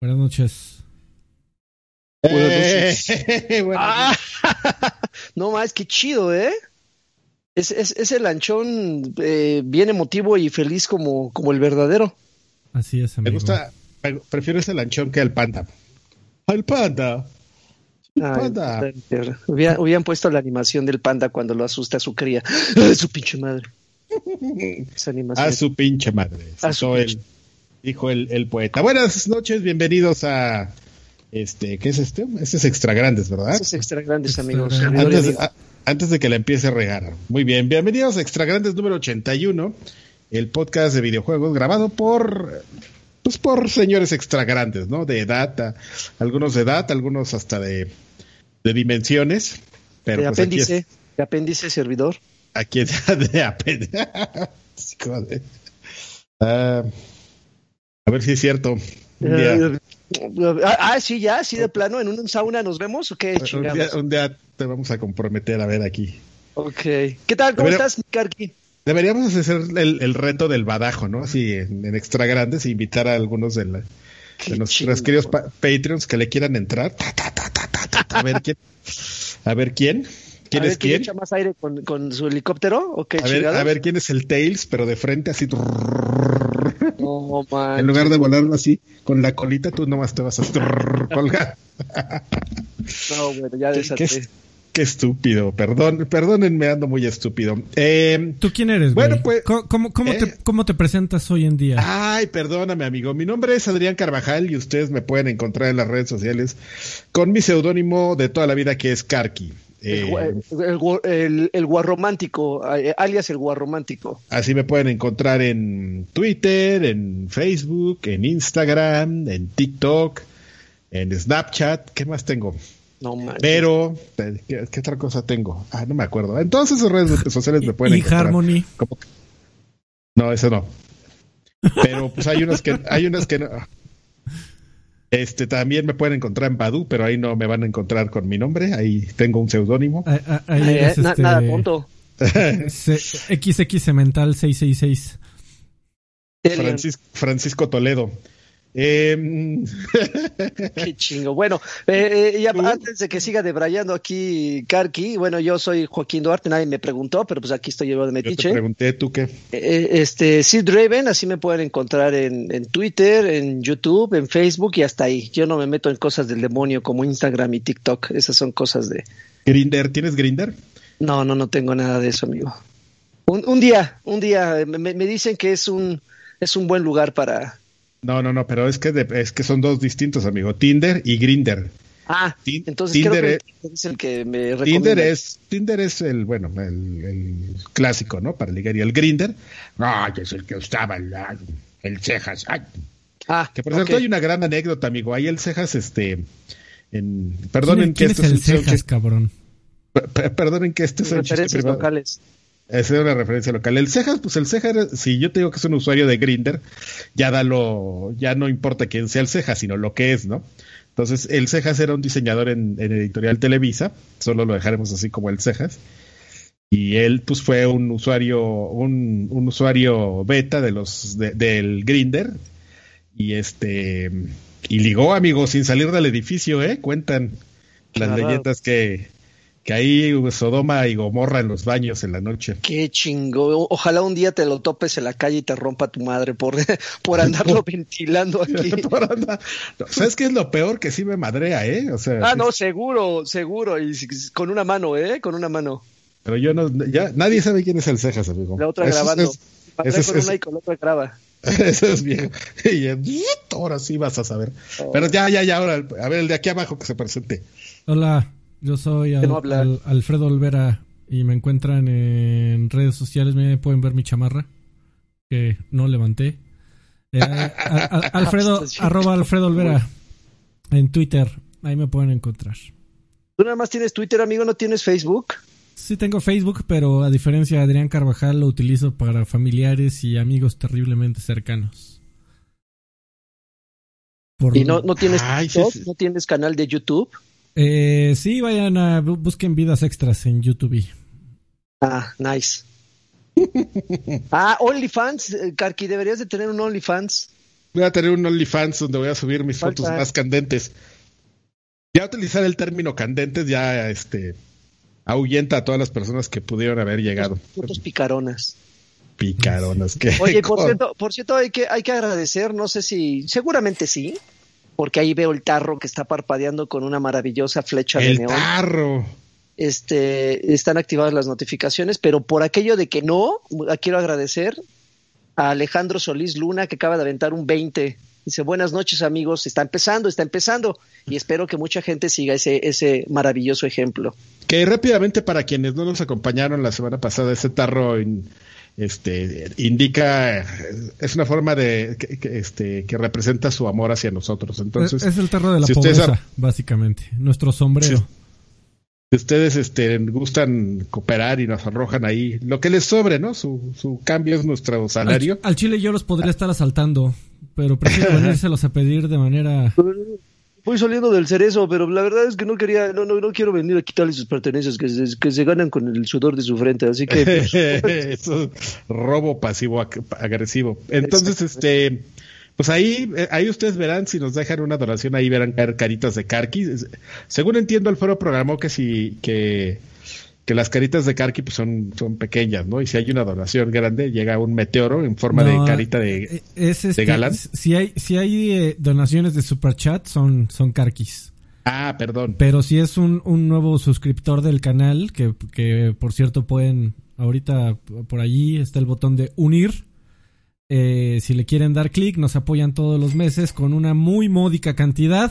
Buenas noches. Eh, ah, no más, qué chido, ¿eh? Es, es, ese lanchón eh, bien emotivo y feliz como, como el verdadero. Así es, amigo. Me gusta, prefiero ese lanchón que el panda. ¡Al panda! Panda. Hubieran, puesto la animación del panda cuando lo asusta a su cría. ¡A su pinche madre! A su pinche madre. A su pinche dijo el, poeta. Buenas noches, bienvenidos a este, ¿qué es este? Este es Extra Grandes, ¿verdad? Este es Extra Grandes, amigos. Antes, de que la empiece a regar. Muy bien, bienvenidos a Extra Grandes número 81, el podcast de videojuegos grabado por pues por señores extra grandes, ¿no? De edad, algunos de edad, algunos hasta de, de dimensiones. Pero de pues apéndice, de apéndice servidor. Aquí de apéndice. Ah, a ver si es cierto. Eh, ah, ah, sí, ya, sí, de plano, en un sauna nos vemos o qué un día, te vamos a comprometer a ver aquí. Ok. ¿Qué tal? ¿Cómo estás, Karki? Deberíamos hacer el, reto del badajo, ¿no? Así en, extra grandes e invitar a algunos de, nuestros queridos Patreons que le quieran entrar. a ver quién. A ver quién. ¿Quién es quién? echa más aire con, su helicóptero? ¿o qué a, ver, a ver quién es el Tails, pero de frente así. En lugar de volarlo así, con la colita, tú nomás te vas a colgar. no, bueno, ya desaté. Qué, estúpido, perdón, perdónenme, ando muy estúpido. Eh, ¿Tú quién eres, Bueno, pues. ¿Cómo, cómo, te, eh, ¿Cómo te presentas hoy en día? Ay, perdóname, amigo. Mi nombre es Adrián Carvajal y ustedes me pueden encontrar en las redes sociales con mi seudónimo de toda la vida que es Karki. El, eh, el, guarromántico, eh, alias el guarromántico. Así me pueden encontrar en Twitter, en Facebook, en Instagram, en TikTok, en Snapchat. ¿Qué más tengo? No Pero, ¿qué, otra cosa tengo? Ah, no me acuerdo. Entonces, en redes sociales me pueden y Harmony. No, eso no. Pero pues hay unas que hay unas que no. Este también me pueden encontrar en Badu, pero ahí no me van a encontrar con mi nombre. Ahí tengo un seudónimo. Ahí, eh, este nada, punto. XX Cemental 666. Francisco, Francisco Toledo. Eh, Qué chingo. Bueno, eh, eh antes de que siga debrayando aquí Karki, bueno, yo soy Joaquín Duarte, nadie me preguntó, pero pues aquí estoy yo de metiche. Yo te pregunté, ¿tú qué? Eh, este, Sid Raven, así me pueden encontrar en, en, Twitter, en YouTube, en Facebook y hasta ahí. Yo no me meto en cosas del demonio como Instagram y TikTok, esas son cosas de... Grinder, ¿tienes Grinder? No, no, no tengo nada de eso, amigo. Un, un día, un día, me, me dicen que es un, es un buen lugar para no, no, no, pero es que, es que son dos distintos, amigo. Tinder y Grinder. Ah, entonces Tinder es, el que me Tinder es, Tinder es el, bueno, el, clásico, ¿no? Para ligar. Y el Grinder, no, es el que estaba el, el Cejas. Ah, que por cierto hay una gran anécdota, amigo. Ahí el Cejas, este, en, perdonen que esto es el Cejas, cabrón. Perdonen que esto es un chiste locales. Esa es una referencia local. El Cejas, pues el Cejas, si yo te digo que es un usuario de Grinder, ya da lo, ya no importa quién sea el Cejas, sino lo que es, ¿no? Entonces, el Cejas era un diseñador en, Editorial Televisa, solo lo dejaremos así como el Cejas. Y él, pues, fue un usuario, un, usuario beta de los, del Grinder. Y este, y ligó, amigos, sin salir del edificio, ¿eh? Cuentan las leyendas que, que ahí Sodoma y Gomorra en los baños en la noche. Qué chingo. Ojalá un día te lo topes en la calle y te rompa tu madre por, por andarlo ventilando aquí. ¿Sabes qué es lo peor? Que sí me madrea, ¿eh? O sea, ah, no, seguro, seguro. Y con una mano, ¿eh? Con una mano. Pero yo no, ya, nadie sabe quién es el Cejas, amigo. La otra grabando. Es, con una y con la otra graba. Eso es bien. Y ahora sí vas a saber. Oh. Pero ya, ya, ya, ahora, a ver, el de aquí abajo que se presente. Hola, yo soy Alfredo Olvera y me encuentran en redes sociales. Me pueden ver mi chamarra que no levanté. Eh, Alfredo, arroba Alfredo Olvera en Twitter. Ahí me pueden encontrar. ¿Tú nada más tienes Twitter, amigo? ¿No tienes Facebook? Sí tengo Facebook, pero a diferencia de Adrián Carvajal lo utilizo para familiares y amigos terriblemente cercanos. ¿Y no, no tienes ¿No tienes canal de YouTube? Eh, sí, vayan a busquen vidas extras en YouTube. Ah, nice. ah, OnlyFans, eh, Karki, deberías de tener un OnlyFans. Voy a tener un OnlyFans donde voy a subir mis fotos más candentes. Ya utilizar el término candentes ya este ahuyenta a todas las personas que pudieron haber llegado. Fotos picaronas. Picaronas, que. Oye, por cierto, por cierto, hay que, hay que agradecer, no sé si, seguramente sí, porque ahí veo el tarro que está parpadeando con una maravillosa flecha de neón. El tarro este, están activadas las notificaciones, pero por aquello de que no, quiero agradecer a Alejandro Solís Luna que acaba de aventar un 20. Dice, buenas noches amigos, está empezando, está empezando y espero que mucha gente siga ese, ese maravilloso ejemplo. Que rápidamente para quienes no nos acompañaron la semana pasada, ese tarro este, indica, es una forma de que, este, que representa su amor hacia nosotros. Entonces, es, el tarro de la pobreza, básicamente, nuestro sombrero si ustedes este, gustan cooperar y nos arrojan ahí lo que les sobre, ¿no? Su, su cambio es nuestro salario. Al, Chile yo los podría estar asaltando, pero prefiero venírselos a pedir de manera... Voy saliendo del cerezo, pero la verdad es que no quería, no, no, no quiero venir a quitarle sus pertenencias que se, que se ganan con el sudor de su frente, así que... Pues, Eso robo pasivo agresivo. Entonces, este... Pues ahí, eh, ahí ustedes verán, si nos dejan una donación, ahí verán caer caritas de Karki. Según entiendo, el foro programó que si, que, que las caritas de Karki pues son, son pequeñas, ¿no? Y si hay una donación grande, llega un meteoro en forma de carita de, eh, es este, galán. Si hay, si hay eh, donaciones de Superchat, son, son Karkis. Ah, perdón. Pero si es un, un nuevo suscriptor del canal, que, que por cierto pueden, ahorita por allí está el botón de unir eh, si le quieren dar clic, nos apoyan todos los meses con una muy módica cantidad,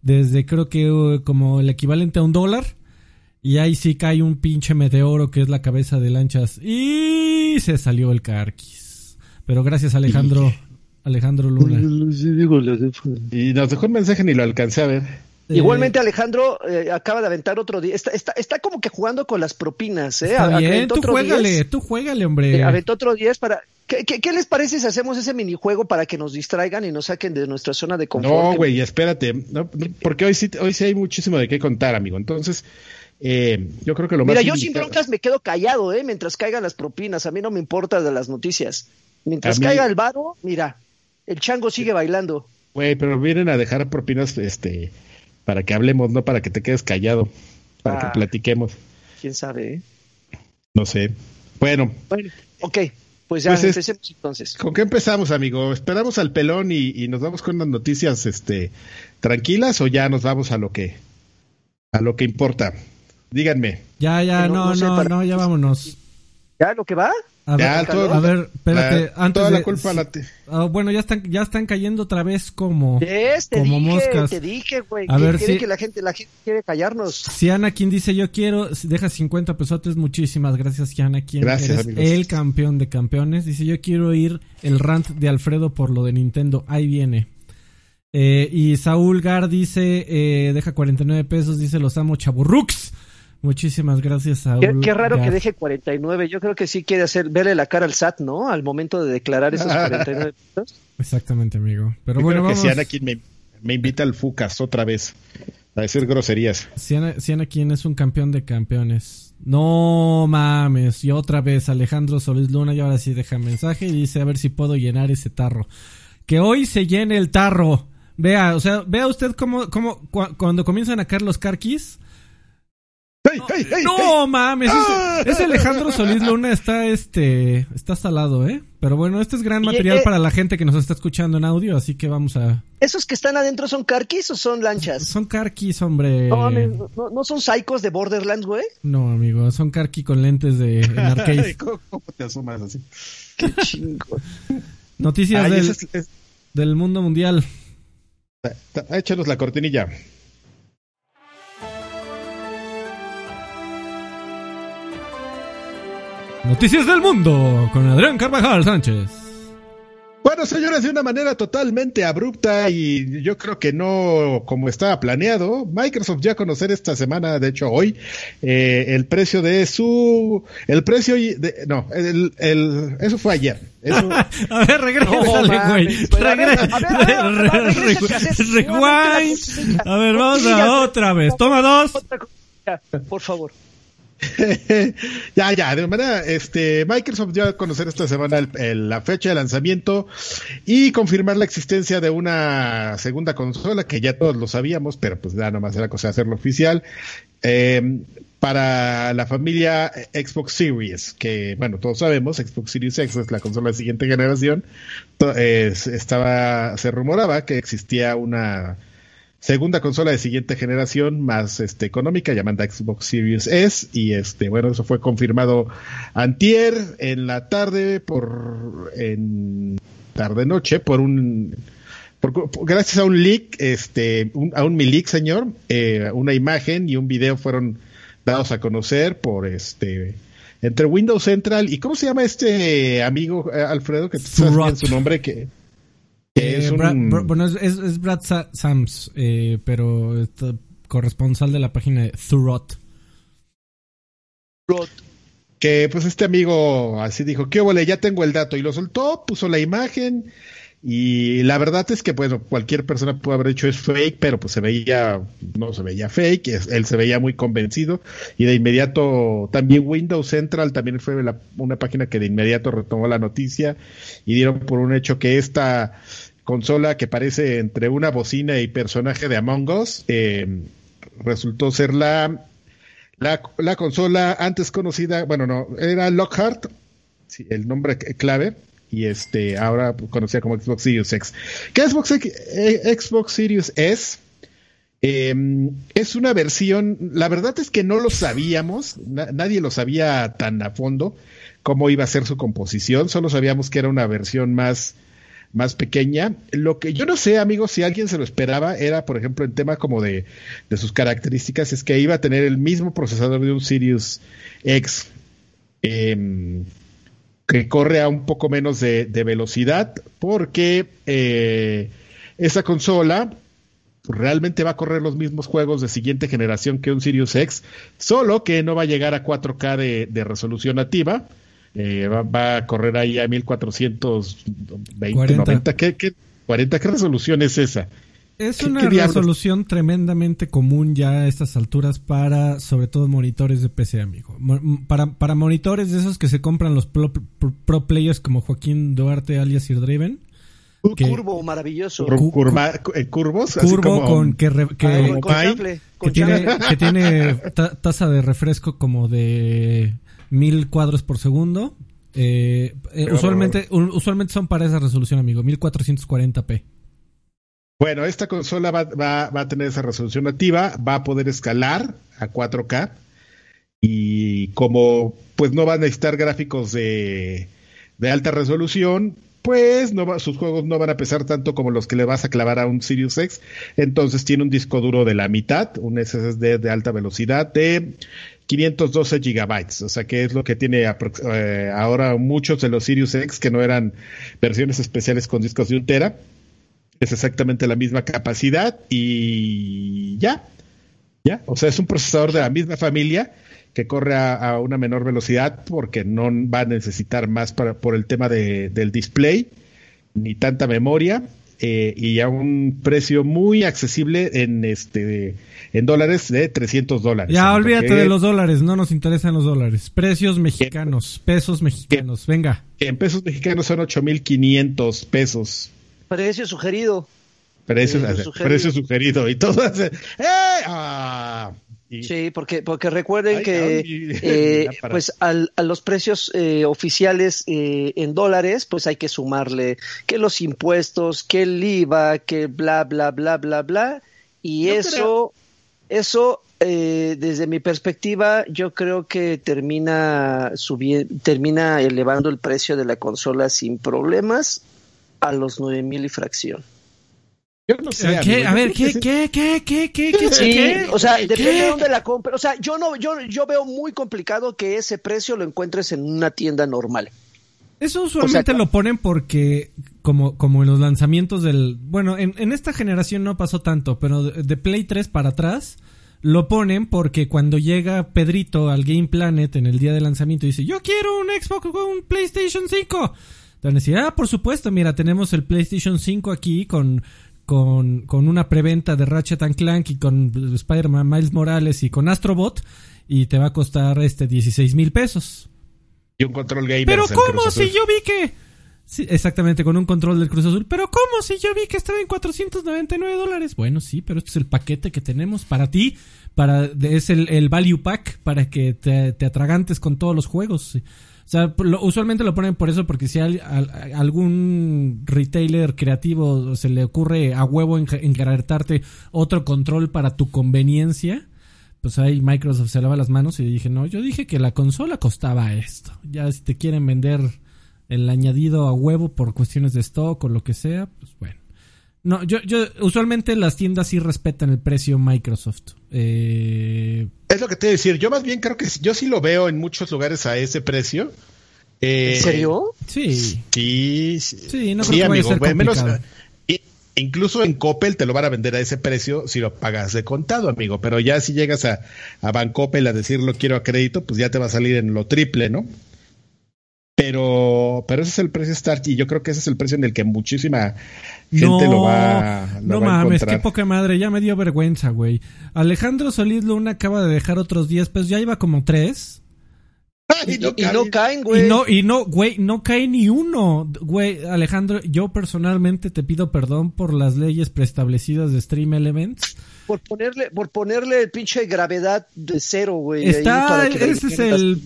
desde creo que uh, como el equivalente a un dólar. Y ahí sí cae un pinche meteoro que es la cabeza de lanchas. Y se salió el carquis. Pero gracias Alejandro, Alejandro Luna. Y nos dejó un mensaje ni lo alcancé a ver. Eh, Igualmente Alejandro eh, acaba de aventar otro día. Está, está, está, como que jugando con las propinas, ¿eh? Está bien, tú juégale, tú juégale, hombre. aventó otro 10 para... ¿Qué, ¿Qué, les parece si hacemos ese minijuego para que nos distraigan y nos saquen de nuestra zona de confort? No, güey, espérate, porque hoy sí, hoy sí hay muchísimo de qué contar, amigo. Entonces, eh, yo creo que lo más... Mira, yo sin broncas me quedo callado, ¿eh? Mientras caigan las propinas, a mí no me importa de las noticias. Mientras caiga el varo, mira, el chango sigue bailando. Güey, pero vienen a dejar propinas, este, para que hablemos, no para que te quedes callado, para que ah. platiquemos. ¿Quién sabe? Eh? No sé. Bueno. Bueno, ok. Pues ya pues empecemos entonces. ¿Con qué empezamos, amigo? ¿Esperamos al pelón y, nos vamos con unas noticias este, tranquilas o ya nos vamos a lo que a lo que importa? Díganme. Ya, ya, no, no, no, ya vámonos. ¿Ya lo que va? A ver, a ver espérate, antes toda la culpa la ah, bueno, ya están ya están cayendo otra vez como te como dije, moscas. Te dije, güey, a ver si que la gente la gente quiere callarnos. Si quien dice, "Yo quiero", deja 50 pesotes, muchísimas gracias, quien Gracias, Eres el campeón de campeones. Dice, "Yo quiero ir el rant de Alfredo por lo de Nintendo." Ahí viene. Eh, y Saúl Gar dice, eh, deja 49 pesos, dice, "Los amo, chaburrux." Muchísimas gracias, Saúl. Qué, qué raro que deje 49. Yo creo que sí quiere hacer verle la cara al SAT, ¿no? Al momento de declarar esos 49 pesos. Exactamente, amigo. Pero bueno, vamos. Que quien me, me, invita al Fucas otra vez a decir groserías. Siana, quien es un campeón de campeones. No mames. Y otra vez Alejandro Solís Luna y ahora sí deja mensaje y dice a ver si puedo llenar ese tarro. Que hoy se llene el tarro. Vea, o sea, vea usted cómo, cómo cuando comienzan a caer los carquis no mames, ese, ah. Alejandro Solís Luna está este está salado, ¿eh? Pero bueno, este es gran material eh, para la gente que nos está escuchando en audio, así que vamos a ¿Esos que están adentro son carquis o son lanchas? Son carquis, hombre. No, no, son psychos de Borderlands, güey. No, amigo, son carquis con lentes de arcade. ¿Cómo te asomas así? Qué chingo. Noticias del, del mundo mundial. Échanos la cortinilla. Noticias del Mundo con Adrián Carvajal Sánchez. Bueno, señores, de una manera totalmente abrupta y yo creo que no como estaba planeado, Microsoft ya a conocer esta semana, de hecho hoy, eh, el precio de su, el precio de, no, el, el, eso fue ayer. Eso... a ver, regresa, güey. Rewind. A ver, vamos a otra vez. Toma dos. Por favor. ya, ya, de manera, este, Microsoft dio a conocer esta semana la fecha de lanzamiento y confirmar la existencia de una segunda consola que ya todos lo sabíamos, pero pues ya nomás era cosa de hacerlo oficial. Eh, para la familia Xbox Series, que bueno, todos sabemos, Xbox Series X es la consola de siguiente generación. estaba, se rumoraba que existía una segunda consola de siguiente generación más este, económica llamada Xbox Series S y este bueno eso fue confirmado antier en la tarde por en tarde noche por un gracias a un leak este a un mi leak señor eh, una imagen y un video fueron dados a conocer por este entre Windows Central y cómo se llama este amigo eh, Alfredo que sabes su nombre que eh, bueno, es, Brad Sams, eh, pero corresponsal de la página de Thurrot. Que pues este amigo así dijo, qué vale, ya tengo el dato y lo soltó, puso la imagen y la verdad es que bueno, cualquier persona puede haber hecho es fake, pero pues se veía, no se veía fake, él se veía muy convencido y de inmediato también Windows Central también fue una página que de inmediato retomó la noticia y dieron por un hecho que esta consola que parece entre una bocina y personaje de Among Us, eh, resultó ser la, la, consola antes conocida, bueno, no, era Lockhart, el nombre clave, y este ahora conocida como Xbox Series X. ¿Qué es Xbox, eh, Xbox Series S? Em, es una versión, la verdad es que no lo sabíamos, nadie lo sabía tan a fondo cómo iba a ser su composición, solo sabíamos que era una versión más más pequeña. Lo que yo no sé, amigos, si alguien se lo esperaba, era, por ejemplo, en tema como de, de sus características, es que iba a tener el mismo procesador de un Sirius X, em, que corre a un poco menos de, velocidad, porque eh, esa consola realmente va a correr los mismos juegos de siguiente generación que un Sirius X, solo que no va a llegar a 4K de, de resolución nativa eh, va, a correr ahí a 1420, 40. 90. ¿Qué, qué, 40, ¿Qué resolución es esa? Es una resolución tremendamente común ya a estas alturas para, sobre todo, monitores de PC, amigo. Para, para monitores de esos que se compran los pro, players como Joaquín Duarte alias Sir Draven. curvo maravilloso. Eh, curvos. Curvo con que, que, tiene, que tiene tasa de refresco como de mil cuadros por segundo. Eh, eh, usualmente, usualmente son para esa resolución, amigo, 1440p. Bueno, esta consola va, va, va, a tener esa resolución nativa, va a poder escalar a 4K y como pues no va a necesitar gráficos de, de alta resolución, pues no sus juegos no van a pesar tanto como los que le vas a clavar a un Sirius X. Entonces tiene un disco duro de la mitad, un SSD de alta velocidad de 512 gigabytes, o sea que es lo que tiene eh, ahora muchos de los Sirius X que no eran versiones especiales con discos de un tera. Es exactamente la misma capacidad y ya, ya, o sea es un procesador de la misma familia que corre a, una menor velocidad porque no va a necesitar más para, por el tema de, del display ni tanta memoria eh, y a un precio muy accesible en este en dólares de 300 dólares. Ya, olvídate de los dólares, no nos interesan los dólares. Precios mexicanos, pesos mexicanos, venga. en pesos mexicanos son 8.500 pesos. Precio sugerido. Precio, sugerido. precio sugerido. Y todo hace... ¡Eh! Ah, sí, porque, porque recuerden que eh, pues al, a los precios eh, oficiales eh, en dólares, pues hay que sumarle que los impuestos, que el IVA, que bla, bla, bla, bla, bla. Y eso, eso desde mi perspectiva, yo creo que termina subiendo, termina elevando el precio de la consola sin problemas a los nueve mil y fracción. Yo no sé. ¿Qué? A ver, ¿qué, qué, qué, qué, qué, qué, sí, O sea, depende de dónde la compre. O sea, yo no, yo, yo veo muy complicado que ese precio lo encuentres en una tienda normal. Eso usualmente lo ponen porque, como, como en los lanzamientos del. Bueno, en, en esta generación no pasó tanto, pero de, Play 3 para atrás. Lo ponen porque cuando llega Pedrito al Game Planet en el día de lanzamiento y dice, yo quiero un Xbox o un PlayStation 5. Entonces decía, ah, por supuesto, mira, tenemos el PlayStation 5 aquí con con, con una preventa de Ratchet and Clank y con Spider-Man Miles Morales y con Astrobot y te va a costar este 16 mil pesos. Y un control gamer. Pero ¿cómo si yo vi que... Sí, exactamente, con un control del Cruz Azul. Pero ¿cómo si yo vi que estaba en 499 dólares? Bueno, sí, pero este es el paquete que tenemos para ti. Para, es el, el value pack para que te, te atragantes con todos los juegos. O sea, usualmente lo ponen por eso, porque si a, algún retailer creativo se le ocurre a huevo encartarte otro control para tu conveniencia, pues ahí Microsoft se lava las manos y dije, no, yo dije que la consola costaba esto. Ya si te quieren vender el añadido a huevo por cuestiones de stock o lo que sea, pues bueno. No, yo, yo, usualmente las tiendas sí respetan el precio Microsoft. Eh, es lo que te iba a decir. Yo más bien creo que yo sí lo veo en muchos lugares a ese precio. Eh, ¿En serio? Sí. Sí, sí. no creo que vaya menos, incluso en Coppel te lo van a vender a ese precio si lo pagas de contado, amigo. Pero ya si llegas a, a Bancoppel a decir lo quiero a crédito, pues ya te va a salir en lo triple, ¿no? Pero, pero ese es el precio Start y yo creo que ese es el precio en el que muchísima gente lo va, lo no mames, qué poca madre, ya me dio vergüenza, güey. Alejandro Solís Luna acaba de dejar otros 10 pesos, ya iba como 3. y, no, caen, güey. Y no, y no, güey, no cae ni uno. Güey, Alejandro, yo personalmente te pido perdón por las leyes preestablecidas de Stream Elements por ponerle, por ponerle el pinche gravedad de cero, güey. Está, ese es el,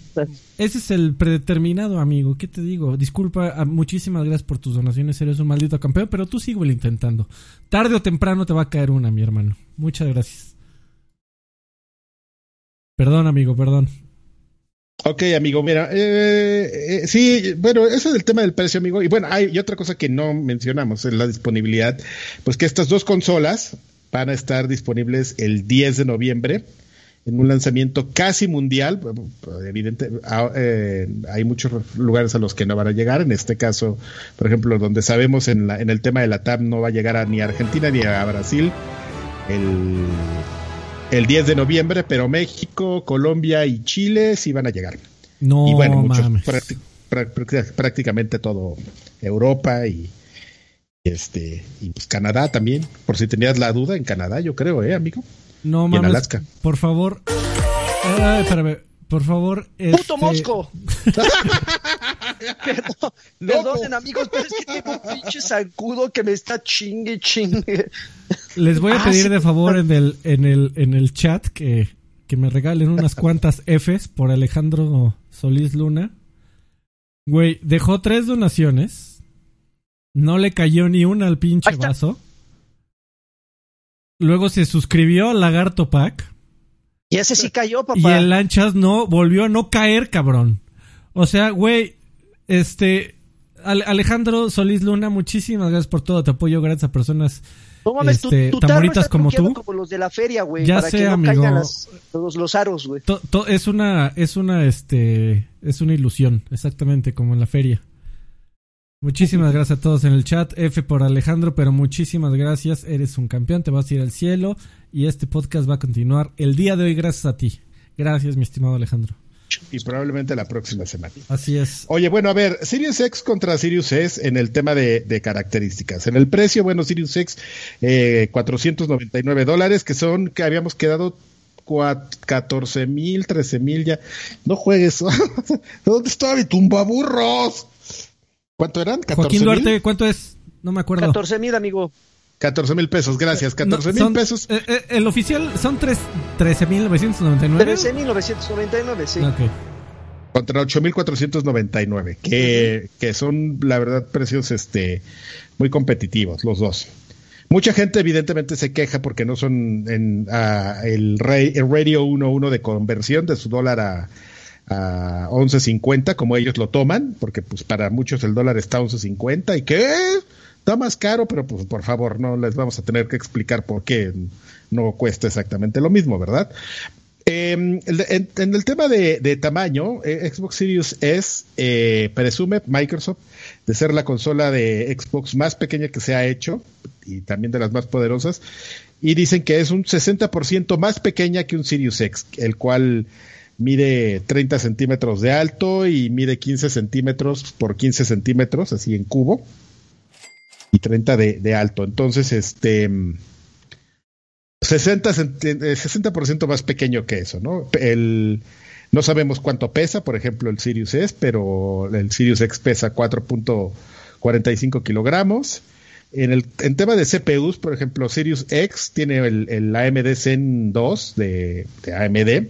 ese es el predeterminado, amigo. ¿Qué te digo? Disculpa, ah, muchísimas gracias por tus donaciones. Eres un maldito campeón, pero tú sigue intentando. Tarde o temprano te va a caer una, mi hermano. Muchas gracias. Perdón, amigo, perdón. Ok, amigo, mira, eh, eh, sí, bueno, ese es el tema del precio, amigo. Y bueno, hay otra cosa que no mencionamos, es la disponibilidad. Pues que estas dos consolas, van a estar disponibles el 10 de noviembre en un lanzamiento casi mundial. Evidente, ah, eh, hay muchos lugares a los que no van a llegar. En este caso, por ejemplo, donde sabemos en, la, en el tema de la TAP no va a llegar a, ni a Argentina ni a Brasil el, el 10 de noviembre, pero México, Colombia y Chile sí van a llegar. No, y bueno, muchos, prácticamente todo Europa y este, y pues Canadá también, por si tenías la duda, en Canadá, yo creo, ¿eh, amigo? No, mames. En Alaska. Por favor. Ay, espérame. Por favor. Este... ¡Puto Mosco! Perdón, perdonen, amigos, pero es que tengo un pinche sacudo que me está chingue, chingue. Les voy a ah, pedir de favor en el, en el, en el chat que, que me regalen unas cuantas Fs por Alejandro Solís Luna. Güey, dejó tres donaciones no le cayó ni una al pinche vaso. Luego se suscribió al Lagarto Pack. Y ese sí cayó, papá. Y el Lanchas no, volvió a no caer, cabrón. O sea, güey, este. Alejandro Solís Luna, muchísimas gracias por todo tu apoyo, gracias a personas no mames, este, tan bonitas como tú. Como los de la feria, güey. Ya para que no amigo. Caigan los, los, aros, güey. es una, es una, este, es una ilusión, exactamente como en la feria. Muchísimas gracias a todos en el chat. F por Alejandro, pero muchísimas gracias. Eres un campeón, te vas a ir al cielo y este podcast va a continuar el día de hoy gracias a ti. Gracias, mi estimado Alejandro. Y probablemente la próxima semana. Así es. Oye, bueno, a ver, Sirius X contra Sirius S en el tema de, características. En el precio, bueno, Sirius X, eh, 499 dólares, que son, que habíamos quedado 14 mil, 13 mil ya. No juegues. ¿Dónde está mi tumbaburros? ¿Cuánto eran? Joaquín Duarte, ¿cuánto es? No me acuerdo. 14 mil, amigo. 14 mil pesos, gracias. 14 mil pesos. Eh, eh, el oficial son 13 mil 999. 13 mil 999, sí. Ok. Contra 8 mil 499, que, que son, la verdad, precios este, muy competitivos, los dos. Mucha gente evidentemente se queja porque no son en, el, el Radio 1.1 de conversión de su dólar a, a 11.50 como ellos lo toman, porque pues para muchos el dólar está a 11.50 y que está más caro, pero pues por favor no les vamos a tener que explicar por qué no cuesta exactamente lo mismo, ¿verdad? Em, en, el tema de, tamaño, eh, Xbox Series S eh, presume Microsoft de ser la consola de Xbox más pequeña que se ha hecho y también de las más poderosas y dicen que es un 60% más pequeña que un Sirius X, el cual mide 30 centímetros de alto y mide 15 centímetros por 15 centímetros, así en cubo. y 30 de, alto. Entonces, este 60, 60% más pequeño que eso, ¿no? El, no sabemos cuánto pesa, por ejemplo, el Sirius S, pero el Sirius X pesa 4.45 kilogramos. En el tema de CPUs, por ejemplo, Sirius X tiene el, AMD Zen 2 de, de AMD,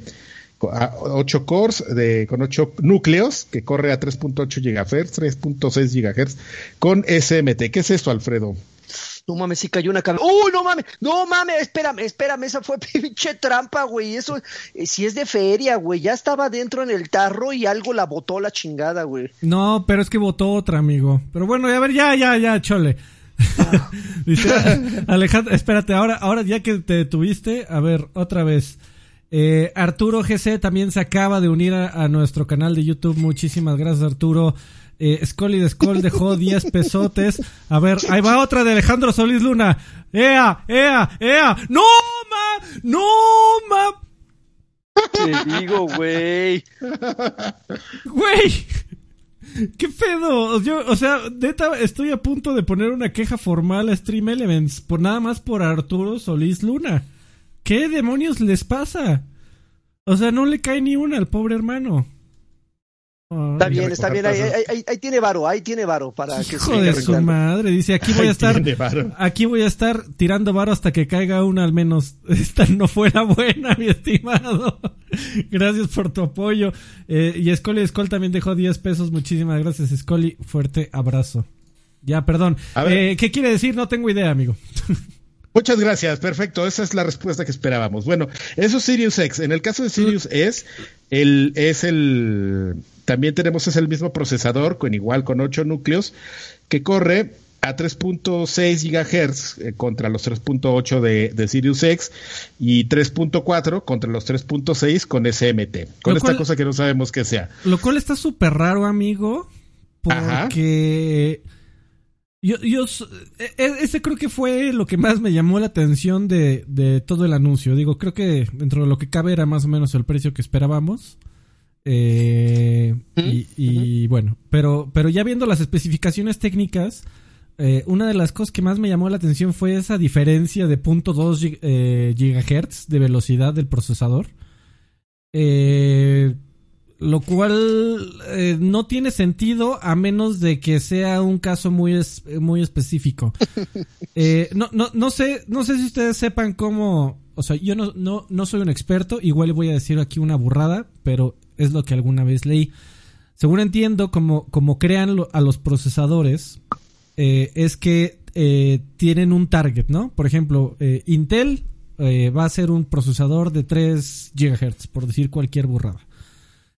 8 cores de, con 8 núcleos que corre a 3.8 GHz, 3.6 GHz con SMT. ¿Qué es esto, Alfredo? No mames, sí cayó una cabeza. ¡Uy, no mames! No mames, espérame, espérame, esa fue pinche trampa, güey. Eso, eh, si es de feria, güey. Ya estaba dentro en el tarro y algo la botó la chingada, güey. No, pero es que botó otra, amigo. Pero bueno, a ver, ya, ya, ya, chole. Ah. Dice, Alejandro, espérate, ahora, ahora ya que te tuviste, a ver, otra vez. Eh, Arturo GC también se acaba de unir a, nuestro canal de YouTube. Muchísimas gracias, Arturo. Eh, Scully de Skull dejó 10 pesotes. A ver, ahí va otra de Alejandro Solís Luna. ¡Ea! ¡Ea! ¡Ea! ¡No, ma! ¡No, ma! Te digo, güey. Güey. ¿Qué pedo? Yo, o sea, neta, estoy a punto de poner una queja formal a Stream Elements por nada más por Arturo Solís Luna. ¿Qué demonios les pasa? O sea, no le cae ni una al pobre hermano. está bien, está bien, ahí, tiene varo, ahí tiene varo para que Hijo de su madre, dice, aquí voy a estar, aquí voy a estar tirando varo hasta que caiga una al menos. Esta no fue la buena, mi estimado. gracias por tu apoyo. Eh, y Scully Skull también dejó 10 pesos, muchísimas gracias Scully, fuerte abrazo. Ya, perdón. Eh, ¿Qué quiere decir? No tengo idea, amigo. Muchas gracias, perfecto. Esa es la respuesta que esperábamos. Bueno, eso es Sirius X. En el caso de Sirius S, el, es el. También tenemos es el mismo procesador, con igual con 8 núcleos, que corre a 3.6 GHz eh, contra los 3.8 de, de, Sirius X y 3.4 contra los 3.6 con SMT, con esta cosa que no sabemos qué sea. Lo cual está súper raro, amigo, porque yo, yo, e, e, ese creo que fue lo que más me llamó la atención de, de, todo el anuncio. Digo, creo que dentro de lo que cabe era más o menos el precio que esperábamos. Eh, y, bueno, pero, pero ya viendo las especificaciones técnicas, eh, una de las cosas que más me llamó la atención fue esa diferencia de 0.2 eh, GHz de velocidad del procesador. Eh, lo cual eh, no tiene sentido a menos de que sea un caso muy muy específico. Eh, no, no, no sé, no sé si ustedes sepan cómo, o sea, yo no, no, no soy un experto, igual voy a decir aquí una burrada, pero es lo que alguna vez leí. Según entiendo, como, como crean a los procesadores, eh, es que tienen un target, ¿no? Por ejemplo, Intel va a ser un procesador de 3 GHz, por decir cualquier burrada.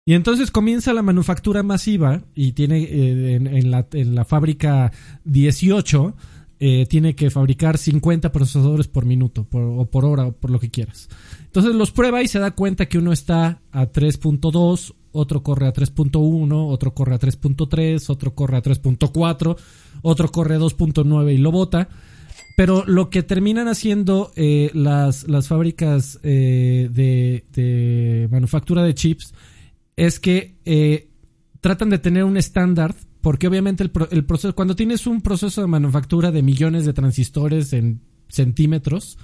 Y entonces comienza la manufactura masiva y tiene eh, en, la, en, la, fábrica 18, eh, tiene que fabricar 50 procesadores por minuto o por hora o por lo que quieras. Entonces los prueba y se da cuenta que uno está a 3.2, otro corre a 3.1, otro corre a 3.3, otro corre a 3.4, otro corre a 2.9 y lo bota. Pero lo que terminan haciendo eh, las, las fábricas de, de manufactura de chips es que eh, tratan de tener un estándar, porque obviamente el, proceso, cuando tienes un proceso de manufactura de millones de transistores en centímetros,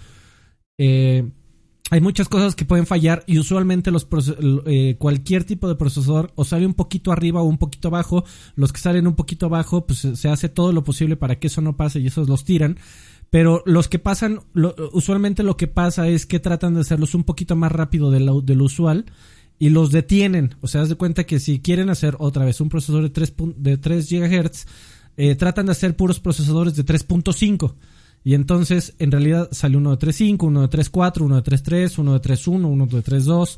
eh, hay muchas cosas que pueden fallar y usualmente los eh, cualquier tipo de procesador o sale un poquito arriba o un poquito abajo. Los que salen un poquito abajo, pues se hace todo lo posible para que eso no pase y esos los tiran. Pero los que pasan, usualmente lo que pasa es que tratan de hacerlos un poquito más rápido de lo, de lo usual y los detienen. O sea, haz de cuenta que si quieren hacer otra vez un procesador de 3, de 3 GHz, eh, tratan de hacer puros procesadores de 3.5. Y entonces, en realidad, sale uno de 3.5, uno de 3.4, uno de 3.3, uno de 3.1, uno de 3.2.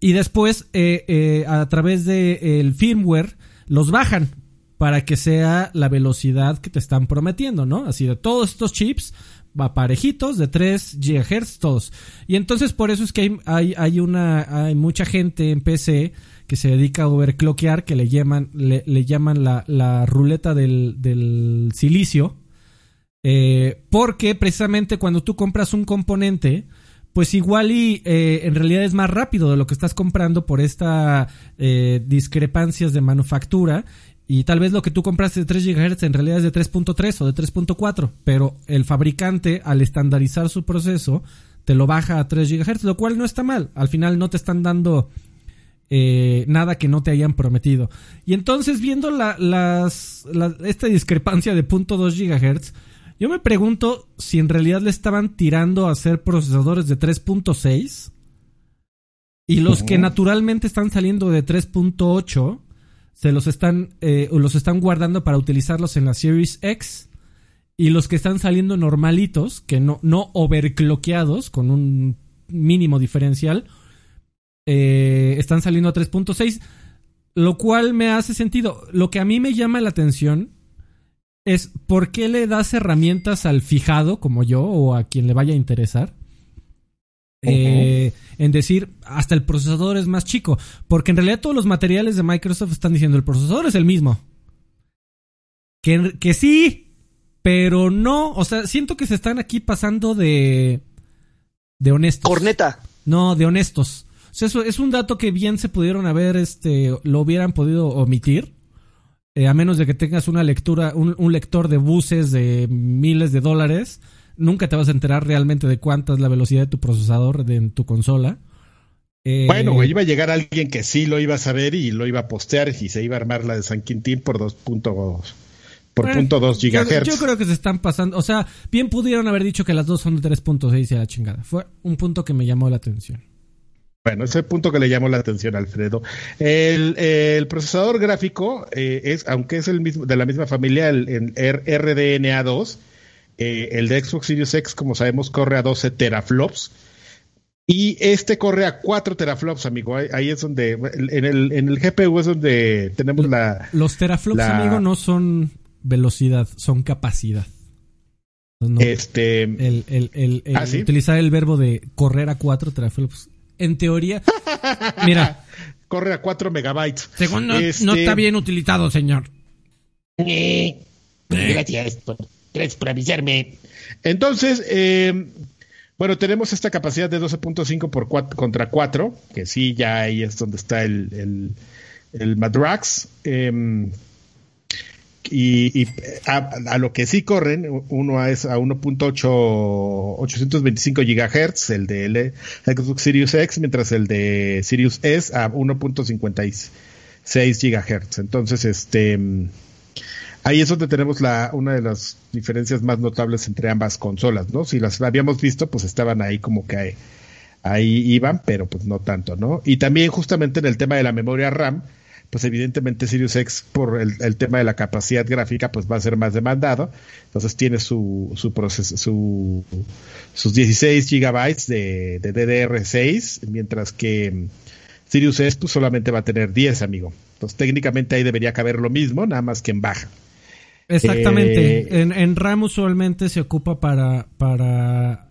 Y después, eh, eh, a través del el firmware, los bajan para que sea la velocidad que te están prometiendo, ¿no? Así de todos estos chips va parejitos de 3 GHz todos. Y entonces por eso es que hay, hay, una hay mucha gente en PC que se dedica a overclockear que le llaman le, llaman la, la, ruleta del, del silicio. Eh, porque precisamente cuando tú compras un componente, pues igual y eh, en realidad es más rápido de lo que estás comprando por esta eh, discrepancias de manufactura Y tal vez lo que tú compraste de 3 GHz en realidad es de 3.3 o de 3.4, pero el fabricante al estandarizar su proceso te lo baja a 3 GHz, lo cual no está mal. Al final no te están dando eh, nada que no te hayan prometido. Y entonces viendo la, las, esta discrepancia de 0.2 GHz, yo me pregunto si en realidad le estaban tirando a hacer procesadores de 3.6 y los que naturalmente están saliendo de 3.8 se los están, eh, los están guardando para utilizarlos en la Series X. Y los que están saliendo normalitos, que no, no overcloqueados, con un mínimo diferencial, eh, están saliendo a 3.6. Lo cual me hace sentido. Lo que a mí me llama la atención es por qué le das herramientas al fijado como yo o a quien le vaya a interesar eh, en decir hasta el procesador es más chico. Porque en realidad todos los materiales de Microsoft están diciendo el procesador es el mismo. Que, que sí, pero no. O sea, siento que se están aquí pasando de. de honestos. Corneta. No, de honestos. O sea, eso es un dato que bien se pudieron haber, este, lo hubieran podido omitir. Eh, a menos de que tengas una lectura, un, un lector de buses de miles de dólares nunca te vas a enterar realmente de cuánta es la velocidad de tu procesador de, en tu consola. Eh, bueno, güey, iba a llegar alguien que sí lo iba a saber y lo iba a postear y se iba a armar la de San Quintín por 2. Por punto dos gigahertz. Yo, creo que se están pasando. O sea, bien pudieron haber dicho que las dos son de 3.6 y a la chingada. Fue un punto que me llamó la atención. Bueno, ese punto que le llamó la atención, Alfredo. El, procesador gráfico eh, es, aunque es el mismo, de la misma familia, el, el RDNA2, eh, el de Xbox Series X, como sabemos, corre a 12 teraflops. Y este corre a 4 teraflops, amigo. Ahí, es donde, en el, en el GPU es donde tenemos la... Los teraflops, amigo, no son velocidad, son capacidad. este... El, el, ¿Ah, Utilizar el verbo de correr a 4 teraflops. En teoría, mira... Corre a 4 megabytes. Segundo, no este está bien utilizado, señor. Eh, gracias Gracias por avisarme. Entonces, eh, bueno, tenemos esta capacidad de 12.5 por contra 4, que sí, ya ahí es donde está el, el, Madrax. Em, y, a, lo que sí corren, uno es a 1.825 GHz, el de Xbox Series X, mientras el de Sirius S a 1.56 GHz. Entonces, este Ahí es donde tenemos la, una de las diferencias más notables entre ambas consolas, ¿no? Si las habíamos visto, pues estaban ahí como que ahí, iban, pero pues no tanto, ¿no? Y también justamente en el tema de la memoria RAM, pues evidentemente Sirius X por el, tema de la capacidad gráfica pues va a ser más demandado entonces tiene su su proceso su sus 16 gigabytes de, de DDR6 mientras que Sirius X pues solamente va a tener 10 amigo entonces técnicamente ahí debería caber lo mismo nada más que en baja Exactamente. Eh, en, RAM usualmente se ocupa para, para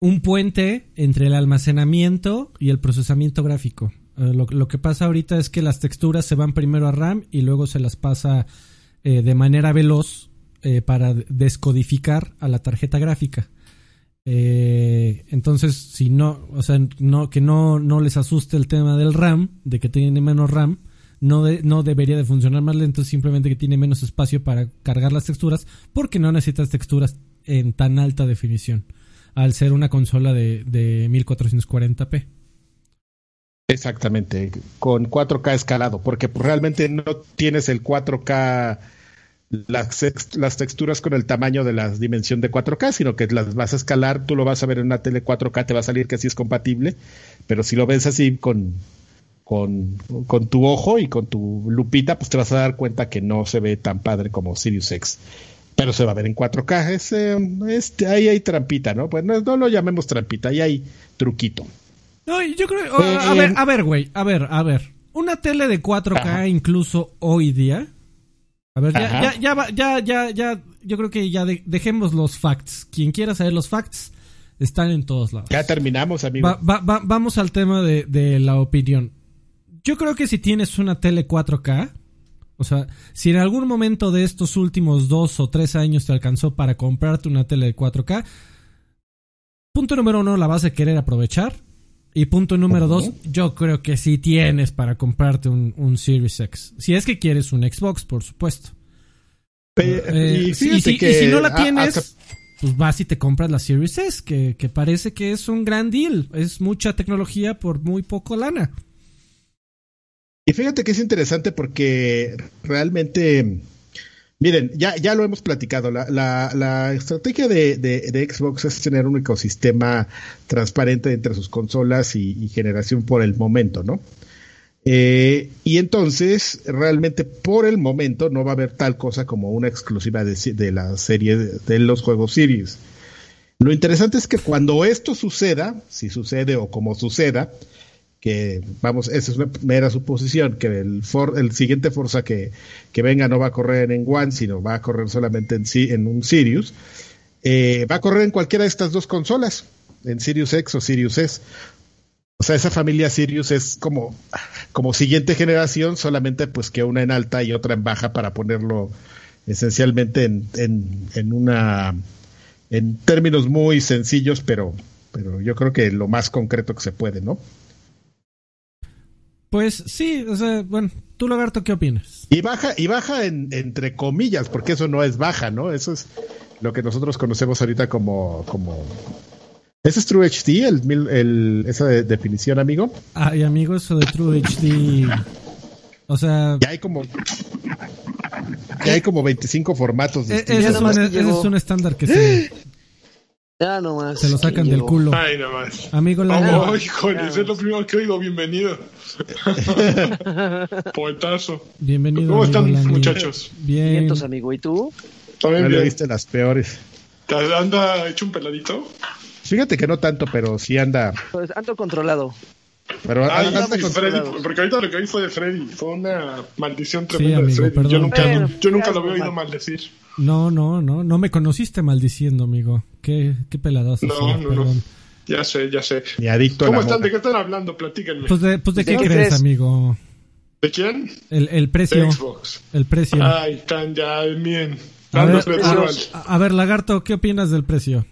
un puente entre el almacenamiento y el procesamiento gráfico. Eh, lo, que pasa ahorita es que las texturas se van primero a RAM y luego se las pasa eh, de manera veloz para descodificar a la tarjeta gráfica. entonces, si no, o sea, no, que no, no les asuste el tema del RAM, de que tiene menos RAM, no, no debería de funcionar más lento, simplemente que tiene menos espacio para cargar las texturas, porque no necesitas texturas en tan alta definición, al ser una consola de, de 1440p. Exactamente, con 4K escalado, porque realmente no tienes el 4K, las, las, texturas con el tamaño de la dimensión de 4K, sino que las vas a escalar, tú lo vas a ver en una tele 4K, te va a salir que sí es compatible, pero si lo ves así con con, tu ojo y con tu lupita, pues te vas a dar cuenta que no se ve tan padre como Sirius X. Pero se va a ver en 4K. Es, eh, este, ahí hay trampita, ¿no? Pues no, lo llamemos trampita, ahí hay truquito. No, yo creo. a, ver, a ver, güey. A ver, a ver. Una tele de 4K, incluso hoy día. A ver, ya, ya, ya, ya, ya, Yo creo que ya dejemos los facts. Quien quiera saber los facts, están en todos lados. Ya terminamos, amigo. vamos al tema de, de la opinión yo creo que si tienes una tele 4K, o sea, si en algún momento de estos últimos dos o tres años te alcanzó para comprarte una tele de 4K, punto número uno, la vas a querer aprovechar. Y punto número dos, yo creo que sí tienes para comprarte un, un Series X. Si es que quieres un Xbox, por supuesto. Eh, y, si, no la tienes, pues vas y te compras la Series S, que, que, parece que es un gran deal. Es mucha tecnología por muy poco lana. Y fíjate que es interesante porque realmente, miren, ya, ya lo hemos platicado, la, la, estrategia de, de, Xbox es tener un ecosistema transparente entre sus consolas y generación por el momento, ¿no? Eh, y entonces, realmente por el momento no va a haber tal cosa como una exclusiva de, la serie de, los juegos Series. Lo interesante es que cuando esto suceda, si sucede o como suceda, que vamos, esa es una mera suposición, que el, el siguiente Forza que, que, venga no va a correr en One, sino va a correr solamente en, en un Sirius, eh, va a correr en cualquiera de estas dos consolas, en Sirius X o Sirius S. O sea, esa familia Sirius es como, como siguiente generación, solamente pues que una en alta y otra en baja para ponerlo esencialmente en, en, una en términos muy sencillos, pero, pero yo creo que lo más concreto que se puede, ¿no? Pues sí, o sea, bueno, tú Lagarto, ¿qué opinas? Y baja, y baja en, entre comillas, porque eso no es baja, ¿no? Eso es lo que nosotros conocemos ahorita como, como ¿Ese es True HD, el, el, esa definición, amigo? Ay, amigo, eso de True HD. O sea. Ya hay como. Ya hay como 25 formatos. E-, ese, es un, ese es un estándar que se. Ya nomás. Se lo sacan del culo. Ay, nomás. Amigo, la. Oh, híjole, es lo primero que oigo. Bienvenido. Poetazo. Bienvenido. ¿Cómo están, muchachos? Bien. amigo. ¿Y tú? También bien. viste las peores. ¿Anda hecho un peladito? Fíjate que no tanto, pero sí anda. Pues ando controlado. Pero anda, Freddy, porque ahorita lo que vi fue de Freddy, fue una maldición tremenda de Freddy. Yo nunca, yo nunca lo había oído maldecir. No, no, no, no me conociste maldiciendo, amigo. Qué, qué peladazo. No, no, no. Ya sé, ya sé. Ni adicto ¿Cómo están? ¿De qué están hablando? Platíquenme. Pues de, pues de qué, crees, amigo. ¿De quién? El, el precio. De Xbox. El precio. Ay, están ya bien. A ver, a, a ver, Lagarto, ¿qué opinas del precio?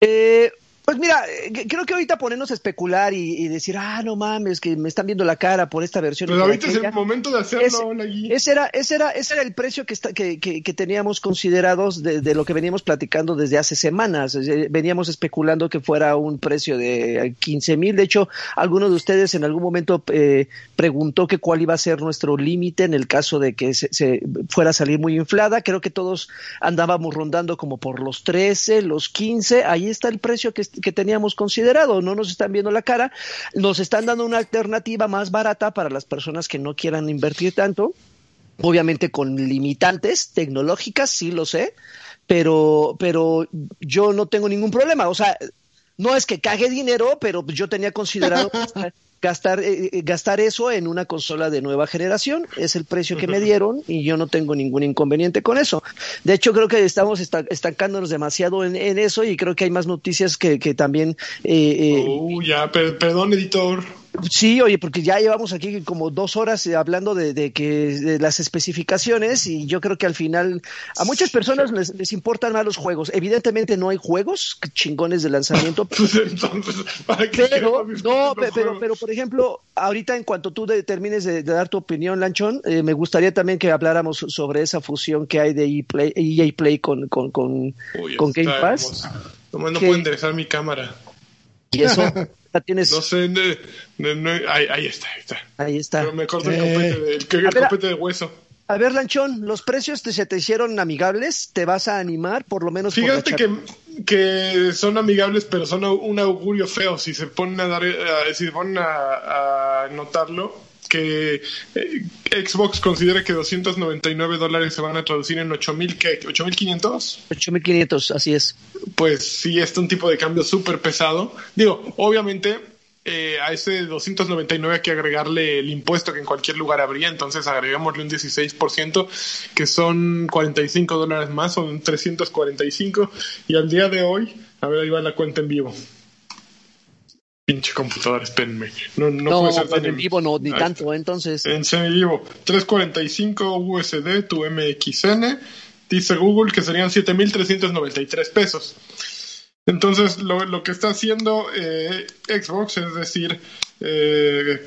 Eh, pues mira, eh, creo que ahorita ponernos a especular y, decir, ah, no mames, que me están viendo la cara por esta versión. Pero ahorita es el momento de hacerlo, ese, era, ese, era, ese era el precio que, está, que, que, teníamos considerados de, lo que veníamos platicando desde hace semanas. Veníamos especulando que fuera un precio de 15 mil. De hecho, alguno de ustedes en algún momento eh, preguntó que cuál iba a ser nuestro límite en el caso de que se, fuera a salir muy inflada. Creo que todos andábamos rondando como por los 13, los 15. Ahí está el precio que que teníamos considerado. No nos están viendo la cara, nos están dando una alternativa más barata para las personas que no quieran invertir tanto. Obviamente con limitantes tecnológicas, sí lo sé, pero, pero yo no tengo ningún problema. O sea, no es que cague dinero, pero yo tenía considerado gastar, eh, eh, gastar eso en una consola de nueva generación. Es el precio que me dieron y yo no tengo ningún inconveniente con eso. De hecho, creo que estamos estancándonos demasiado en, eso y creo que hay más noticias que, que también... Eh, uh, ya, perdón, editor. Sí, oye, porque ya llevamos aquí como dos horas eh, hablando de, que de las especificaciones y yo creo que al final a muchas personas les, importan más los juegos. Evidentemente no hay juegos chingones de lanzamiento. Pues pero, no, pero, pero, por ejemplo, ahorita en cuanto tú termines de, dar tu opinión, Lanchón, eh, me gustaría también que habláramos sobre esa fusión que hay de EA Play, EA Play con, con, con, con Game Pass. No, no puedo enderezar mi cámara. Y eso... No sé, ahí, está, ahí está. Ahí está. Pero me corto el eh, copete, de hueso. A ver, Lanchón, ¿los precios te, se te hicieron amigables? ¿Te vas a animar por lo menos? Fíjate que, que son amigables, pero son un augurio feo si se ponen a dar, si se ponen a notarlo que eh, Xbox considera que 299 dólares se van a traducir en 8.000, ¿qué? ¿8.500? 8.500, así es. Pues sí, es un tipo de cambio súper pesado. Digo, obviamente eh, a ese 299 hay que agregarle el impuesto que en cualquier lugar habría, entonces agregámosle un 16%, que son 45 dólares más, son 345, y al día de hoy, a ver, ahí va la cuenta en vivo. Pinche computadora, espérenme. No, no, puede ser tan en vivo, no, ni tanto, entonces. En semi-vivo. 345 USD, tu MXN. Dice Google que serían 7.393 pesos. Entonces, lo, lo que está haciendo eh, Xbox, es decir, eh,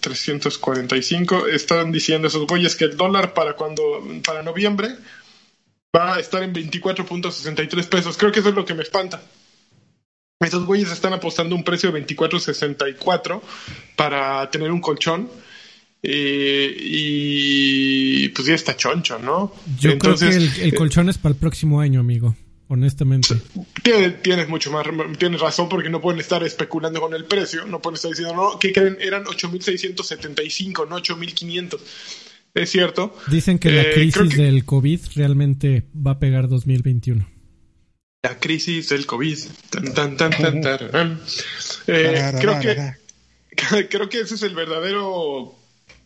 345, están diciendo esos güeyes que el dólar para cuando para noviembre va a estar en 24.63 pesos. Creo que eso es lo que me espanta. Esos güeyes están apostando un precio de 24.64 para tener un colchón. Eh, y pues ya está choncho, ¿no? Yo Entonces, creo que el, el colchón es para el próximo año, amigo honestamente. Tienes, mucho más, tienes razón porque no pueden estar especulando con el precio, no pueden estar diciendo, no, que creen? Eran 8.675, no 8.500. Es cierto. Dicen que la eh, crisis del COVID realmente va a pegar 2021. La crisis del COVID. Tan, tan, tan, eh, creo que creo que ese es el verdadero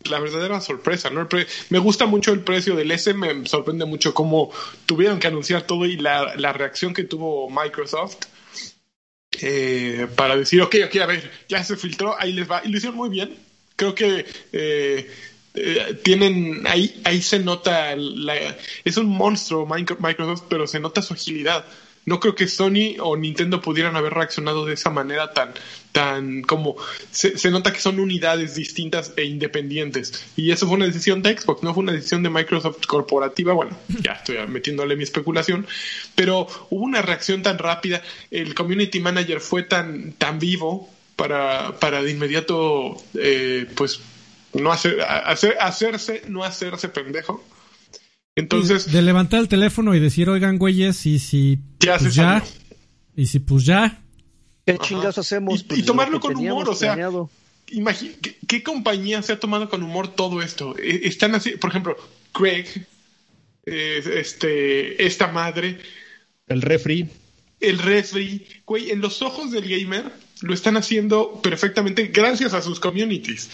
la verdadera sorpresa, ¿no? Me gusta mucho el precio del S, me sorprende mucho cómo tuvieron que anunciar todo y la, reacción que tuvo Microsoft eh, para decir, ok, ok, a ver, ya se filtró, ahí les va. Y lo hicieron muy bien. Creo que eh, eh, tienen, ahí, ahí se nota, es un monstruo Microsoft, pero se nota su agilidad no creo que Sony o Nintendo pudieran haber reaccionado de esa manera tan, tan como se, nota que son unidades distintas e independientes. Y eso fue una decisión de Xbox, no fue una decisión de Microsoft corporativa. Bueno, ya estoy metiéndole mi especulación, pero hubo una reacción tan rápida. El community manager fue tan, tan vivo para, para de inmediato, eh, pues, no hacer, hacer, hacerse, no hacerse pendejo entonces. De levantar el teléfono y decir, oigan, güeyes, y si. Ya pues ya. Y si pues ya. ¿Qué chingas hacemos? y, pues, tomarlo con humor, o sea. ¿qué, compañía se ha tomado con humor todo esto? E, están así, por ejemplo, Craig, este, esta madre. El refri. El refri. Güey, en los ojos del gamer lo están haciendo perfectamente gracias a sus communities.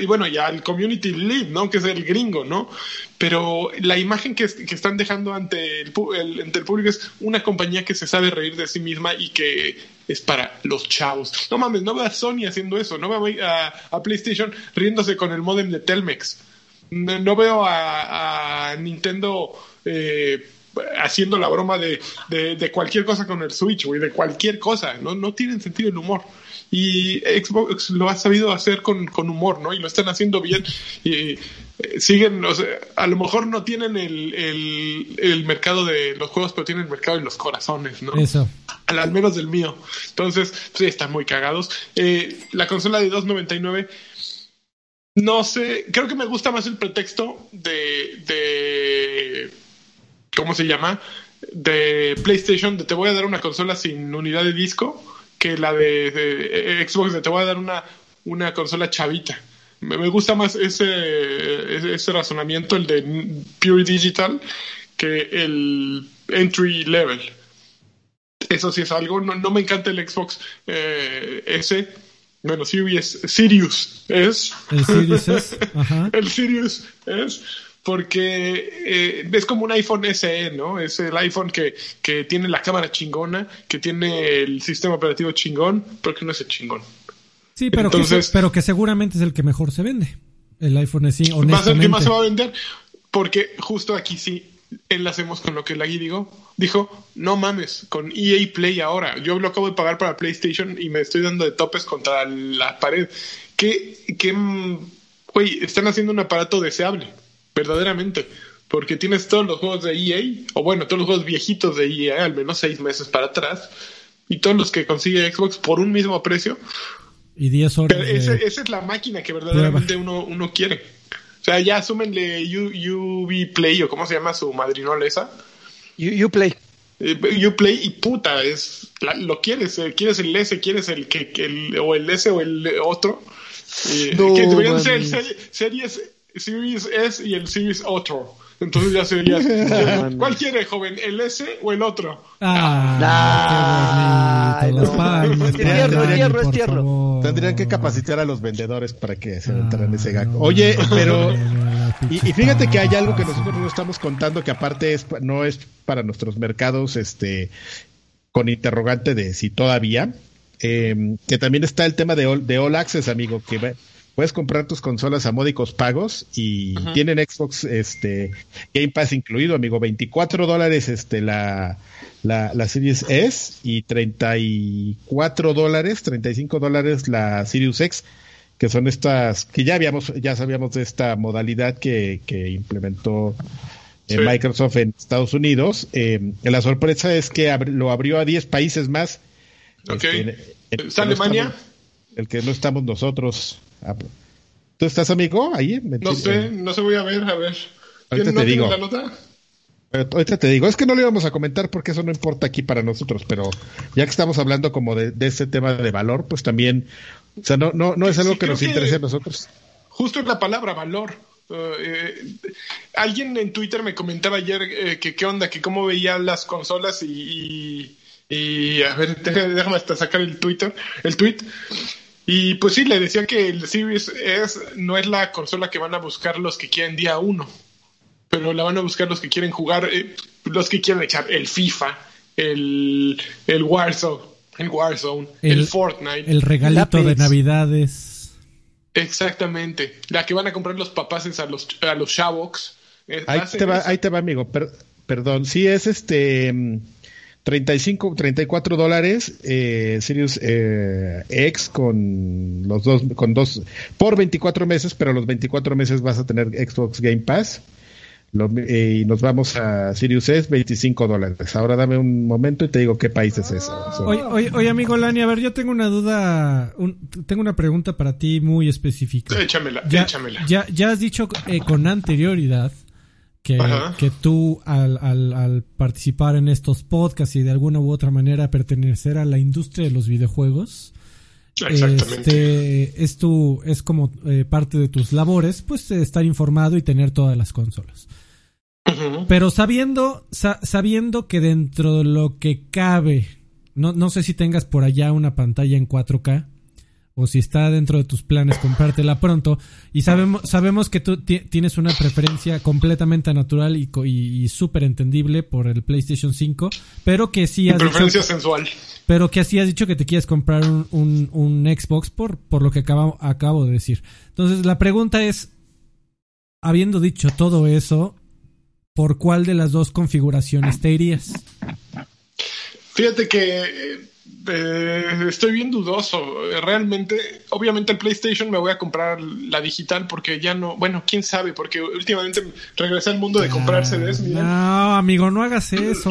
Y bueno, ya el community lead, ¿no? Que es el gringo, ¿no? Pero la imagen que, están dejando ante el, público es una compañía que se sabe reír de sí misma y que es para los chavos. No mames, no veo a Sony haciendo eso, no veo a, PlayStation riéndose con el modem de Telmex. No, veo a, Nintendo eh, haciendo la broma de, de, cualquier cosa con el Switch, güey, de cualquier cosa. No, no tienen sentido el humor. Y Xbox lo ha sabido hacer con, humor, ¿no? Y lo están haciendo bien. Y eh, siguen, o sea, a lo mejor no tienen el, el, mercado de los juegos, pero tienen el mercado de los corazones, ¿no? Eso. Al, menos del mío. Entonces, sí, están muy cagados. Eh, la consola de 299 no sé, creo que me gusta más el pretexto de, de ¿cómo se llama? De PlayStation, de te voy a dar una consola sin unidad de disco, que la de, Xbox, de te voy a dar una, una consola chavita. Me, gusta más ese, ese razonamiento, el de Pure Digital, que el entry level. Eso sí es algo. No, me encanta el Xbox eh, S. Bueno, Sirius, Sirius es. El Sirius es. el Sirius es porque eh, es como un iPhone SE, ¿no? Es el iPhone que, que tiene la cámara chingona, que tiene el sistema operativo chingón, pero que no es el chingón. Sí, pero, que, pero que seguramente es el que mejor se vende. El iPhone SE, honestamente. Va a el que más se va a vender, porque justo aquí sí enlacemos con lo que Lagui digo. Dijo, no mames, con EA Play ahora. Yo lo acabo de pagar para PlayStation y me estoy dando de topes contra la pared. ¿Qué, qué, güey, están haciendo un aparato deseable verdaderamente. Porque tienes todos los juegos de EA, o bueno, todos los juegos viejitos de EA, al menos seis meses para atrás, y todos los que consigue Xbox por un mismo precio. Y 10 horas. esa es la máquina que verdaderamente uno, uno quiere. O sea, ya asúmenle UV Play o cómo se llama su madrinola esa. Uplay. Eh, Uplay y puta, es lo quieres, eh, quieres el S, quieres el que, el, o el S o el otro. Eh, que deberían ser series Series S y el Series otro. Entonces ya sería. ¿Cuál quiere, joven? ¿El S o el otro? Ah, es tierro, es tierro, Tendrían que capacitar a los vendedores para que se entraran ese gag. Oye, pero. Y, fíjate que hay algo que nosotros no estamos contando que aparte es, no es para nuestros mercados este con interrogante de si todavía. Eh, que también está el tema de All, de All Access, amigo, que puedes comprar tus consolas a módicos pagos y tienen Xbox este Game Pass incluido, amigo, 24 dólares este la, la, la Series S y 34 dólares, 35 dólares la Series X, que son estas, que ya habíamos, ya sabíamos de esta modalidad que, que implementó eh, Microsoft en Estados Unidos. Eh, la sorpresa es que lo abrió a 10 países más. Ok. Este, ¿Es Alemania? el que no estamos nosotros. Ah, ¿Tú estás, amigo? Ahí. No sé, no se voy a ver, a ver. Ahorita te digo. Ahorita te digo, es que no lo íbamos a comentar porque eso no importa aquí para nosotros, pero ya que estamos hablando como de, de ese tema de valor, pues también, o sea, no, no, no es algo que nos interese a nosotros. Justo es la palabra valor. Eh, alguien en Twitter me comentaba ayer eh, que qué onda, que cómo veía las consolas y, y, a ver, déjame hasta sacar el Twitter, el tweet. Y pues sí, le decía que el Series S no es la consola que van a buscar los que quieren día uno, pero la van a buscar los que quieren jugar, eh, los que quieren echar el FIFA, el, el Warzone, el Warzone, el, Fortnite. El regalito de Navidades. Exactamente. La que van a comprar los papás a los, a los Shavox. Ahí te, va, ahí te va, amigo. perdón. Sí, es este. 35, 34 dólares eh, Sirius eh, X con los dos, con dos, por 24 meses, pero los 24 meses vas a tener Xbox Game Pass. Eh, y nos vamos a Sirius S, 25 dólares. Ahora dame un momento y te digo qué país es ese. Oye, amigo Lani, a ver, yo tengo una duda, tengo una pregunta para ti muy específica. Échamela, ya, échamela. Ya, ya has dicho eh, con anterioridad que, que tú al, al, participar en estos podcasts y de alguna u otra manera pertenecer a la industria de los videojuegos, este, es, tu, es como eh, parte de tus labores, pues estar informado y tener todas las consolas. Pero sabiendo, sabiendo que dentro de lo que cabe, no, no sé si tengas por allá una pantalla en 4K o si está dentro de tus planes comprártela pronto y sabemos sabemos que tú tienes una preferencia completamente natural y, y, súper entendible por el PlayStation 5, pero que sí has preferencia sensual. Pero que así has dicho que te quieres comprar un, un, un Xbox por, por lo que acabo, acabo de decir. Entonces la pregunta es, habiendo dicho todo eso, ¿por cuál de las dos configuraciones te irías? Fíjate que eh, estoy bien dudoso. Realmente, obviamente el PlayStation me voy a comprar la digital porque ya no, bueno, quién sabe, porque últimamente regresé al mundo de comprar CDs. No, amigo, no hagas eso.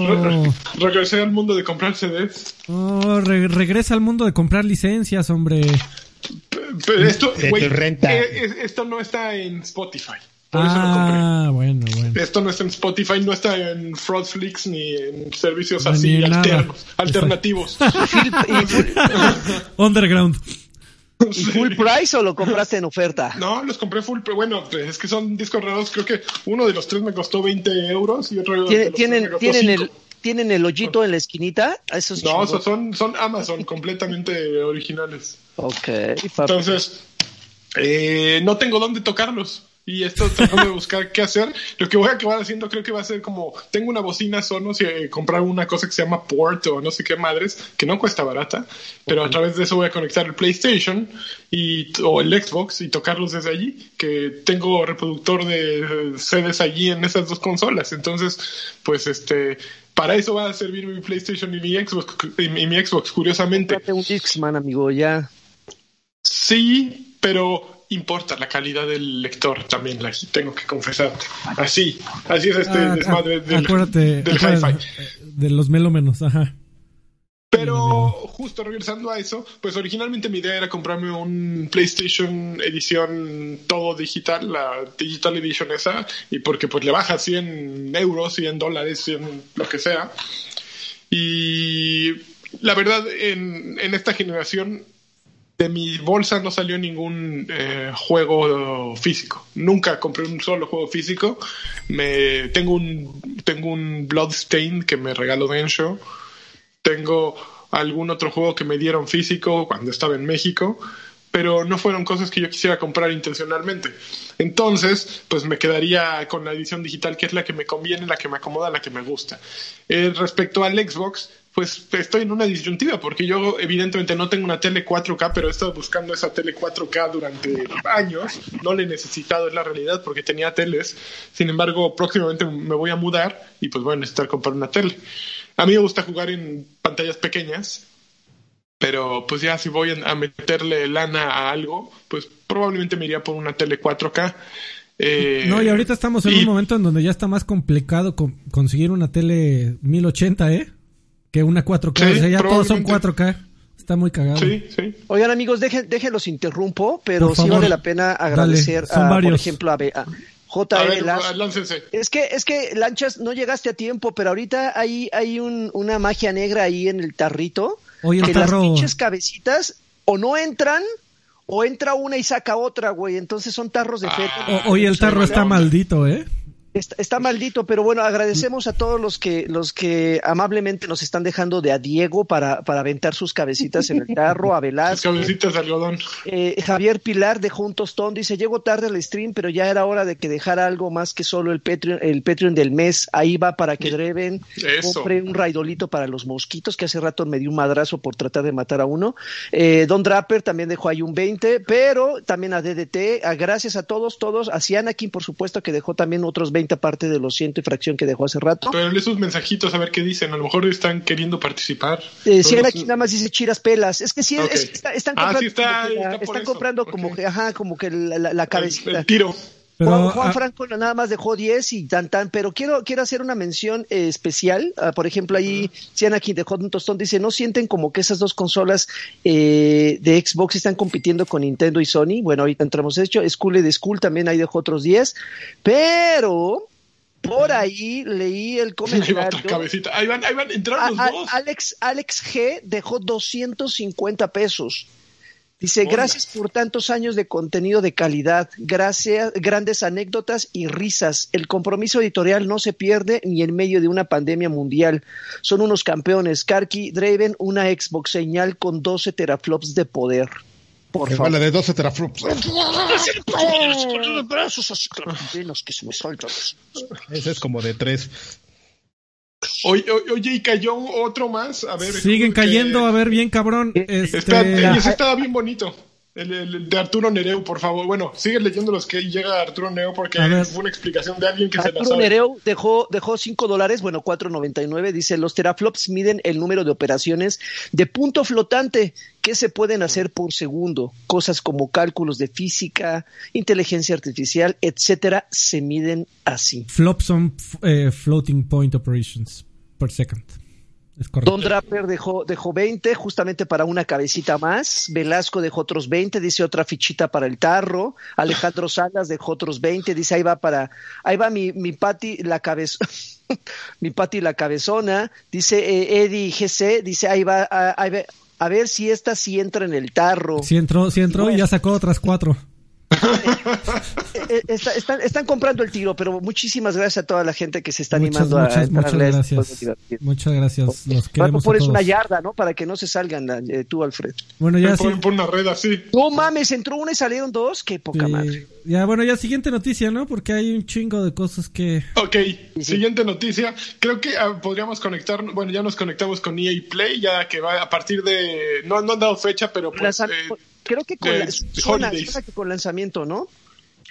regresé al mundo de comprar CDs. Oh, regresa al mundo de comprar licencias, hombre. Pero esto, renta. Eh, esto no está en Spotify ah, bueno, bueno. Esto no está en Spotify, no está en Fraudflix ni en servicios así alternativos. Underground. ¿Y full price o lo compraste en oferta? No, los compré full, pero bueno, es que son discos raros. Creo que uno de los tres me costó 20 euros y otro de tienen, tienen el ¿Tienen el hoyito en la esquinita? Esos no, son, son Amazon, completamente originales. Ok. Entonces, eh, no tengo dónde tocarlos y esto tratando de buscar qué hacer. Lo que voy a acabar haciendo creo que va a ser como, tengo una bocina Sonos y eh, comprar una cosa que se llama Port o no sé qué madres, que no cuesta barata, pero a través de eso voy a conectar el PlayStation y, o el Xbox y tocarlos desde allí, que tengo reproductor de sedes allí en esas dos consolas. Entonces, pues este, para eso va a servir mi PlayStation y mi Xbox, y mi, Xbox curiosamente. un X-Man, amigo, ya. Sí, pero importa la calidad del lector también, la, tengo que confesar. Así, así es este ah, desmadre del, acuérdate, del hi-fi. De los melómenos, ajá. Pero justo regresando a eso, pues originalmente mi idea era comprarme un PlayStation edición todo digital, la Digital Edition esa, y porque pues le baja 100 euros, 100 dólares, 100 lo que sea. Y la verdad, en, en esta generación de mi bolsa no salió ningún eh, juego físico. Nunca compré un solo juego físico. Me, tengo un tengo un Bloodstain que me regaló Densho. Tengo algún otro juego que me dieron físico cuando estaba en México, pero no fueron cosas que yo quisiera comprar intencionalmente. Entonces, pues me quedaría con la edición digital, que es la que me conviene, la que me acomoda, la que me gusta. Eh, respecto al Xbox, pues estoy en una disyuntiva porque yo evidentemente no tengo una tele 4K, pero he estado buscando esa tele 4K durante años. No la he necesitado, es la realidad, porque tenía teles. Sin embargo, próximamente me voy a mudar y pues voy a necesitar comprar una tele. A mí me gusta jugar en pantallas pequeñas, pero pues ya si voy a meterle lana a algo, pues probablemente me iría por una tele 4K. Eh, no, y ahorita estamos en un momento en donde ya está más complicado conseguir una tele 1080, ¿eh? Que una 4K. o sea, ya todos son 4K. Está muy cagado. Sí, sí. Oigan, amigos, dejen, déjenlos interrumpo, pero sí vale la pena agradecer a, por ejemplo, a, a JL Es que, es que, Lanchas, no llegaste a tiempo, pero ahorita hay, hay un, una magia negra ahí en el tarrito. Oye, que las pinches cabecitas o no entran o entra una y saca otra, güey. Entonces son tarros de ah, feto. Oye, el tarro está maldito, ¿eh? Está, maldito, pero bueno, agradecemos a todos los que los que amablemente nos están dejando de a Diego para, para aventar sus cabecitas en el carro, a Velasco. cabecitas de algodón. Eh, Javier Pilar de un tostón, dice, llego tarde al stream, pero ya era hora de que dejara algo más que solo el Patreon, el Patreon del mes. Ahí va para que Dreven compre un raidolito para los mosquitos, que hace rato me dio un madrazo por tratar de matar a uno. Eh, Don Draper también dejó ahí un 20, pero también a DDT, a gracias a todos, todos, a Cianakin, por supuesto, que dejó también otros 20 parte de los ciento y fracción que dejó hace rato. Pero lee sus mensajitos a ver qué dicen, a lo mejor están queriendo participar. Eh, si aquí nada más dice chiras pelas, es que sí, están comprando, están comprando como que, ajá, como que la, la, cabecita. El, tiro. Juan, ah, Franco nada más dejó 10 y tan tan, pero quiero quiero hacer una mención eh, especial. Ah, por ejemplo, ahí aquí dejó un tostón, dice, ¿no sienten como que esas dos consolas eh, de Xbox están compitiendo con Nintendo y Sony? Bueno, ahorita entramos hecho. School de School también ahí dejó otros 10, pero por ahí leí el comentario. Ahí van, ahí van, entraron los dos. Alex, Alex G dejó 250 pesos. Dice, gracias por tantos años de contenido de calidad, gracias, grandes anécdotas y risas. El compromiso editorial no se pierde ni en medio de una pandemia mundial. Son unos campeones. Karki Draven, una Xbox señal con 12 teraflops de poder. Por favor. de 12 teraflops. Ese es como de 3. Oye, oye, y cayó otro más. A ver. Siguen cayendo, a ver, bien cabrón. Este... ese estaba bien bonito. El, de Arturo Nereu, por favor. Bueno, sigue leyendo los que llega Arturo Nereu porque fue una explicación de alguien que se la sabe. Nereu dejó, dejó 5 dólares, bueno, 4.99. Dice, los teraflops miden el número de operaciones de punto flotante que se pueden hacer por segundo. Cosas como cálculos de física, inteligencia artificial, etcétera, se miden así. Flops son eh, floating point operations per second. Don Draper dejó, dejó 20 justamente para una cabecita más. Velasco dejó otros 20, dice otra fichita para el tarro. Alejandro Salas dejó otros 20, dice ahí va para, ahí va mi, mi Pati la cabeza. mi Pati la cabezona, dice eh, Eddie GC, dice ahí va, a, a, ver si esta sí entra en el tarro. Sí entró, sí entró y ya sacó otras cuatro. Eh, eh, están, comprando el tiro, pero muchísimas gracias a toda la gente que se está animando a muchas gracias. Muchas gracias. Los queremos pones una yarda, ¿no? Para que no se salgan eh, tú, Alfred. Bueno, ya sí. una red así. No mames, entró una y salieron dos. Qué poca madre. Ya, bueno, ya siguiente noticia, ¿no? Porque hay un chingo de cosas que. Ok, siguiente noticia. Creo que ah, podríamos conectar. Bueno, ya nos conectamos con EA Play, ya que va a partir de. No, no han dado fecha, pero pues. Creo que con, la, con lanzamiento, ¿no?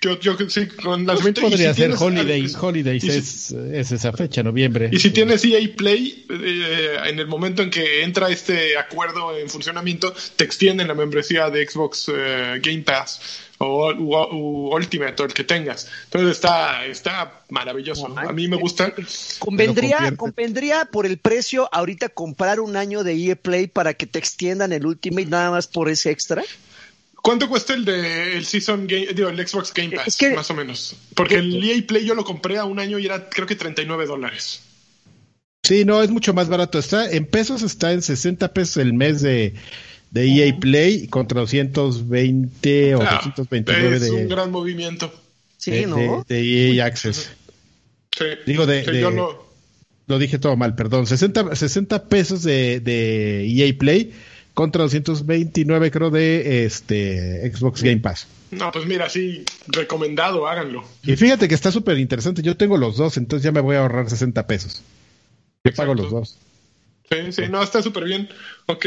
Yo, yo sí, con lanzamiento. Podría ser Holidays, Holidays es, es, esa fecha, noviembre. Y si tienes EA Play, eh, en el momento en que entra este acuerdo en funcionamiento, te extienden la membresía de Xbox eh, Game Pass o, Ultimate o el que tengas. Entonces está, está maravilloso. a mí me gusta. Convendría, convendría por el precio ahorita comprar un año de EA Play para que te extiendan el Ultimate nada más por ese extra. ¿Cuánto cuesta el de el Season Game, digo, el Xbox Game Pass, más o menos? Porque el EA Play yo lo compré a un año y era creo que 39 dólares. Sí, no, es mucho más barato. Está en pesos, está en 60 pesos el mes de, de EA Play contra 220 o 229 es de. Es un gran movimiento. Sí, ¿no? De, EA Access. Sí. Digo, de. Lo dije todo mal, perdón. 60, 60 pesos de, de EA Play contra 229 creo de este Xbox Game Pass. No, pues mira, sí, recomendado, háganlo. Y fíjate que está súper interesante. Yo tengo los dos, entonces ya me voy a ahorrar 60 pesos. Yo pago los dos. Sí, sí, no, está súper bien. Ok.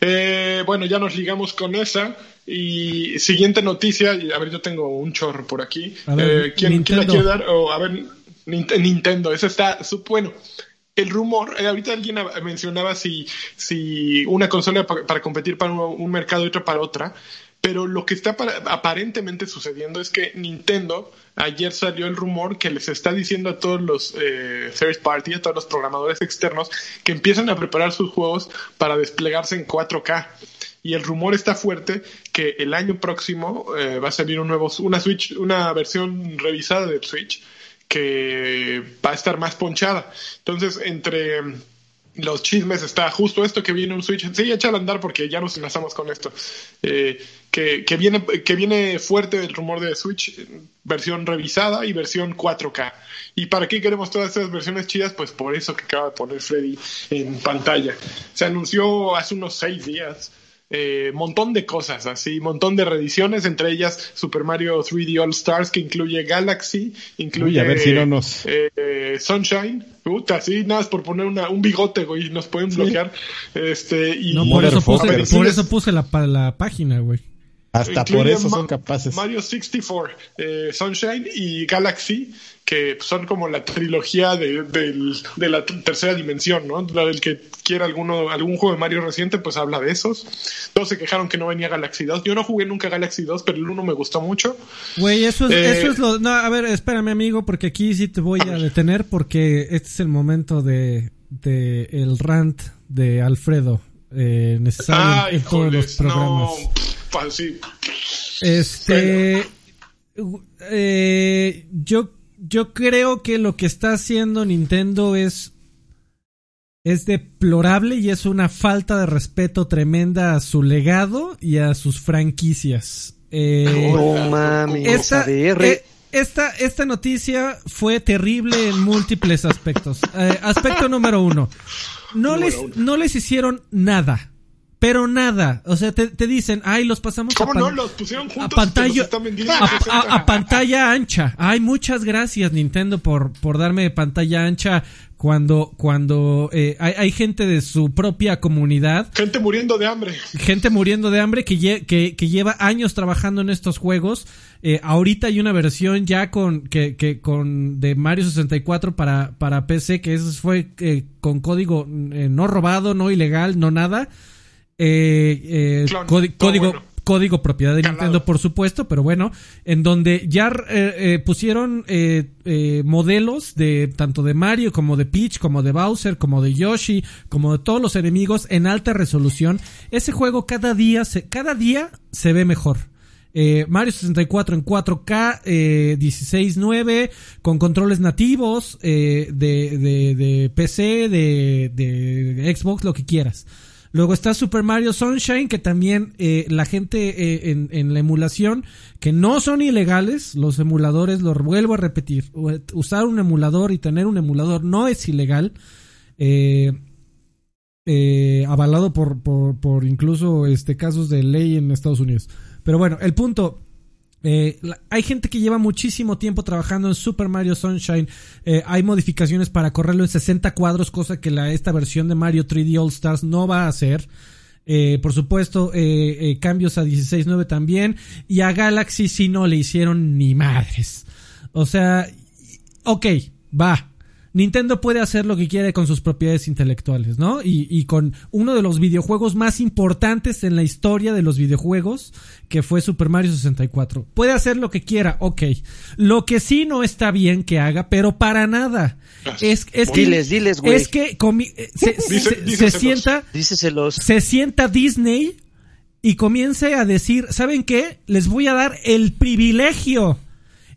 Eh, bueno, ya nos ligamos con esa. Y siguiente noticia, a ver, yo tengo un chorro por aquí. Eh, ¿quién, la quiere dar? a ver, Nintendo, eso está, bueno. El rumor, eh, ahorita alguien mencionaba si, si una consola para, competir para un, mercado y otra para otra, pero lo que está aparentemente sucediendo es que Nintendo, ayer salió el rumor que les está diciendo a todos los eh, third party, a todos los programadores externos, que empiezan a preparar sus juegos para desplegarse en 4K y el rumor está fuerte que el año próximo eh, va a salir un nuevo una Switch, una versión revisada del Switch que va a estar más ponchada. Entonces, entre los chismes está justo esto que viene un Switch. Sí, echa a andar porque ya nos enlazamos con esto. Eh, que, que, viene, que viene fuerte el rumor de Switch, versión revisada y versión 4K. ¿Y para qué queremos todas estas versiones chidas? Pues por eso que acaba de poner Freddy en pantalla. Se anunció hace unos seis días eh, montón de cosas, así, montón de reediciones, entre ellas Super Mario 3D All Stars, que incluye Galaxy, incluye a ver si no nos... Eh, Sunshine, puta, así, nada, por poner una, un bigote, güey, nos pueden bloquear. Este, y no, por eso puse, por eso puse la, la página, güey. Hasta por eso son capaces. Mario 64, eh, Sunshine y Galaxy, que son como la trilogía de, la tercera dimensión, ¿no? Del que quiera alguno, algún juego de Mario reciente, pues habla de esos. Todos se quejaron que no venía Galaxy 2. Yo no jugué nunca Galaxy 2, pero el 1 me gustó mucho. Güey, eso es, eso eh, es lo... No, a ver, espérame, amigo, porque aquí sí te voy a, detener porque este es el momento de, de el rant de Alfredo. Eh, necesario en, todos los programas. Este. Eh, yo, yo creo que lo que está haciendo Nintendo es. Es deplorable y es una falta de respeto tremenda a su legado y a sus franquicias. Eh, esta, eh, esta, esta, noticia fue terrible en múltiples aspectos. aspecto número uno. No les, no les hicieron nada pero nada. O sea, te, te dicen, ay, los pasamos ¿Cómo no? Los pusieron juntos a pantalla, a, pantalla ancha. Ay, muchas gracias, Nintendo, por, por darme pantalla ancha cuando, cuando eh, hay, hay, gente de su propia comunidad. Gente muriendo de hambre. Gente muriendo de hambre que, que, que lleva años trabajando en estos juegos. Eh, ahorita hay una versión ya con, que, que con de Mario 64 para, para PC, que eso fue eh, con código eh, no robado, no ilegal, no nada eh, eh código, código propiedad de Nintendo, por supuesto, pero bueno, en donde ya eh, eh, pusieron modelos de tanto de Mario como de Peach, como de Bowser, como de Yoshi, como de todos los enemigos en alta resolución. Ese juego cada día se, cada día se ve mejor. Mario 64 en 4K, eh, 16.9, con controles nativos de, de, de, PC, de, de Xbox, lo que quieras. Luego está Super Mario Sunshine, que también eh, la gente eh, en, la emulación, que no son ilegales, los emuladores, lo vuelvo a repetir, usar un emulador y tener un emulador no es ilegal, eh, avalado por, por, por incluso este, casos de ley en Estados Unidos. Pero bueno, el punto, eh, hay gente que lleva muchísimo tiempo trabajando en Super Mario Sunshine. Eh, hay modificaciones para correrlo en 60 cuadros, cosa que esta versión de Mario 3D All Stars no va a hacer. Eh, por supuesto, cambios a 16.9 también. Y a Galaxy si no le hicieron ni madres. O sea, ok, va. Nintendo puede hacer lo que quiere con sus propiedades intelectuales, ¿no? Y, y, con uno de los videojuegos más importantes en la historia de los videojuegos, que fue Super Mario 64. Puede hacer lo que quiera, ok. Lo que sí no está bien que haga, pero para nada. Es, es que, diles, diles, güey. Es que eh, se, sienta, se sienta Disney y comience a decir, ¿saben qué? Les voy a dar el privilegio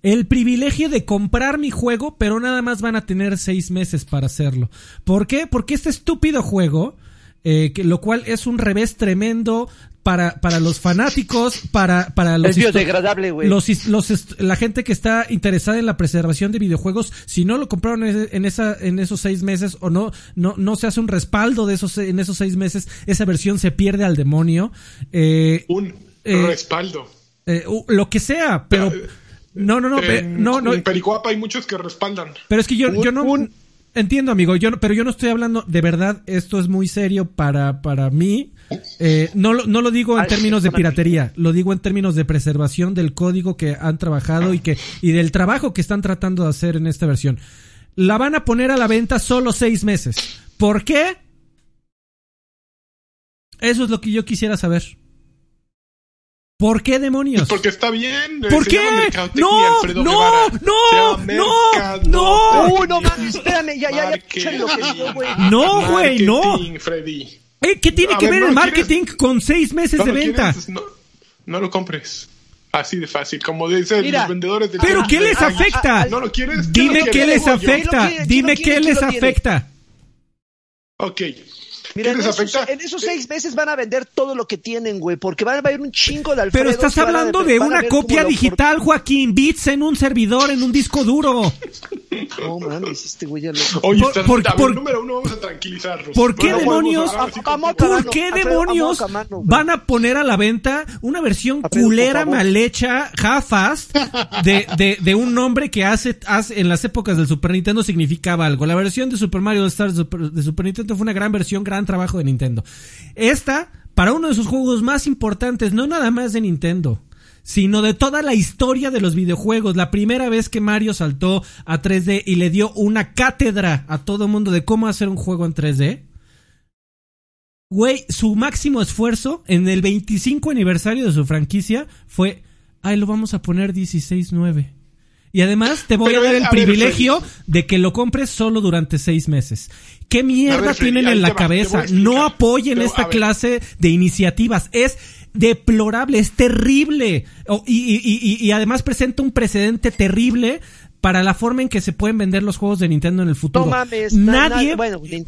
el privilegio de comprar mi juego, pero nada más van a tener seis meses para hacerlo. ¿Por qué? Porque este estúpido juego, eh, que, lo cual es un revés tremendo para, para los fanáticos, para, para los... Es biodegradable, güey. Los, los, la gente que está interesada en la preservación de videojuegos, si no lo compraron en, esa, en esos seis meses o no, no, no se hace un respaldo de esos, en esos seis meses, esa versión se pierde al demonio. Eh, un eh, respaldo. lo que sea, pero... No, no, no, en, no, no. En Pericuapa hay muchos que respaldan. Pero es que yo, yo no. Entiendo, amigo, yo, pero yo no estoy hablando, de verdad, esto es muy serio para, para mí. Eh, no, no lo digo en términos de piratería, lo digo en términos de preservación del código que han trabajado y, que, y del trabajo que están tratando de hacer en esta versión. La van a poner a la venta solo seis meses. ¿Por qué? Eso es lo que yo quisiera saber. ¿Por qué demonios? Porque está bien. ¿Por qué? No, no, no, no, no, no. No mames, espérame, ya, ya, ya, lo que güey. No, güey, no. Eh, ¿Qué tiene que ver, el marketing con seis meses de venta? no, lo compres. Así de fácil, como dicen los vendedores de ¿Pero qué les afecta? ¿No lo quieres? Dime qué les afecta. Dime qué les afecta. Ok. Mira, en esos, seis meses van a vender todo lo que tienen, güey, porque van a haber un chingo de Alfredo. Pero estás hablando de, una copia digital, Joaquín, bits en un servidor, en un disco duro. No mames, este güey ya lo... Oye, por, por, número uno vamos a tranquilizarlos. ¿Por qué demonios, ¿por qué demonios van a poner a la venta una versión culera, mal hecha, half-assed, de, de, de, un nombre que hace, hace, en las épocas del Super Nintendo significaba algo? La versión de Super Mario Stars de Super Nintendo fue una gran versión, gran trabajo de Nintendo. Esta, para uno de sus juegos más importantes, no nada más de Nintendo, sino de toda la historia de los videojuegos. La primera vez que Mario saltó a 3D y le dio una cátedra a todo el mundo de cómo hacer un juego en 3D. Güey, su máximo esfuerzo en el 25 aniversario de su franquicia fue, ay, lo vamos a poner 16.9. Y además te voy a dar el privilegio de que lo compres solo durante seis meses. ¿Qué mierda tienen en la cabeza? No apoyen esta clase de iniciativas. Es deplorable, es terrible. y, además presenta un precedente terrible para la forma en que se pueden vender los juegos de Nintendo en el futuro. No mames, Nadie,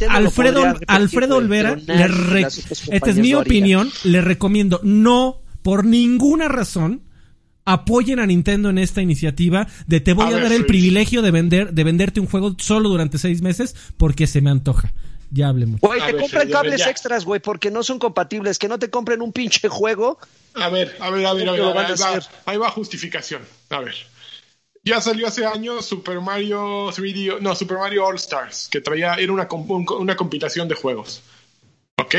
Alfredo, Alfredo Olvera, esta es mi opinión, le recomiendo no por ninguna razón apoyen a Nintendo en esta iniciativa de te voy a, dar el privilegio de vender de venderte un juego solo durante seis meses porque se me antoja. Ya hablemos. Güey, te compran cables extras, güey, porque no son compatibles. Que no te compren un pinche juego. A ver, a ver, a ver, a ver. ahí, va, ahí va justificación. A ver. Ya salió hace años Super Mario 3D, no, Super Mario All Stars, que traía, era una, una compilación de juegos. ¿Ok?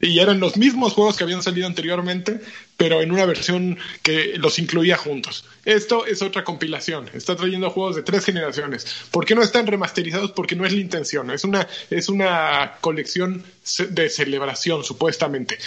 Y eran los mismos juegos que habían salido anteriormente, pero en una versión que los incluía juntos. Esto es otra compilación. Está trayendo juegos de tres generaciones. ¿Por qué no están remasterizados? Porque no es la intención. Es una, es una colección de celebración, supuestamente.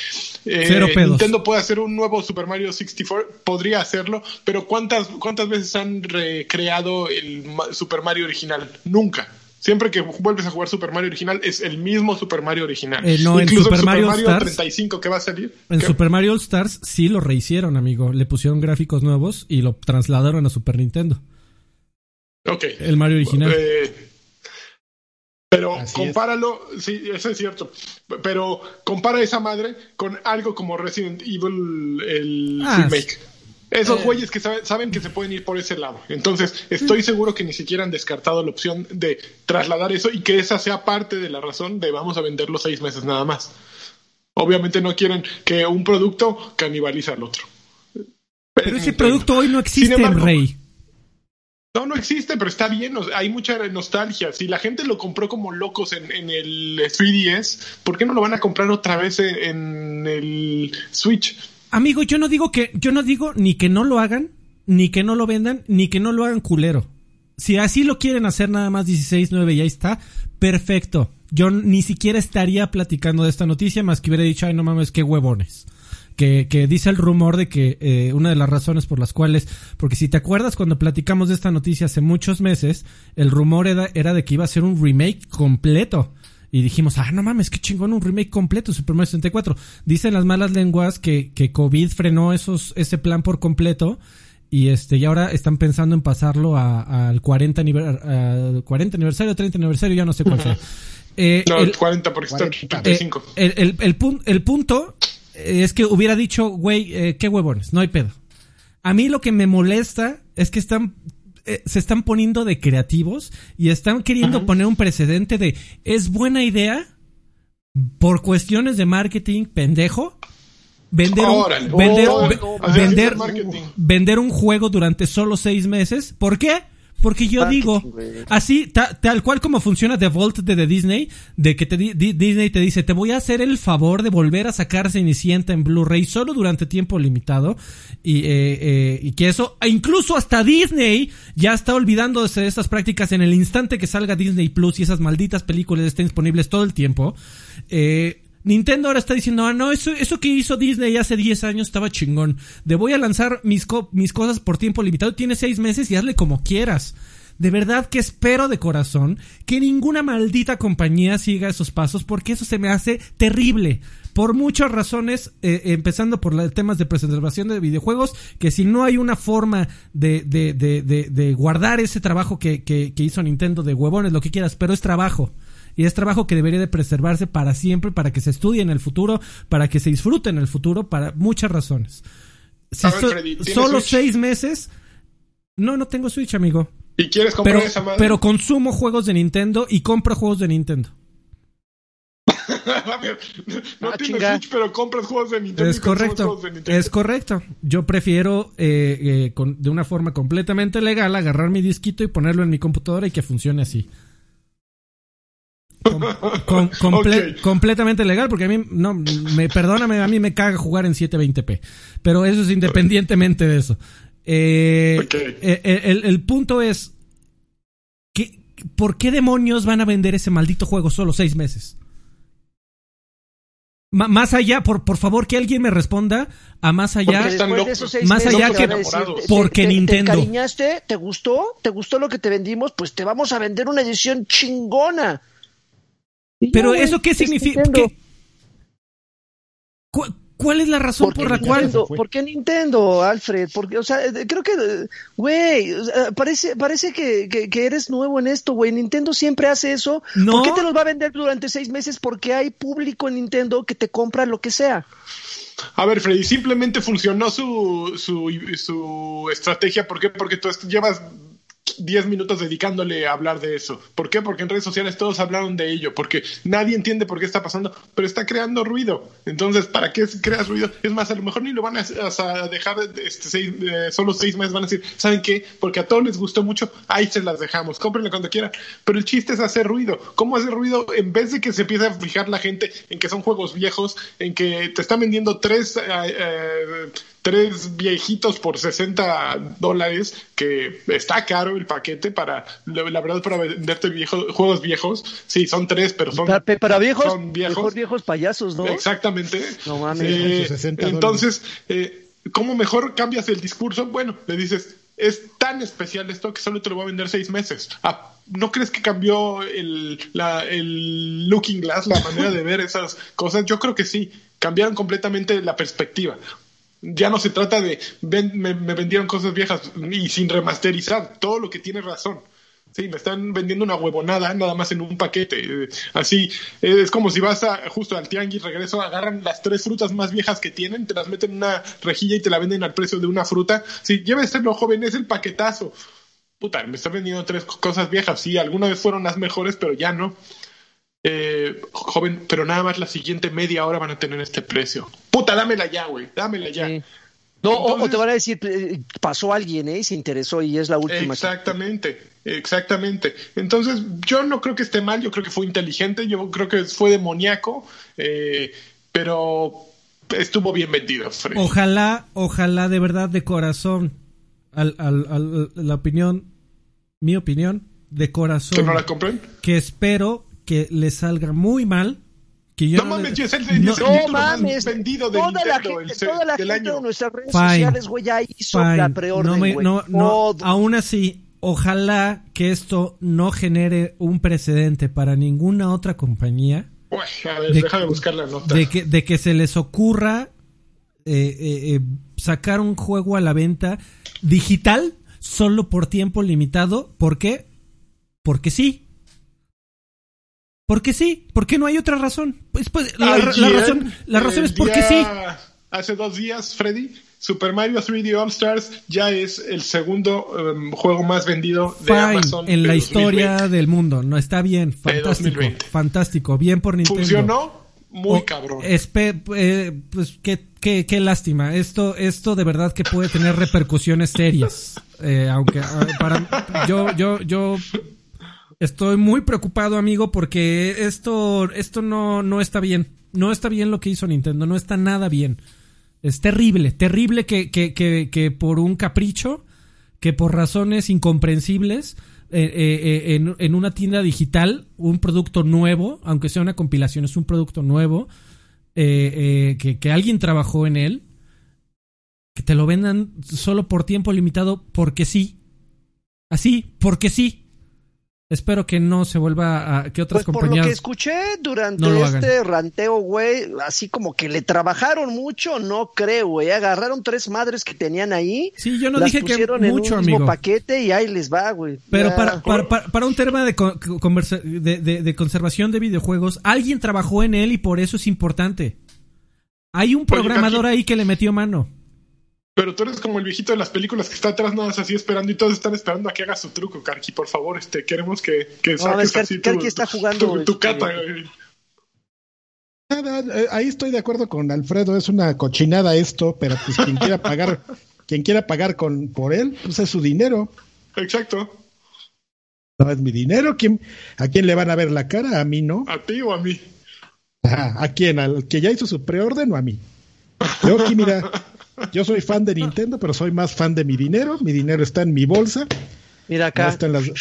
Eh, Nintendo puede hacer un nuevo Super Mario 64, podría hacerlo, pero ¿cuántas, cuántas veces han recreado el Super Mario original? Nunca. Siempre que vuelves a jugar Super Mario original es el mismo Super Mario original. Eh, no, Incluso en Super, Mario, Stars, 35 que va a salir. En Super Mario All Stars sí lo rehicieron, amigo. Le pusieron gráficos nuevos y lo trasladaron a Super Nintendo. Ok. El Mario original. Eh, pero compáralo, sí, eso es cierto. Pero compara esa madre con algo como Resident Evil, el ah, remake. Esos eh. güeyes que saben, que se pueden ir por ese lado. Entonces, estoy seguro que ni siquiera han descartado la opción de trasladar eso y que esa sea parte de la razón de vamos a venderlo seis meses nada más. Obviamente no quieren que un producto canibalice al otro. Pero ese producto hoy no existe, Rey. No, no existe, pero está bien. Hay mucha nostalgia. Si la gente lo compró como locos en, en, el 3DS, ¿por qué no lo van a comprar otra vez en el Switch? Amigo, yo no digo que, yo no digo ni que no lo hagan, ni que no lo vendan, ni que no lo hagan culero. Si así lo quieren hacer nada más 16.9 y ahí está, perfecto. Yo ni siquiera estaría platicando de esta noticia más que hubiera dicho, ay no mames, qué huevones. Que, que dice el rumor de que eh, una de las razones por las cuales, porque si te acuerdas cuando platicamos de esta noticia hace muchos meses, el rumor era, era de que iba a ser un remake completo y dijimos, ah, no mames, qué chingón, un remake completo, Super Mario 64. Dicen las malas lenguas que, que COVID frenó esos, ese plan por completo y este y ahora están pensando en pasarlo al 40, 40 aniversario, 30 aniversario, ya no sé cuál sea. Eh, no, el 40 porque está 35. Eh, el, el, el, punto es que hubiera dicho, güey, eh, qué huevones, no hay pedo. A mí lo que me molesta es que están eh, se están poniendo de creativos y están queriendo poner un precedente de es buena idea por cuestiones de marketing pendejo vender un, vender, vender, vender un juego durante solo seis meses. ¿Por qué? Porque yo digo, así, tal cual como funciona The Vault de, de Disney, de que te, Disney te dice, te voy a hacer el favor de volver a sacar Cenicienta en Blu-ray solo durante tiempo limitado. Y, eh, eh, y que eso, e incluso hasta Disney ya está olvidándose de estas prácticas en el instante que salga Disney Plus y esas malditas películas estén disponibles todo el tiempo. Eh, Nintendo ahora está diciendo, ah, no, eso, eso que hizo Disney hace 10 años estaba chingón. De voy a lanzar mis, mis cosas por tiempo limitado. Tiene 6 meses y hazle como quieras. De verdad que espero de corazón que ninguna maldita compañía siga esos pasos porque eso se me hace terrible. Por muchas razones, eh, empezando por los temas de preservación de videojuegos, que si no hay una forma de, de, de, de guardar ese trabajo que, que, que hizo Nintendo de huevones, lo que quieras, pero es trabajo y es trabajo que debería de preservarse para siempre, para que se estudie en el futuro, para que se disfrute en el futuro, para muchas razones. solo seis meses. No, no tengo Switch, amigo. ¿Y quieres comprar pero, esa madre? Pero consumo juegos de Nintendo y compro juegos de Nintendo. no ah, tienes Switch, pero compras juegos de Nintendo. Es correcto. Es correcto. Yo prefiero eh, eh, de una forma completamente legal agarrar mi disquito y ponerlo en mi computadora y que funcione así. Completamente legal, porque a mí, no, me, perdóname, a mí me caga jugar en 720p. Pero eso es independientemente de eso. Eh, eh, el, el, punto es, que, ¿por qué demonios van a vender ese maldito juego solo seis meses? más allá, por, por favor, que alguien me responda a más allá, más allá que porque Nintendo. ¿Te cariñaste? ¿Te gustó? ¿Te gustó lo que te vendimos? Pues te vamos a vender una edición chingona. Pero eso qué significa? ¿Cuál es la razón por la cual? ¿Por qué Nintendo, Alfred? Porque, o sea, eh, creo que, güey, parece, parece que, que, eres nuevo en esto, güey. Nintendo siempre hace eso. ¿Por qué te los va a vender durante seis meses? Porque hay público en Nintendo que te compra lo que sea. A ver, Freddy, simplemente funcionó su, su, su estrategia. ¿Por qué? Porque tú llevas 10 minutos dedicándole a hablar de eso. ¿Por qué? Porque en redes sociales todos hablaron de ello, porque nadie entiende por qué está pasando, pero está creando ruido. Entonces, ¿para qué creas ruido? Es más, a lo mejor ni lo van a, dejar este, eh, solo seis meses, van a decir, ¿saben qué? Porque a todos les gustó mucho, ahí se las dejamos, cómprenle cuando quieran. Pero el chiste es hacer ruido. ¿Cómo hacer ruido? En vez de que se empiece a fijar la gente en que son juegos viejos, en que te están vendiendo tres... Eh, eh, tres viejitos por 60 dólares, que está caro el paquete para, la verdad, para venderte viejos, juegos viejos. Sí, son tres, pero son. Para, viejos, son viejos. viejos payasos, ¿no? Exactamente. No mames. Eh, entonces, eh, ¿cómo mejor cambias el discurso? Bueno, le dices, es tan especial esto que solo te lo voy a vender seis meses. Ah, ¿No crees que cambió el, la, el looking glass, la manera de ver esas cosas? Yo creo que sí. Cambiaron completamente la perspectiva ya no se trata de me, vendieron cosas viejas y sin remasterizar, todo lo que tiene razón. Sí, me están vendiendo una huevonada nada más en un paquete. Así, es como si vas a, justo al tianguis, regreso, agarran las tres frutas más viejas que tienen, te las meten en una rejilla y te la venden al precio de una fruta. Sí, lléveselo, joven, es el paquetazo. Puta, me están vendiendo tres cosas viejas. Sí, alguna vez fueron las mejores, pero ya no. Eh, joven, pero nada más la siguiente media hora van a tener este precio. Puta, dámela ya, güey, dámela ya. No, o te van a decir, eh, pasó alguien, ¿eh? Se interesó y es la última. Exactamente, exactamente. Entonces, yo no creo que esté mal, yo creo que fue inteligente, yo creo que fue demoníaco, eh, pero estuvo bien vendido. Ojalá, ojalá de verdad, de corazón, al, al, la opinión, mi opinión, de corazón. ¿Que no la compren? Que espero que le salga muy mal. Que yo no, mames, es el, no, más vendido de toda la gente, toda la gente de nuestras redes sociales, güey, ya hizo la preorden, no, no, aún así, ojalá que esto no genere un precedente para ninguna otra compañía. Uy, a ver, de, déjame buscar la nota. De que, de que se les ocurra eh, eh, eh, sacar un juego a la venta digital solo por tiempo limitado. ¿Por qué? Porque sí. Porque sí, porque no hay otra razón. Pues, pues la, razón, la razón es porque sí. Hace dos días, Freddy, Super Mario 3D All Stars ya es el segundo em, juego más vendido de Amazon en la historia del mundo. No está bien, fantástico, fantástico, bien por Nintendo. Funcionó muy cabrón. Eh, pues qué, qué, qué, lástima. Esto, esto de verdad que puede tener repercusiones serias. Eh, aunque para yo, yo, yo estoy muy preocupado, amigo, porque esto, esto no, no está bien. No está bien lo que hizo Nintendo. No está nada bien. Es terrible, terrible que, que, que, que por un capricho, que por razones incomprensibles, eh, eh, en, en, una tienda digital un producto nuevo, aunque sea una compilación, es un producto nuevo, eh, que, que, alguien trabajó en él, que te lo vendan solo por tiempo limitado porque sí. Así, porque sí. Espero que no se vuelva a que otras pues compañías. Por lo que escuché durante este ranteo, güey, así como que le trabajaron mucho, no creo, güey. Agarraron tres madres que tenían ahí. Sí, yo no dije que mucho, en un mismo paquete y ahí les va, güey. Pero para, para, para, un tema de, de, de, conservación de videojuegos, alguien trabajó en él y por eso es importante. Hay un programador ahí que le metió mano. Pero tú eres como el viejito de las películas que está atrás nada más así esperando y todos están esperando a que haga su truco, Karki, por favor, este, queremos que, que saques así Karki está jugando tu, cata. Nada, eh, ahí estoy de acuerdo con Alfredo, es una cochinada esto, pero pues quien quiera pagar, quien quiera pagar con por él, pues es su dinero. Exacto. No es mi dinero, ¿quién, ¿a quién le van a ver la cara? A mí no. ¿A ti o a mí? ¿A quién? ¿Al que ya hizo su preorden o a mí? Yo aquí, mira, yo soy fan de Nintendo, pero soy más fan de mi dinero. Mi dinero está en mi bolsa. Mira acá. No está en las,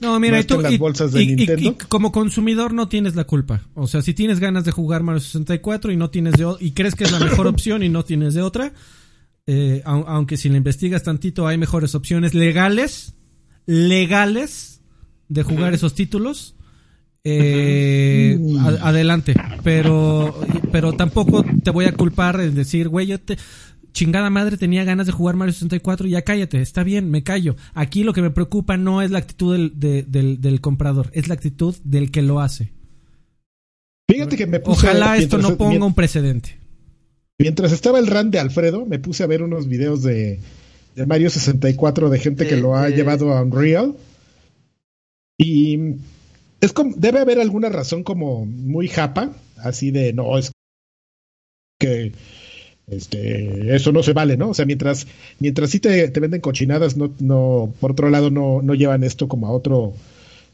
no, mira, tú, las bolsas de Nintendo. Y, como consumidor no tienes la culpa. O sea, si tienes ganas de jugar Mario 64 y no tienes de y crees que es la mejor opción y no tienes de otra, eh, aunque si la investigas tantito hay mejores opciones legales, legales de jugar esos títulos. Eh, adelante, pero pero tampoco te voy a culpar en decir, güey, yo te chingada madre tenía ganas de jugar Mario 64, ya cállate, está bien, me callo. Aquí lo que me preocupa no es la actitud del, del, comprador, es la actitud del que lo hace. Fíjate que me puse Ojalá esto no ponga un precedente. Mientras estaba el run de Alfredo, me puse a ver unos videos de, de Mario 64 de gente que lo ha llevado a Unreal. Y es como, debe haber alguna razón como muy japa, así de no, es que este, eso no se vale, ¿no? O sea, mientras, mientras sí te, venden cochinadas, no, no, por otro lado, no, no llevan esto como a otro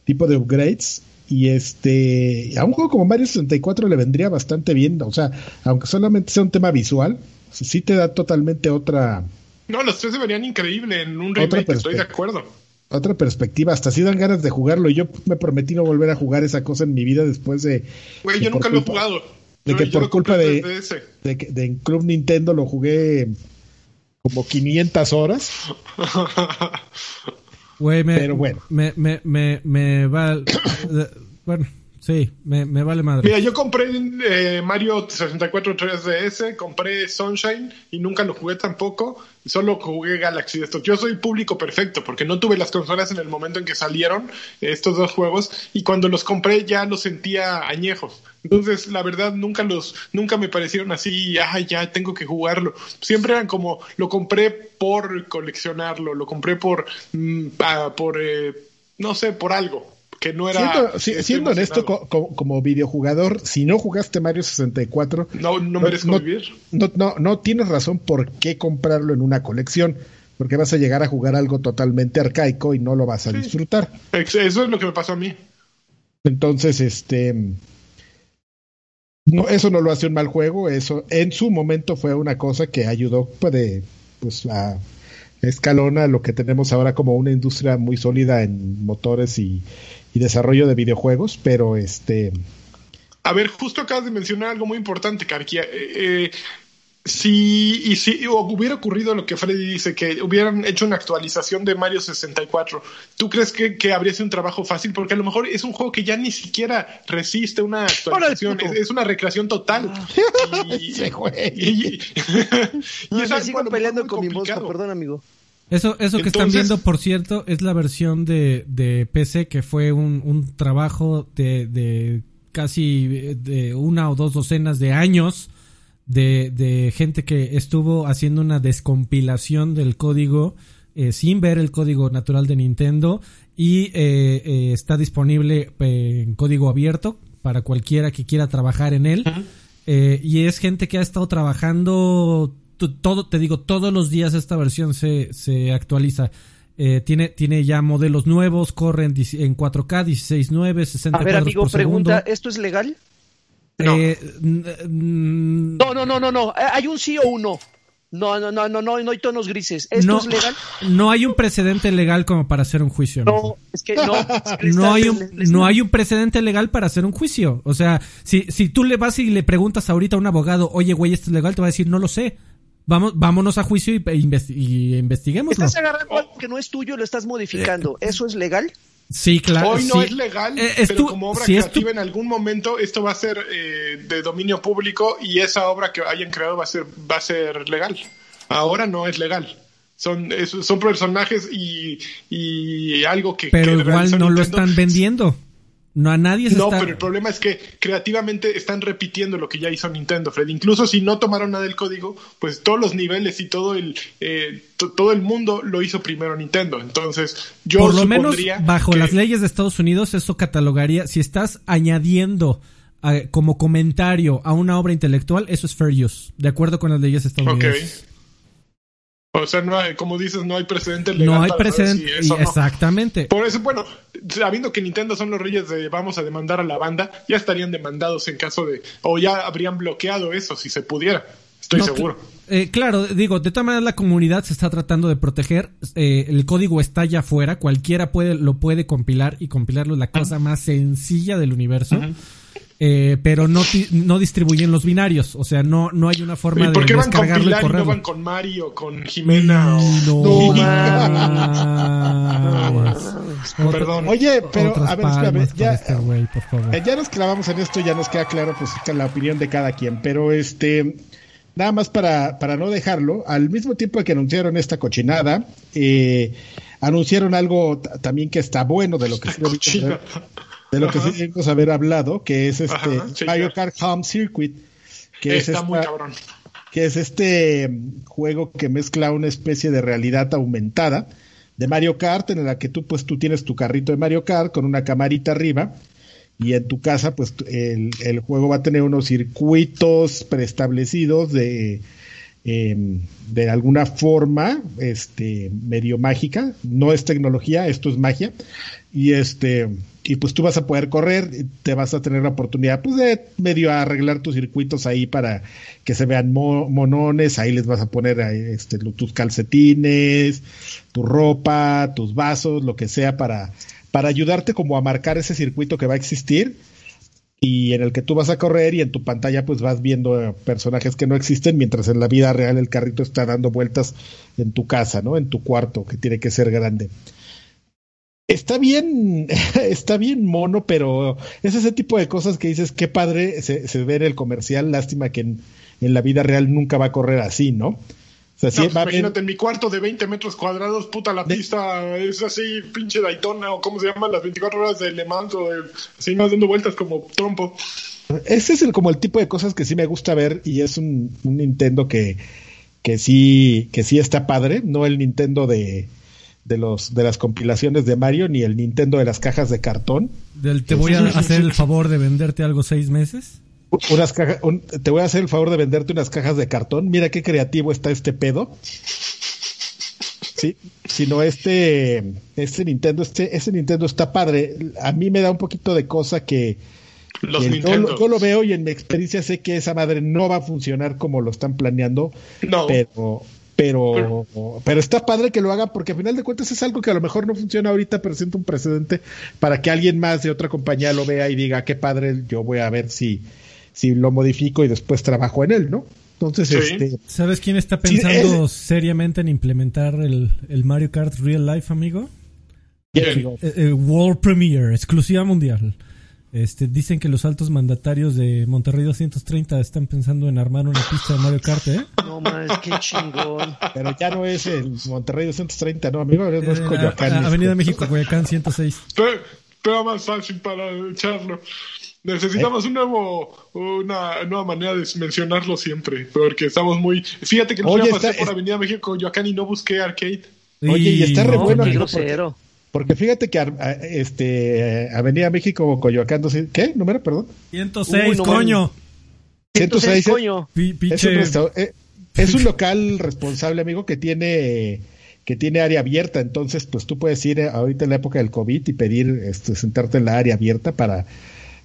tipo de upgrades. Y este, a un juego como Mario 64 le vendría bastante bien, o sea, aunque solamente sea un tema visual, sí te da totalmente otra. No, los tres se verían increíble en un remake, estoy de acuerdo. Otra perspectiva, hasta si dan ganas de jugarlo. Y yo me prometí no volver a jugar esa cosa en mi vida después de. Güey, yo nunca lo he jugado de que por culpa de, de, de, en Club Nintendo lo jugué como 500 horas. Güey, me, Pero bueno. Me, me, me, me va. bueno, Sí, me, vale madre. Mira, yo compré eh, Mario 64 3DS, compré Sunshine y nunca lo jugué tampoco. Solo jugué Galaxy de estos. Yo soy público perfecto porque no tuve las consolas en el momento en que salieron estos dos juegos y cuando los compré ya los sentía añejos. Entonces, la verdad, nunca los, nunca me parecieron así, ah, ya tengo que jugarlo. Siempre eran como, lo compré por coleccionarlo, lo compré por, mm, por, eh, no sé, por algo que no era. Siendo, honesto, como videojugador, si no jugaste Mario 64, no, no merezco vivir. No, no, no tienes razón por qué comprarlo en una colección, porque vas a llegar a jugar algo totalmente arcaico y no lo vas a disfrutar. Eso es lo que me pasó a mí. Entonces, este. No, eso no lo hace un mal juego, eso en su momento fue una cosa que ayudó pues, pues a escalona lo que tenemos ahora como una industria muy sólida en motores y, y desarrollo de videojuegos, pero este... A ver, justo acabas de mencionar algo muy importante, Karkia. Eh, eh, si, y si hubiera ocurrido lo que Freddy dice, que hubieran hecho una actualización de Mario 64, ¿tú crees que, habría sido un trabajo fácil? Porque a lo mejor es un juego que ya ni siquiera resiste una actualización, es, una recreación total. Ah. y, y, y, sigo peleando con mi mosca, perdón amigo. Eso, eso que están viendo, por cierto, es la versión de, de PC que fue un, un trabajo de, de, casi de una o dos docenas de años de, de gente que estuvo haciendo una descompilación del código eh, sin ver el código natural de Nintendo y eh, eh, está disponible en código abierto para cualquiera que quiera trabajar en él. Eh, y es gente que ha estado trabajando todo, te digo, todos los días esta versión se, se actualiza. Eh, tiene, tiene ya modelos nuevos, corren en 4K, 16.9, 60 A ver, amigo, pregunta, ¿esto es legal? Eh, no. no, no, no, no, Hay un sí o un no. No, no, no, no, no, no hay tonos grises. ¿Esto es legal? No hay un precedente legal como para hacer un juicio. No, es que no. no, hay un, no hay un precedente legal para hacer un juicio. O sea, si, si tú le vas y le preguntas ahorita a un abogado, oye, güey, ¿esto es legal? Te va a decir, no lo sé. Vamos, vámonos a juicio y, y investiguemos. Estás agarrando algo que no es tuyo, lo estás modificando. Eh, ¿Eso es legal? Sí, claro. Hoy no es legal, eh, pero como obra creativa en algún momento esto va a ser eh, de dominio público y esa obra que hayan creado va a ser va a ser legal. Ahora no es legal. Son, son personajes y, y algo que... Pero igual no lo están vendiendo. No a nadie No, pero el problema es que creativamente están repitiendo lo que ya hizo Nintendo, Fred. Incluso si no tomaron nada del código, pues todos los niveles y todo el eh, todo el mundo lo hizo primero Nintendo. Entonces, yo por lo menos bajo las leyes de Estados Unidos eso catalogaría si estás añadiendo eh, como comentario a una obra intelectual, eso es fair use, de acuerdo con las leyes estadounidenses. O sea, no hay, como dices, no hay precedente legal. No hay precedente. exactamente. Por eso, bueno, sabiendo que Nintendo son los reyes de vamos a demandar a la banda, ya estarían demandados en caso de. O ya habrían bloqueado eso si se pudiera. Estoy seguro. Eh, claro, digo, de todas maneras la comunidad se está tratando de proteger. Eh, el código está allá afuera. Cualquiera puede, lo puede compilar y compilarlo es la cosa más sencilla del universo. Eh, pero no, no distribuyen los binarios, o sea, no, no hay una forma de descargarlo y correrlo. no van con Mario, con Jimena? No, Perdón. Oye, pero a ver, espérame, ya, este eh, ya nos clavamos en esto, ya nos queda claro pues la opinión de cada quien, pero este nada más para, para no dejarlo, al mismo tiempo que anunciaron esta cochinada, eh, anunciaron algo también que está bueno de lo que se de lo que sí debemos haber hablado, que es este Mario Kart Home Circuit, que es que es este mm, juego que mezcla una especie de realidad aumentada de Mario Kart en la que tú pues tú tienes tu carrito de Mario Kart con una camarita arriba y en tu casa pues el, el juego va a tener unos circuitos preestablecidos de em, de alguna forma este medio mágica. No es tecnología esto es magia. Y este y pues tú vas a poder correr, te vas a tener la oportunidad pues de medio arreglar tus circuitos ahí para que se vean monones, ahí les vas a poner este, tus calcetines, tu ropa, tus vasos, lo que sea para, para ayudarte como a marcar ese circuito que va a existir y en el que tú vas a correr y en tu pantalla pues vas viendo personajes que no existen mientras en la vida real el carrito está dando vueltas en tu casa, ¿no? En tu cuarto que tiene que ser grande. Está bien, está bien mono, pero es ese tipo de cosas que dices, qué padre se, ve en el comercial, lástima que en, la vida real nunca va a correr así, ¿no? Sea, imagínate, en mi cuarto de 20 metros cuadrados, puta, la pista es así, pinche Daytona, o cómo se llama, las 24 horas de Le Mans, o así más dando vueltas como trompo. Ese es el, como el tipo de cosas que sí me gusta ver, y es un, un Nintendo que, que sí, que sí está padre, no el Nintendo de, de los de las compilaciones de Mario ni el Nintendo de las cajas de cartón. Del, te voy a hacer el favor de venderte algo seis meses. Unas cajas, te voy a hacer el favor de venderte unas cajas de cartón. Mira qué creativo está este pedo. Sí, sino este este Nintendo este ese Nintendo está padre. A mí me da un poquito de cosa que los yo, lo veo y en mi experiencia sé que esa madre no va a funcionar como lo están planeando. No. Pero, pero, pero está padre que lo haga porque a final de cuentas es algo que a lo mejor no funciona ahorita, pero siento un precedente para que alguien más de otra compañía lo vea y diga, qué padre, yo voy a ver si, si lo modifico y después trabajo en él, ¿no? Entonces, este, ¿sabes quién está pensando seriamente en implementar el, el, Mario Kart Real Life, amigo? Eh, eh, World Premiere, exclusiva mundial. Este, dicen que los altos mandatarios de Monterrey 230 están pensando en armar una pista de Mario Kart, ¿eh? No más, qué chingón. Pero ya no es el Monterrey 230, no, amigo, es eh, Coyoacán. Avenida México, Coyoacán 106. Pero, más fácil para echarlo. Necesitamos un nuevo, una nueva manera de mencionarlo siempre, porque estamos muy... Fíjate que no fui a pasar por Avenida México, Coyoacán y no busqué arcade. Oye, y está re bueno. Porque fíjate que este Avenida México, Coyoacán, ¿qué? ¿Número, perdón? 106, coño. 106, coño. Es, un, eh, es un local responsable, amigo, que tiene que tiene área abierta, entonces pues tú puedes ir ahorita en la época del COVID y pedir este, sentarte en la área abierta para,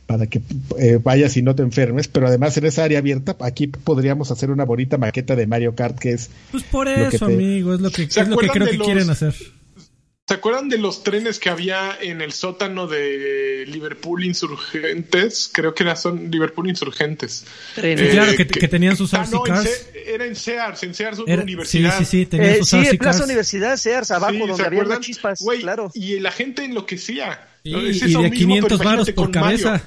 para que eh, vayas y no te enfermes, pero además en esa área abierta aquí podríamos hacer una bonita maqueta de Mario Kart que es... Pues por eso, amigo, es lo que, es lo que creo que quieren hacer. ¿Se acuerdan de los trenes que había en el sótano de Liverpool Insurgentes? Creo que eran Liverpool Insurgentes. Eh, claro, que, tenían sus ah, no, era en Sears, en Sears era, Universidad. Sí, sí, sí, tenían eh, sus Sí, en Plaza Universidad, Sears, abajo, donde había chispas, claro. Y la gente enloquecía. y de 500 baros por cabeza.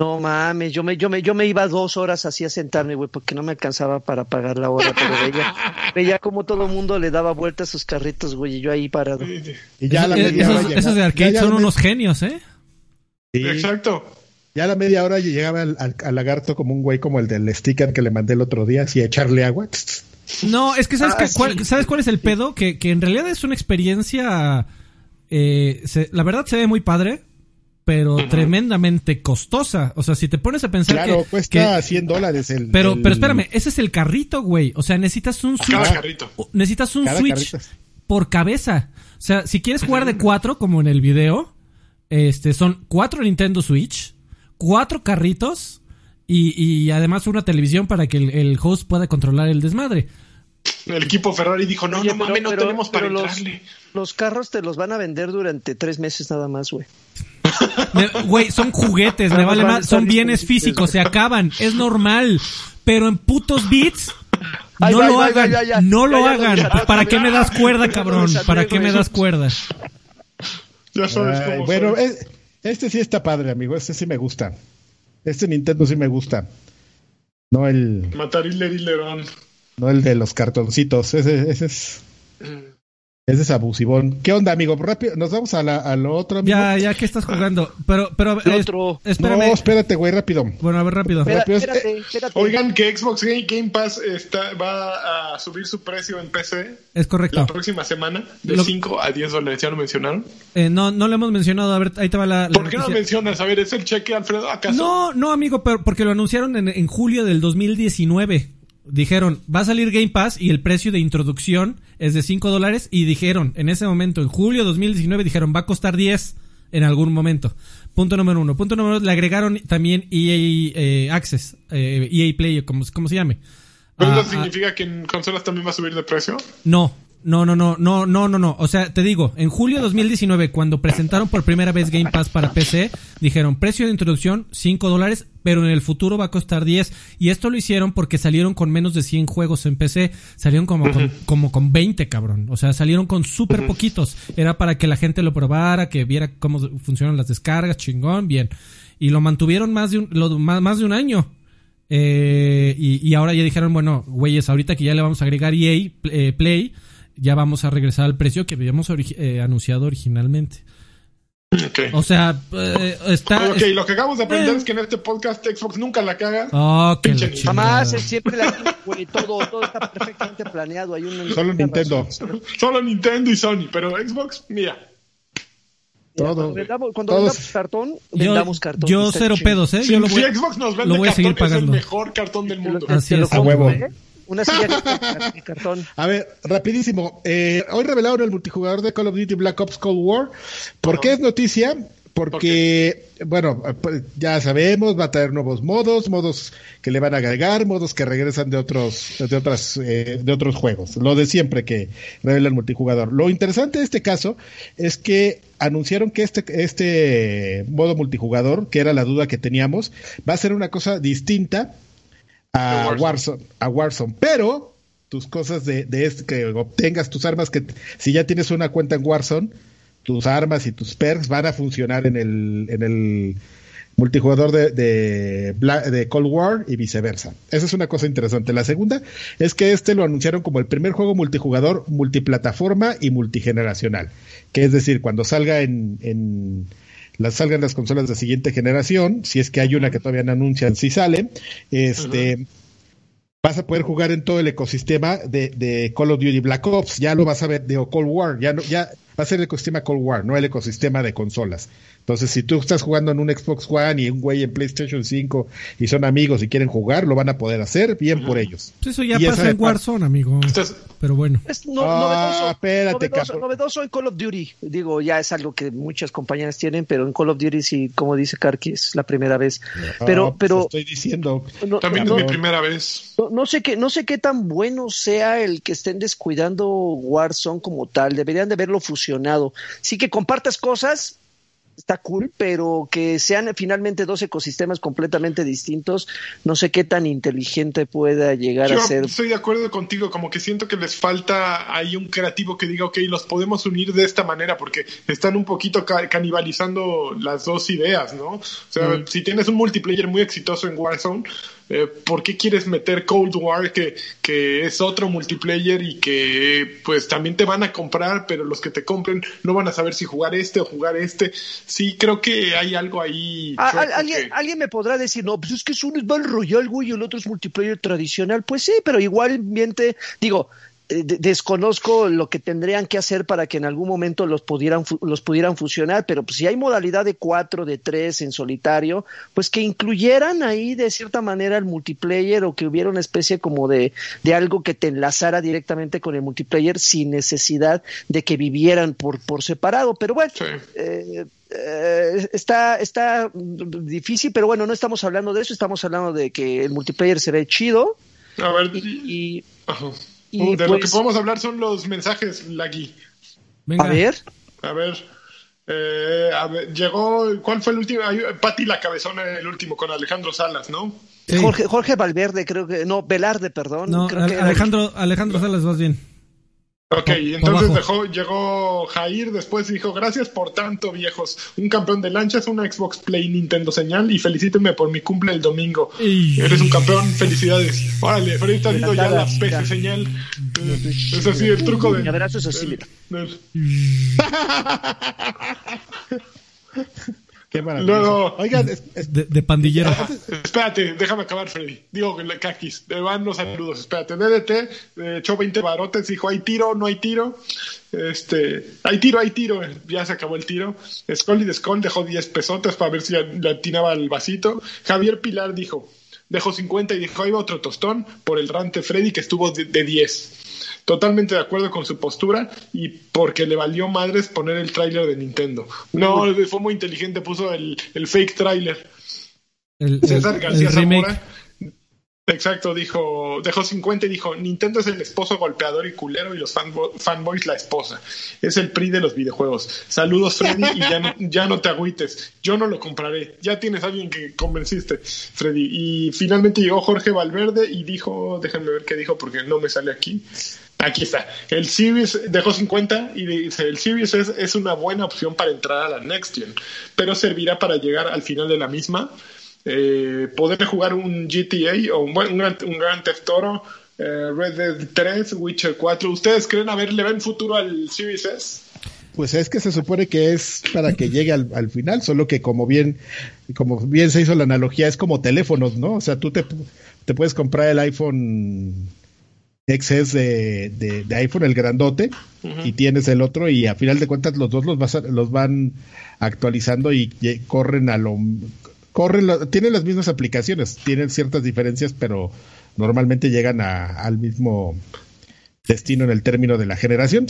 No mames, yo me, yo me, yo me iba dos horas así a sentarme, güey, porque no me alcanzaba para pagar la hora, pero veía, veía como todo el mundo le daba vuelta a sus carritos, güey, y yo ahí parado. Y ya la media esos, esos, de arcade son unos genios, ¿eh? Sí. Exacto. Ya a la media hora llegaba al, lagarto como un güey como el del sticker que le mandé el otro día, así a echarle agua. No, es que ¿sabes, ah, cuál, ¿sabes cuál es el pedo? Que, que en realidad es una experiencia, eh, la verdad se ve muy padre, pero tremendamente costosa. O sea, si te pones a pensar claro, cuesta 100 dólares el... Pero, pero espérame, ese es el carrito, güey. O sea, necesitas un Switch... Necesitas un Switch por cabeza. O sea, si quieres jugar de cuatro, como en el video, este, son cuatro Nintendo Switch, cuatro carritos y, y además una televisión para que el, host pueda controlar el desmadre. El equipo Ferrari dijo, no, no mames, no tenemos para entrarle. los carros te los van a vender durante tres meses nada más, güey. Güey, son juguetes, me vale más. Son bienes físicos, se acaban. Es normal. Pero en putos bits. No lo hagan, no lo hagan. ¿Para qué me das cuerda, cabrón? ¿Para qué me das cuerda? Ya sabes cómo Bueno, este sí está padre, amigo. Este sí me gusta. Este Nintendo sí me gusta. No el. Matar Lerón. No el de los cartoncitos. Ese, ese es. Ese es abusivón. ¿Qué onda, amigo? Rápido, nos vamos a, la, lo otro, amigo. Ya, ya que estás jugando. Pero, pero, otro? espérame. No, espérate, güey, rápido. Bueno, a ver, rápido. espérate, espérate. Oigan que Xbox Game, Pass está, va a subir su precio en PC. Es correcto. La próxima semana, de 5 a 10 dólares. ¿Ya lo mencionaron? Eh, no, no lo hemos mencionado. A ver, ahí te va la. ¿Por qué no lo mencionas? A ver, ¿es el cheque, Alfredo? ¿Acaso? No, no, amigo, pero porque lo anunciaron en, en julio del 2019 dijeron, va a salir Game Pass y el precio de introducción es de 5 dólares y dijeron, en ese momento, en julio de 2019, dijeron, va a costar 10 en algún momento. Punto número uno. Punto número dos, le agregaron también EA eh, Access, eh, EA Play, como, como se llame. ¿Pero eso ah, ah. significa que en consolas también va a subir de precio? No, no, no, no, no, no, no, no. O sea, te digo, en julio de 2019, cuando presentaron por primera vez Game Pass para PC, dijeron precio de introducción 5 dólares, pero en el futuro va a costar 10. Y esto lo hicieron porque salieron con menos de 100 juegos en PC. Salieron como, con, como con 20, cabrón. O sea, salieron con súper poquitos. Era para que la gente lo probara, que viera cómo funcionan las descargas, chingón, bien. Y lo mantuvieron más de un, lo, más, más de un año. Eh, y, y, ahora ya dijeron, bueno, güeyes, ahorita que ya le vamos a agregar EA eh, Play ya vamos a regresar al precio que habíamos eh, anunciado originalmente. O sea, eh, está. Ok, lo que acabamos de aprender eh. es que en este podcast Xbox nunca la caga. Oh, Jamás, siempre la todo, todo está perfectamente planeado. Hay un, Solo Nintendo. Solo Nintendo y Sony, pero Xbox, mira. Todo. Cuando vendamos cartón, vendamos cartón. Yo cero pedos, ¿eh? yo lo voy, si Xbox nos vende lo voy a seguir pagando. es el mejor cartón del mundo. Así es. A huevo. Una silla de cartón. A ver, rapidísimo. Eh, hoy revelaron el multijugador de Call of Duty Black Ops Cold War. ¿Por qué es noticia? Porque, bueno, pues, ya sabemos, va a traer nuevos modos, modos que le van a agregar, modos que regresan de otros, de otras, eh, de otros juegos. Lo de siempre que revela el multijugador. Lo interesante de este caso es que anunciaron que este, este modo multijugador, que era la duda que teníamos, va a ser una cosa distinta a Warzone. a Warzone. Pero tus cosas de, de este, que obtengas tus armas, que si ya tienes una cuenta en Warzone, tus armas y tus perks van a funcionar en el, en el multijugador de, de, de, Cold War y viceversa. Esa es una cosa interesante. La segunda es que este lo anunciaron como el primer juego multijugador multiplataforma y multigeneracional. Que es decir, cuando salga en, en las salgan las consolas de siguiente generación, si es que hay una que todavía no anuncian si sale, este, vas a poder jugar en todo el ecosistema de, de, Call of Duty Black Ops, ya lo vas a ver de Cold War, ya no, ya va a ser el ecosistema Cold War, no el ecosistema de consolas. Entonces, si tú estás jugando en un Xbox One y un güey en PlayStation 5 y son amigos y quieren jugar, lo van a poder hacer, bien por ellos. Pues eso ya pasa en Warzone, amigo. Pero bueno. Es no, ah, novedoso, novedoso, en Call of Duty. Digo, ya es algo que muchas compañías tienen, pero en Call of Duty sí, como dice Karki, es la primera vez. pero, pues pero estoy diciendo. También es mi primera vez. No, sé qué, no sé qué tan bueno sea el que estén descuidando Warzone como tal. Deberían de haberlo fusionado. Sí que compartas cosas, está cool, pero que sean finalmente dos ecosistemas completamente distintos, no sé qué tan inteligente pueda llegar a ser. Estoy de acuerdo contigo, como que siento que les falta ahí un creativo que diga, ok, los podemos unir de esta manera, porque están un poquito canibalizando las dos ideas, ¿no? O sea, mm. si tienes un multiplayer muy exitoso en Warzone, eh, ¿por qué quieres meter Cold War que, que es otro multiplayer y que pues también te van a comprar, pero los que te compren no van a saber si jugar este o jugar este? Sí, creo que hay algo ahí. ¿Alguien, alguien me podrá decir, no, pues es que es un Battle Royale, güey, y el otro es multiplayer tradicional. Pues sí, pero igualmente, digo, desconozco lo que tendrían que hacer para que en algún momento los pudieran, los pudieran fusionar, pero pues si hay modalidad de cuatro, de tres en solitario, pues que incluyeran ahí de cierta manera el multiplayer o que hubiera una especie como de, de algo que te enlazara directamente con el multiplayer sin necesidad de que vivieran por, por separado. Pero bueno, eh, eh, está, está difícil, pero bueno, no estamos hablando de eso, estamos hablando de que el multiplayer se ve chido. A ver, y, Uh, de lo que pues- podemos hablar son los mensajes, Lagui. A ver. A ver. Eh, a ver, llegó, ¿cuál fue el último? Pati la cabezona el último con Alejandro Salas, ¿no? Jorge, Jorge Valverde, creo que, no, Velarde, perdón. No, Alejandro, Alejandro Salas, más bien. Ok, entonces dejó, llegó Jair después y dijo, gracias por tanto, viejos. Un campeón de lanchas, una Xbox Play Nintendo señal y felicítenme por mi cumple el domingo. Eres un campeón, felicidades. Órale, Freddy está haciendo ya la PC señal. Es así el truco de... Así, mira. Qué maravilloso. Oigan, de, pandillero. espérate, déjame acabar, Freddy. Digo, Kakis, te van los saludos. Espérate, DDT eh, echó 20 barotes, dijo, ¿hay tiro? ¿No hay tiro? Este, hay tiro, hay tiro. Ya se acabó el tiro. Scully de Skull dejó 10 pesotes para ver si le atinaba el vasito. Javier Pilar dijo, dejó 50 y dijo, ahí va otro tostón por el rante Freddy que estuvo de, de 10 totalmente de acuerdo con su postura y porque le valió madres poner el tráiler de Nintendo. No, fue muy inteligente, puso el, fake tráiler. César García Zamora. Exacto, dijo, dejó 50 y dijo, Nintendo es el esposo golpeador y culero y los fanboys la esposa. Es el PRI de los videojuegos. Saludos Freddy y ya no, ya no te agüites. Yo no lo compraré. Ya tienes a alguien que convenciste, Freddy. Y finalmente llegó Jorge Valverde y dijo, déjenme ver qué dijo porque no me sale aquí. Aquí está. El Series dejó 50 y dice, el Series es, una buena opción para entrar a la Next Gen, pero servirá para llegar al final de la misma. Eh, poder jugar un GTA o un, un, un Grand Theft Auto, eh, Red Dead 3, Witcher 4. ¿Ustedes creen, a ver, le ven futuro al Series S? Pues es que se supone que es para que llegue al, al, final, solo que como bien, como bien se hizo la analogía, es como teléfonos, ¿no? O sea, tú te, te puedes comprar el iPhone XS de, de, iPhone, el grandote, y tienes el otro, y a final de cuentas los dos los, vas los van actualizando y, corren a lo. Corren, tienen las mismas aplicaciones, tienen ciertas diferencias, pero normalmente llegan a, al mismo destino en el término de la generación.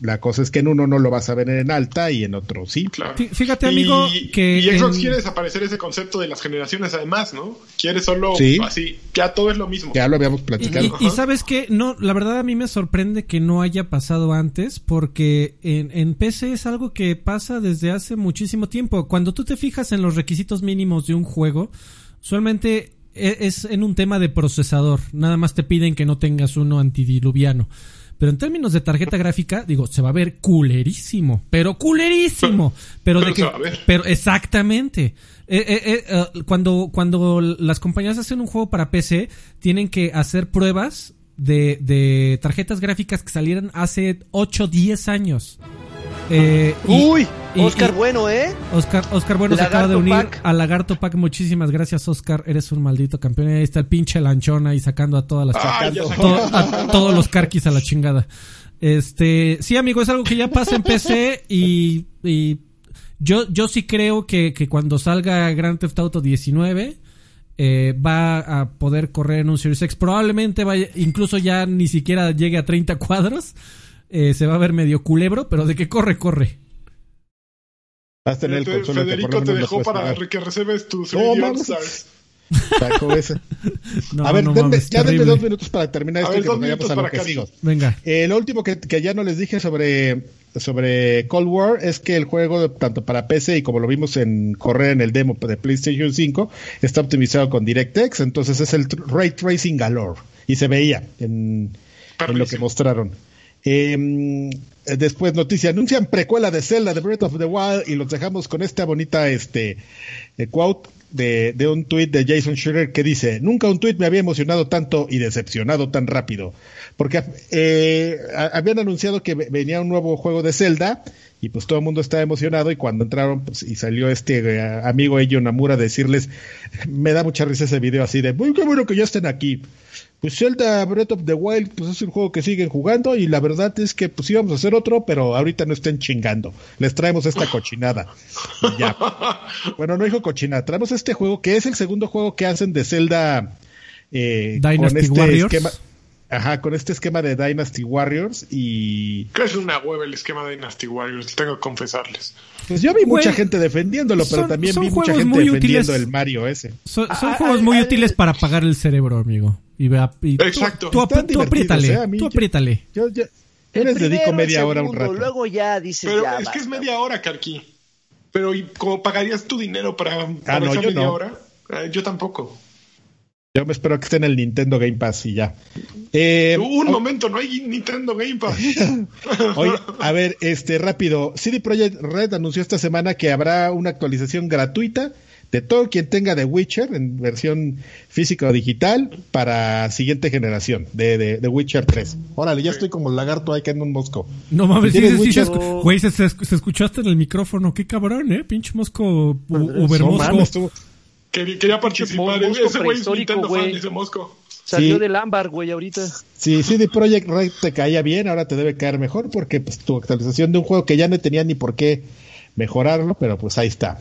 La cosa es que en uno no lo vas a ver en alta y en otro sí. Claro. Fíjate, amigo, que. Y Xbox quiere desaparecer ese concepto de las generaciones, además, ¿no? Quiere solo así. Ya todo es lo mismo. Ya lo habíamos platicado. Y, sabes que, no, la verdad a mí me sorprende que no haya pasado antes, porque en, en PC es algo que pasa desde hace muchísimo tiempo. Cuando tú te fijas en los requisitos mínimos de un juego, usualmente e, es en un tema de procesador. Nada más te piden que no tengas uno antidiluviano. Pero en términos de tarjeta gráfica, digo, se va a ver culerísimo. Pero culerísimo. Pero, de que. Pero exactamente. Eh, eh, eh, cuando, cuando las compañías hacen un juego para PC, tienen que hacer pruebas de, de tarjetas gráficas que salieran hace 8 10 años. Eh, Uy, Oscar Bueno, ¿eh? Oscar, Oscar Bueno se acaba de unir a Lagarto Pack. Muchísimas gracias, Oscar. Eres un maldito campeón. Ahí está el pinche lanchón ahí sacando a todas las a todos los carquis a la chingada. Este, sí, amigo, es algo que ya pasa en PC y, y yo, yo sí creo que, que cuando salga Grand Theft Auto 19 eh, va a poder correr en un Series X. Probablemente vaya, incluso ya ni siquiera llegue a 30 cuadros. Eh, se va a ver medio culebro, pero de que corre, corre. Hasta en el Federico te dejó para que reserves tu no, a ver, ya denme dos minutos para terminar esto y que vayamos a lo que sigo. Venga. Eh, lo último que, que, ya no les dije sobre, sobre Cold War es que el juego, tanto para PC y como lo vimos en correr en el demo de PlayStation 5, está optimizado con DirectX, entonces es el Ray Tracing Galore. Y se veía en, en lo que mostraron. Eh, después noticia, anuncian precuela de Zelda de Breath of the Wild y los dejamos con esta bonita este eh, quote de, un tuit de Jason Schreier que dice, nunca un tuit me había emocionado tanto y decepcionado tan rápido, porque eh, habían anunciado que venía un nuevo juego de Zelda y pues todo el mundo estaba emocionado y cuando entraron pues, y salió este eh, amigo Ello Namura a decirles, me da mucha risa ese video así de, muy qué bueno que ya estén aquí pues Zelda Breath of the Wild pues es un juego que siguen jugando y la verdad es que pues íbamos a hacer otro, pero ahorita no estén chingando. Les traemos esta cochinada. ya. Bueno, no dijo cochinada, traemos este juego que es el segundo juego que hacen de Zelda eh, Dynasty con este Warriors. esquema Ajá, con este esquema de Dynasty Warriors y... Que es una hueva el esquema de Dynasty Warriors, tengo que confesarles. Pues yo vi mucha gente defendiéndolo, pero también vi mucha gente defendiendo el Mario ese. Son, ah, juegos ah, muy ah, útiles para apagar el cerebro, amigo. Y, Exacto. Tú, tú, apriétale, ¿eh? tú apriétale. Yo, yo, les dedico media hora un rato. Luego ya dices Pero es que es media hora, Karki. Pero ¿y cómo pagarías tu dinero para, para no, esa media no. hora? yo tampoco. Yo me espero que esté en el Nintendo Game Pass y ya. Eh, un momento, no hay Nintendo Game Pass. Oye, a ver, este rápido. CD Projekt Red anunció esta semana que habrá una actualización gratuita de todo quien tenga The Witcher en versión física o digital para siguiente generación de, de, Witcher 3. Órale, ya estoy como el lagarto ahí que en un mosco. No mames, sí, sí, se, güey, se, escuchaste en el micrófono. Qué cabrón, ¿eh? Pinche mosco, Uber mosco. Quería participar. Ese güey es Nintendo fan, dice Mosco. Salió del ámbar, güey, ahorita. Sí, CD Projekt Red te caía bien, ahora te debe caer mejor porque pues tu actualización de un juego que ya no tenía ni por qué mejorarlo, pero pues ahí está.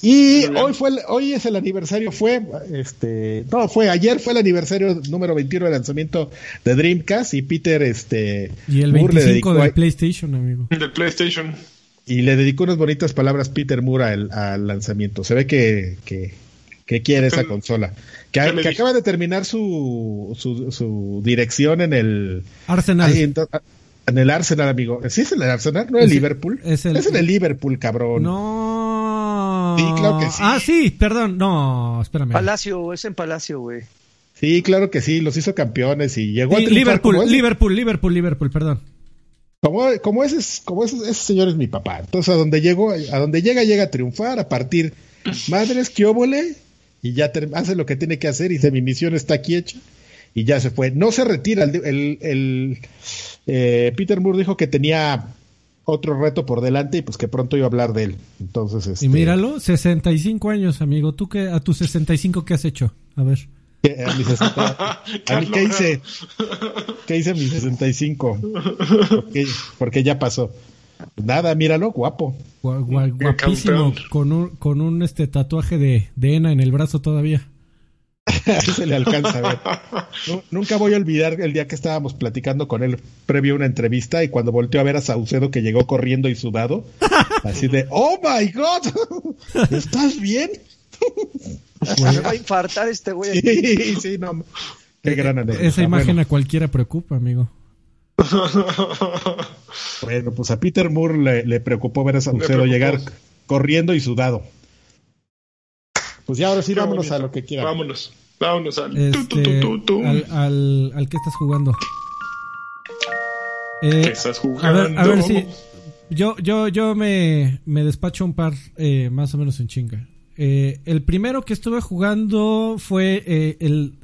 Y hoy fue hoy es el aniversario, fue este, no, fue ayer fue el aniversario número 21 del lanzamiento de Dreamcast y Peter este y el 25 del PlayStation, amigo. Del PlayStation. Y le dedicó unas bonitas palabras Peter Moore al, lanzamiento. Se ve que, que, quiere esa consola. Que, acaba de terminar su, su, dirección en el Arsenal. en el Arsenal, amigo. ¿Sí es en el Arsenal? ¿No es el Liverpool? Es, el, en el Liverpool, cabrón. No. Sí, claro que sí. Ah, sí, perdón. No, espérame. Palacio, es en Palacio, güey. Sí, claro que sí. Los hizo campeones y llegó a Liverpool, Liverpool, Liverpool, Liverpool, perdón. Como, como, ese, como ese, señor es mi papá. Entonces, a donde llego, a donde llega, llega a triunfar, a partir madres, que óvole, y ya hace lo que tiene que hacer, y dice, mi misión está aquí hecha, y ya se fue. No se retira. El, el, eh, Peter Moore dijo que tenía otro reto por delante y pues que pronto iba a hablar de él. Entonces, este... Y míralo, 65 años, amigo. ¿Tú qué, a tus 65 qué has hecho? A ver. A, mi a mí, ¿qué hice? ¿Qué hice a mis 65? Porque, porque ya pasó. Nada, míralo, guapo. guapísimo, con un, con un este tatuaje de, de Ena en el brazo todavía. Se le alcanza a ver. nunca voy a olvidar el día que estábamos platicando con él previo a una entrevista y cuando volteó a ver a Saucedo que llegó corriendo y sudado, así de, ¡Oh my God! ¿Estás bien? Me va a infartar este güey. Sí, sí, no. Qué gran anécdota. Esa imagen a cualquiera preocupa, amigo. bueno, pues a Peter Moore le, preocupó ver a Saucedo llegar corriendo y sudado. Pues ya ahora sí, vámonos a lo que quieran. Vámonos, vámonos al, este, al, al, que estás jugando. Eh, ¿Qué estás jugando? A ver, a ver si. Yo, yo, yo me, me despacho un par eh, más o menos en chinga. Eh, el primero que estuve jugando fue eh, el...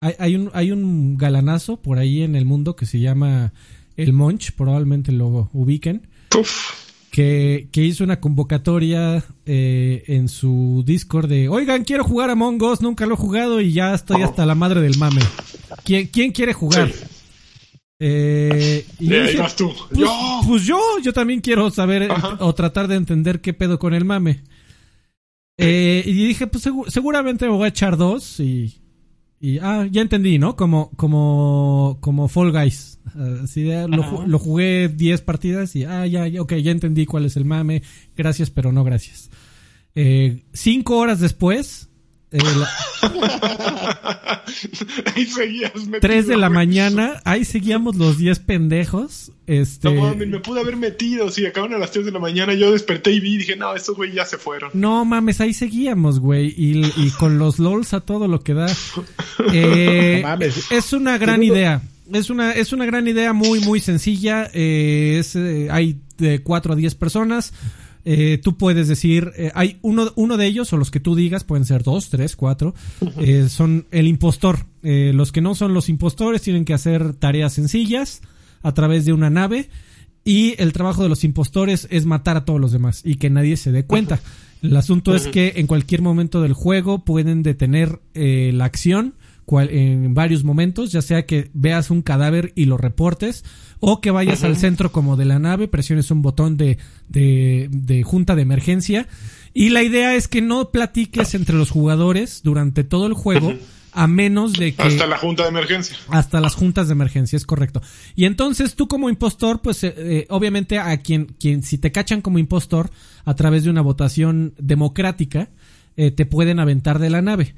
Hay, un, hay un galanazo por ahí en el mundo que se llama El Monch, probablemente lo ubiquen. Que, que, hizo una convocatoria eh, en su Discord de, oigan, quiero jugar a Us, nunca lo he jugado y ya estoy hasta la madre del mame. ¿Quién, quién quiere jugar? Eh, y tú. Pues, yo. pues, yo, yo también quiero saber o tratar de entender qué pedo con el mame. Eh, y dije, pues seguramente me voy a echar dos y, y ah, ya entendí, ¿no? Como, como, como Fall Guys. Así lo, lo, jugué 10 partidas y, ah, ya, ya, ok, ya entendí cuál es el mame. Gracias, pero no gracias. Eh, cinco horas después, eh, ahí seguías metido, 3 de la mañana, ahí seguíamos los 10 pendejos. Este... No mames, me pude haber metido. Si acaban a las 3 de la mañana, yo desperté y vi y dije, no, estos güey ya se fueron. No mames, ahí seguíamos, güey. Y, y, con los LOLs a todo lo que da. Eh, es una gran idea. Es una, es una gran idea muy, muy sencilla. Eh, es, eh, hay de 4 a 10 personas. Eh, tú puedes decir, eh, hay uno, uno de ellos, o los que tú digas, pueden ser dos, tres, cuatro, eh, son el impostor. los que no son los impostores tienen que hacer tareas sencillas a través de una nave y el trabajo de los impostores es matar a todos los demás y que nadie se dé cuenta. El asunto es que en cualquier momento del juego pueden detener la acción en varios momentos, ya sea que veas un cadáver y lo reportes, o que vayas al centro como de la nave, presiones un botón de, de, junta de emergencia. Y la idea es que no platiques entre los jugadores durante todo el juego. A menos de que... Hasta la junta de emergencia. Hasta las juntas de emergencia, es correcto. Y entonces tú como impostor, pues eh, eh, obviamente a quien, quien, si te cachan como impostor a través de una votación democrática, eh, te pueden aventar de la nave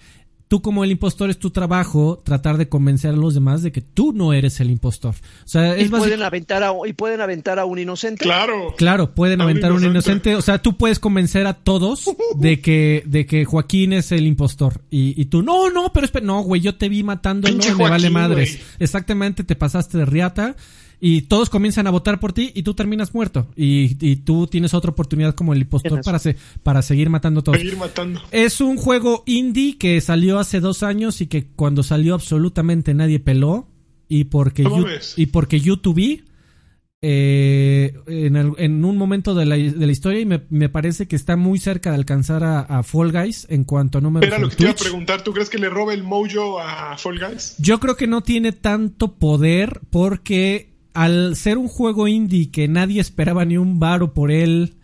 tú como el impostor es tu trabajo tratar de convencer a los demás de que tú no eres el impostor. O sea, ¿Y, pueden aventar a, ¿Y pueden aventar a un inocente? Claro. Claro, pueden aventar a un inocente. O sea, tú puedes convencer a todos de que, de que Joaquín es el impostor. Y, y tú, no, no, pero espera, no, güey, yo te vi matando, no me vale madres. Exactamente, te pasaste de riata y todos comienzan a votar por ti y tú terminas muerto. Y, y tú tienes otra oportunidad como el impostor para, para seguir matando a todos. Seguir matando. Es un juego indie que salió hace dos años y que cuando salió absolutamente nadie peló. Y porque, y porque YouTube eh, en, en, un momento de la, de la historia y me, me, parece que está muy cerca de alcanzar a, a Fall Guys en cuanto a números. Era lo que te iba a preguntar, ¿tú crees que le robe el mojo a Fall Guys? Yo creo que no tiene tanto poder porque al ser un juego indie que nadie esperaba ni un varo por él,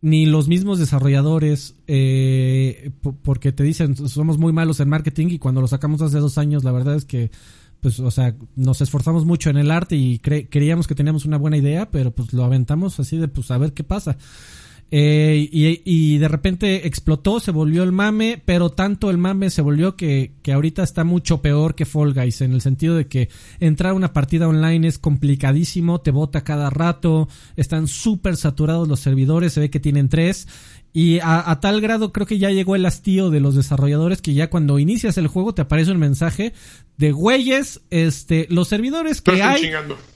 ni los mismos desarrolladores, eh, porque te dicen, somos muy malos en marketing y cuando lo sacamos hace dos años, la verdad es que, pues, o sea, nos esforzamos mucho en el arte y creíamos que teníamos una buena idea, pero pues lo aventamos así de, pues, a ver qué pasa. Eh, y, de repente explotó, se volvió el mame, pero tanto el mame se volvió que, que ahorita está mucho peor que Fall Guys, en el sentido de que entrar a una partida online es complicadísimo, te bota cada rato, están súper saturados los servidores, se ve que tienen tres. Y a, tal grado creo que ya llegó el hastío de los desarrolladores que ya cuando inicias el juego te aparece un mensaje de güeyes, este, los servidores que hay,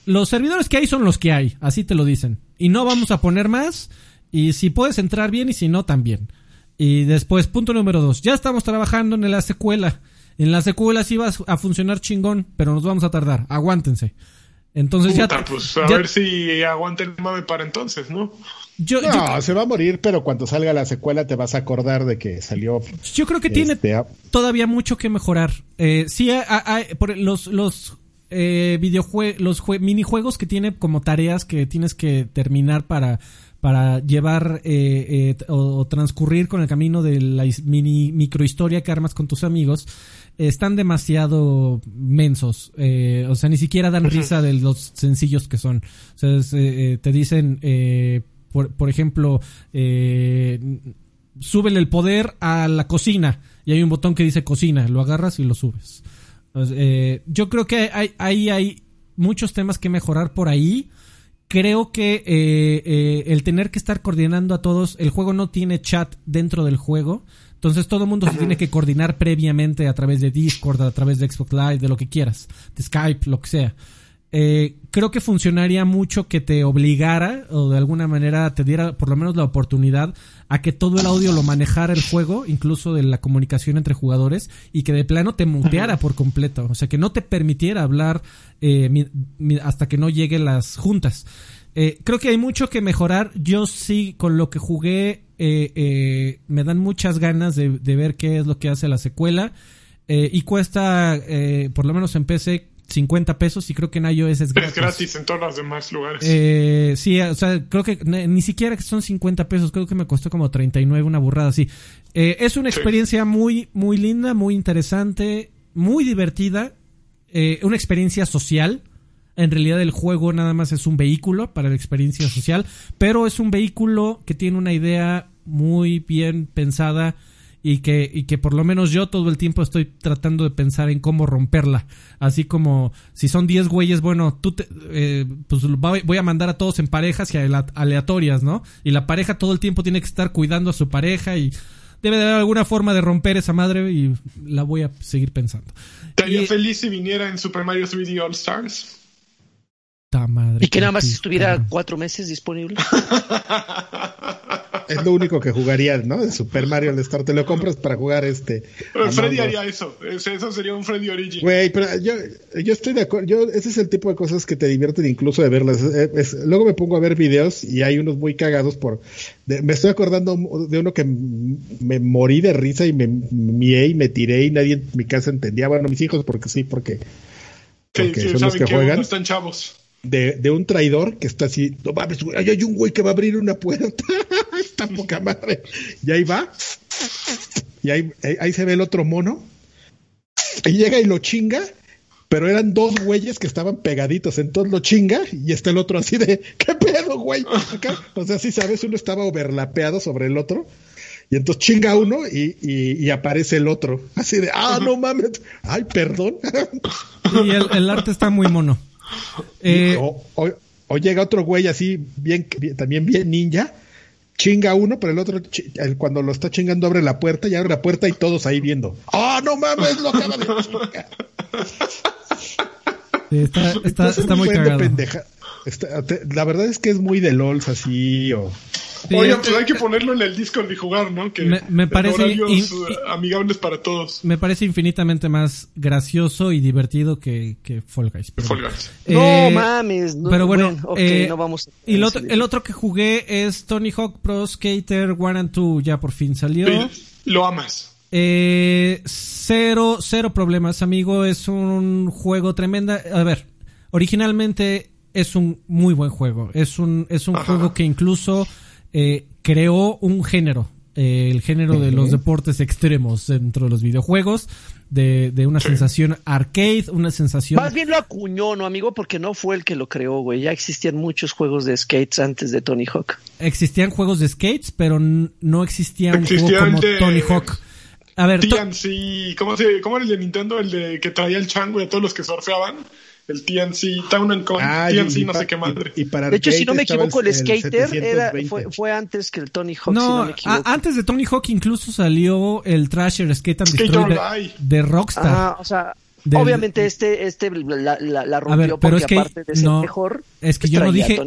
los servidores que hay son los que hay, así te lo dicen. Y no vamos a poner más y si puedes entrar bien y si no, también. Y después, punto número dos. Ya estamos trabajando en la secuela. En la secuela sí va a funcionar chingón, pero nos vamos a tardar. Aguántense. Entonces ya. Pues a ver si aguanta el mame para entonces, ¿no? Yo, no, se va a morir, pero cuando salga la secuela te vas a acordar de que salió. Yo creo que tiene este, todavía mucho que mejorar. Eh, sí, hay, por los, los eh, videojuegos, los minijuegos que tiene como tareas que tienes que terminar para para llevar eh, eh, o, transcurrir con el camino de la mini microhistoria que armas con tus amigos están demasiado mensos eh, o sea ni siquiera dan risa de los sencillos que son. O sea te dicen por, por, ejemplo súbele el poder a la cocina y hay un botón que dice cocina lo agarras y lo subes yo creo que hay, hay, hay muchos temas que mejorar por ahí. Creo que eh, eh, el tener que estar coordinando a todos, el juego no tiene chat dentro del juego, entonces todo el mundo se tiene que coordinar previamente a través de Discord, a través de Xbox Live, de lo que quieras, de Skype, lo que sea. Eh, creo que funcionaría mucho que te obligara o de alguna manera te diera por lo menos la oportunidad a que todo el audio lo manejara el juego, incluso de la comunicación entre jugadores, y que de plano te muteara por completo. O sea, que no te permitiera hablar eh, hasta que no lleguen las juntas. Eh, creo que hay mucho que mejorar. Yo sí, con lo que jugué, me dan muchas ganas de, de, ver qué es lo que hace la secuela. y cuesta, por lo menos en PC, 50 pesos y creo que en iOS es gratis. Es gratis en todos los demás lugares. Eh, sí, o sea, creo que ni siquiera son 50 pesos, creo que me costó como 39, una burrada así. Eh, es una experiencia muy, muy linda, muy interesante, muy divertida, eh, una experiencia social. En realidad el juego nada más es un vehículo para la experiencia social, pero es un vehículo que tiene una idea muy bien pensada y que, y que por lo menos yo todo el tiempo estoy tratando de pensar en cómo romperla. Así como si son 10 güeyes, bueno, tú te, eh, pues voy a mandar a todos en parejas y aleatorias, ¿no? Y la pareja todo el tiempo tiene que estar cuidando a su pareja y debe de haber alguna forma de romper esa madre y la voy a seguir pensando. ¿Estaría feliz si viniera en Super Mario 3D All Stars? Madre, y que nada más estuviera cuatro meses disponible. es lo único que jugaría, ¿no? De Super Mario All Star. Te lo compras para jugar este. Pero Freddy haría eso. Eso sería un Freddy Origin. Güey, pero yo, yo estoy de acuerdo. Yo, ese es el tipo de cosas que te divierten incluso de verlas. luego me pongo a ver videos y hay unos muy cagados por. me estoy acordando de uno que me morí de risa y me mié y me tiré y nadie en mi casa entendía. Bueno, mis hijos, porque sí, porque. porque sí, son los que, juegan. están chavos de, de, un traidor que está así, no mames, hay un güey que va a abrir una puerta, está poca madre, y ahí va, y ahí, ahí se ve el otro mono, y llega y lo chinga, pero eran dos güeyes que estaban pegaditos, entonces lo chinga y está el otro así de, ¿qué pedo, güey? O sea, si sabes, uno estaba overlapeado sobre el otro. Y entonces chinga uno y, y, aparece el otro. Así de, ah, no mames. Ay, perdón. Y el, el arte está muy mono. Eh, o, llega otro güey así, bien, también bien ninja, chinga uno, pero el otro, cuando lo está chingando, abre la puerta y abre la puerta y todos ahí viendo. ¡Ah, no mames! Lo acaba de chingar. está, está, muy cagado. la verdad es que es muy de LOLs así, o Oye, pues hay que ponerlo en el Discord y jugar, ¿no? Que me, parece amigables para todos. Me parece infinitamente más gracioso y divertido que, que Fall Guys. Eh, no mames. pero bueno, eh, no vamos y el otro, el otro que jugué es Tony Hawk Pro Skater 1 and 2. Ya por fin salió. lo amas. Eh, cero, cero problemas, amigo. Es un juego tremenda. A ver, originalmente es un muy buen juego. Es un, es un juego que incluso eh, creó un género, eh, el género de los deportes extremos dentro de los videojuegos, de, una sensación arcade, una sensación... Más bien lo acuñó, ¿no, amigo? Porque no fue el que lo creó, güey. Ya existían muchos juegos de skates antes de Tony Hawk. Existían juegos de skates, pero no existía un juego como Tony Hawk. A ver, TNC, ¿cómo, se, ¿cómo era el de Nintendo? El de que traía el chango y a todos los que surfeaban el TNC, Town and ah, TNC, no sé qué madre. de hecho, si no me equivoco, el, Skater era, fue, fue, antes que el Tony Hawk. No, antes de Tony Hawk incluso salió el Thrasher Skate and Destroy de, Rockstar. Ah, o sea, Obviamente este, este la, la, rompió pero porque es que aparte de ser mejor. Es que yo no dije,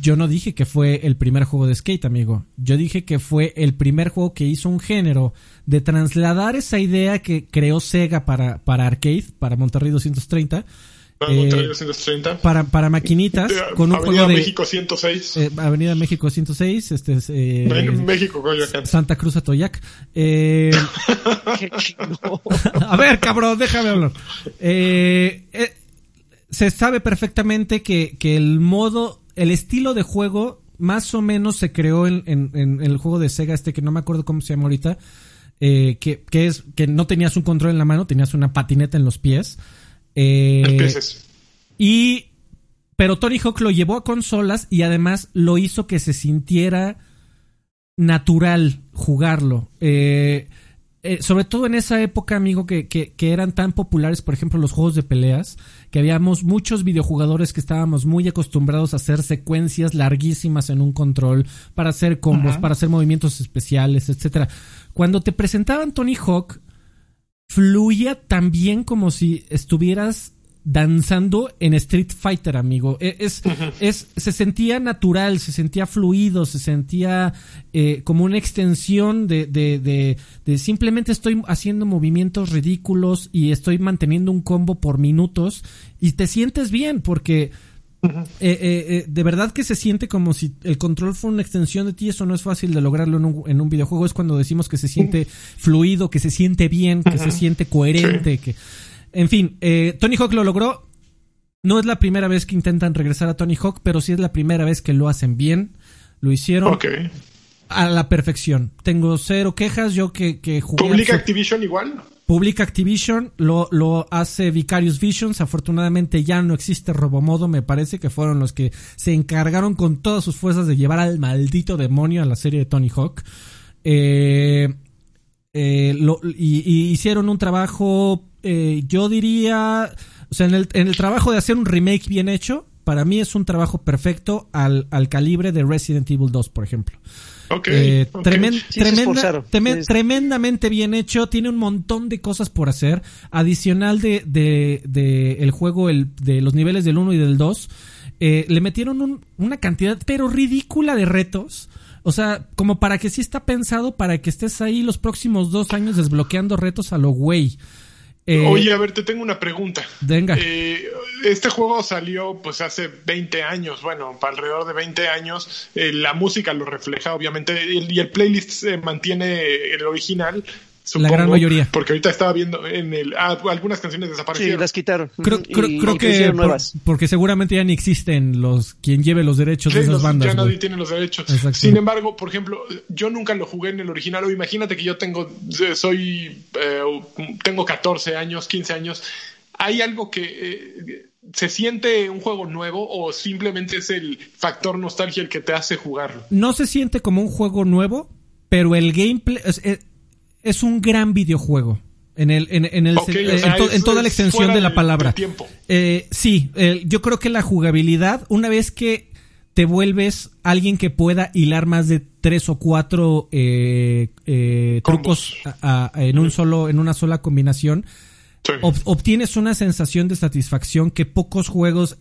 yo no dije que fue el primer juego de skate, amigo. Yo dije que fue el primer juego que hizo un género de trasladar esa idea que creó Sega para, para arcade, para Monterrey 230 eh, para, para maquinitas con un Avenida juego de México 106 eh, Avenida México 106 este es eh, México Santa Cruz Atoyac. Eh, a ver cabrón déjame hablar. Eh, se sabe perfectamente que, que el modo el estilo de juego más o menos se creó en, en, en el juego de Sega este que no me acuerdo cómo se llama ahorita que, que es que no tenías un control en la mano tenías una patineta en los pies eh, y. Pero Tony Hawk lo llevó a consolas y además lo hizo que se sintiera natural jugarlo. Eh, eh, sobre todo en esa época, amigo, que, que, eran tan populares, por ejemplo, los juegos de peleas, que habíamos muchos videojugadores que estábamos muy acostumbrados a hacer secuencias larguísimas en un control, para hacer combos, para hacer movimientos especiales, etcétera. Cuando te presentaban Tony Hawk, fluía tan bien como si estuvieras danzando en Street Fighter, amigo. E, es, es, se sentía natural, se sentía fluido, se sentía eh, como una extensión de, de, de, de, simplemente estoy haciendo movimientos ridículos y estoy manteniendo un combo por minutos y te sientes bien porque eh, eh, eh, de verdad que se siente como si el control fuera una extensión de ti. Eso no es fácil de lograrlo en un, en un videojuego. Es cuando decimos que se siente fluido, que se siente bien, que se siente coherente. Que... En fin, Tony Hawk lo logró. No es la primera vez que intentan regresar a Tony Hawk, pero sí es la primera vez que lo hacen bien. Lo hicieron a la perfección. Tengo cero quejas. Yo que, que jugué. ¿Publica Activision igual? Publica Activision, lo, lo hace Vicarious Visions. Afortunadamente ya no existe Robomodo. Me parece que fueron los que se encargaron con todas sus fuerzas de llevar al maldito demonio a la serie de Tony Hawk. Eh, eh, y, hicieron un trabajo, eh, yo diría, o sea, en el, en el trabajo de hacer un remake bien hecho, para mí es un trabajo perfecto al, al calibre de Resident Evil 2, por ejemplo. Okay, tremendamente bien hecho, tiene un montón de cosas por hacer. Adicional de, de, el juego el, de los niveles del 1 y del 2, eh, le metieron una cantidad pero ridícula de retos. O sea, como para que sí está pensado para que estés ahí los próximos dos años desbloqueando retos a lo güey. Eh, Oye, a ver, te tengo una pregunta. Venga. Eh, este juego salió pues hace 20 años, bueno, para alrededor de 20 años. Eh, la música lo refleja, obviamente, y el playlist se mantiene el original, la gran mayoría. Porque ahorita estaba viendo en el. Ah, algunas canciones desaparecieron. Sí, las quitaron. Creo, que. porque seguramente ya ni existen los. Quien lleve los derechos de esas bandas. Ya nadie tiene los derechos. Sin embargo, por ejemplo, yo nunca lo jugué en el original. O imagínate que yo tengo. Soy. Eh, tengo 14 años, 15 años. ¿Hay algo que. Eh, ¿Se siente un juego nuevo o simplemente es el factor nostalgia el que te hace jugarlo? No se siente como un juego nuevo, pero el gameplay es un gran videojuego. En, el, en, el, en, toda la extensión de la palabra. Eh, sí, yo creo que la jugabilidad, una vez que te vuelves alguien que pueda hilar más de tres o cuatro eh, eh, trucos en un solo, en una sola combinación, obtienes una sensación de satisfacción que pocos juegos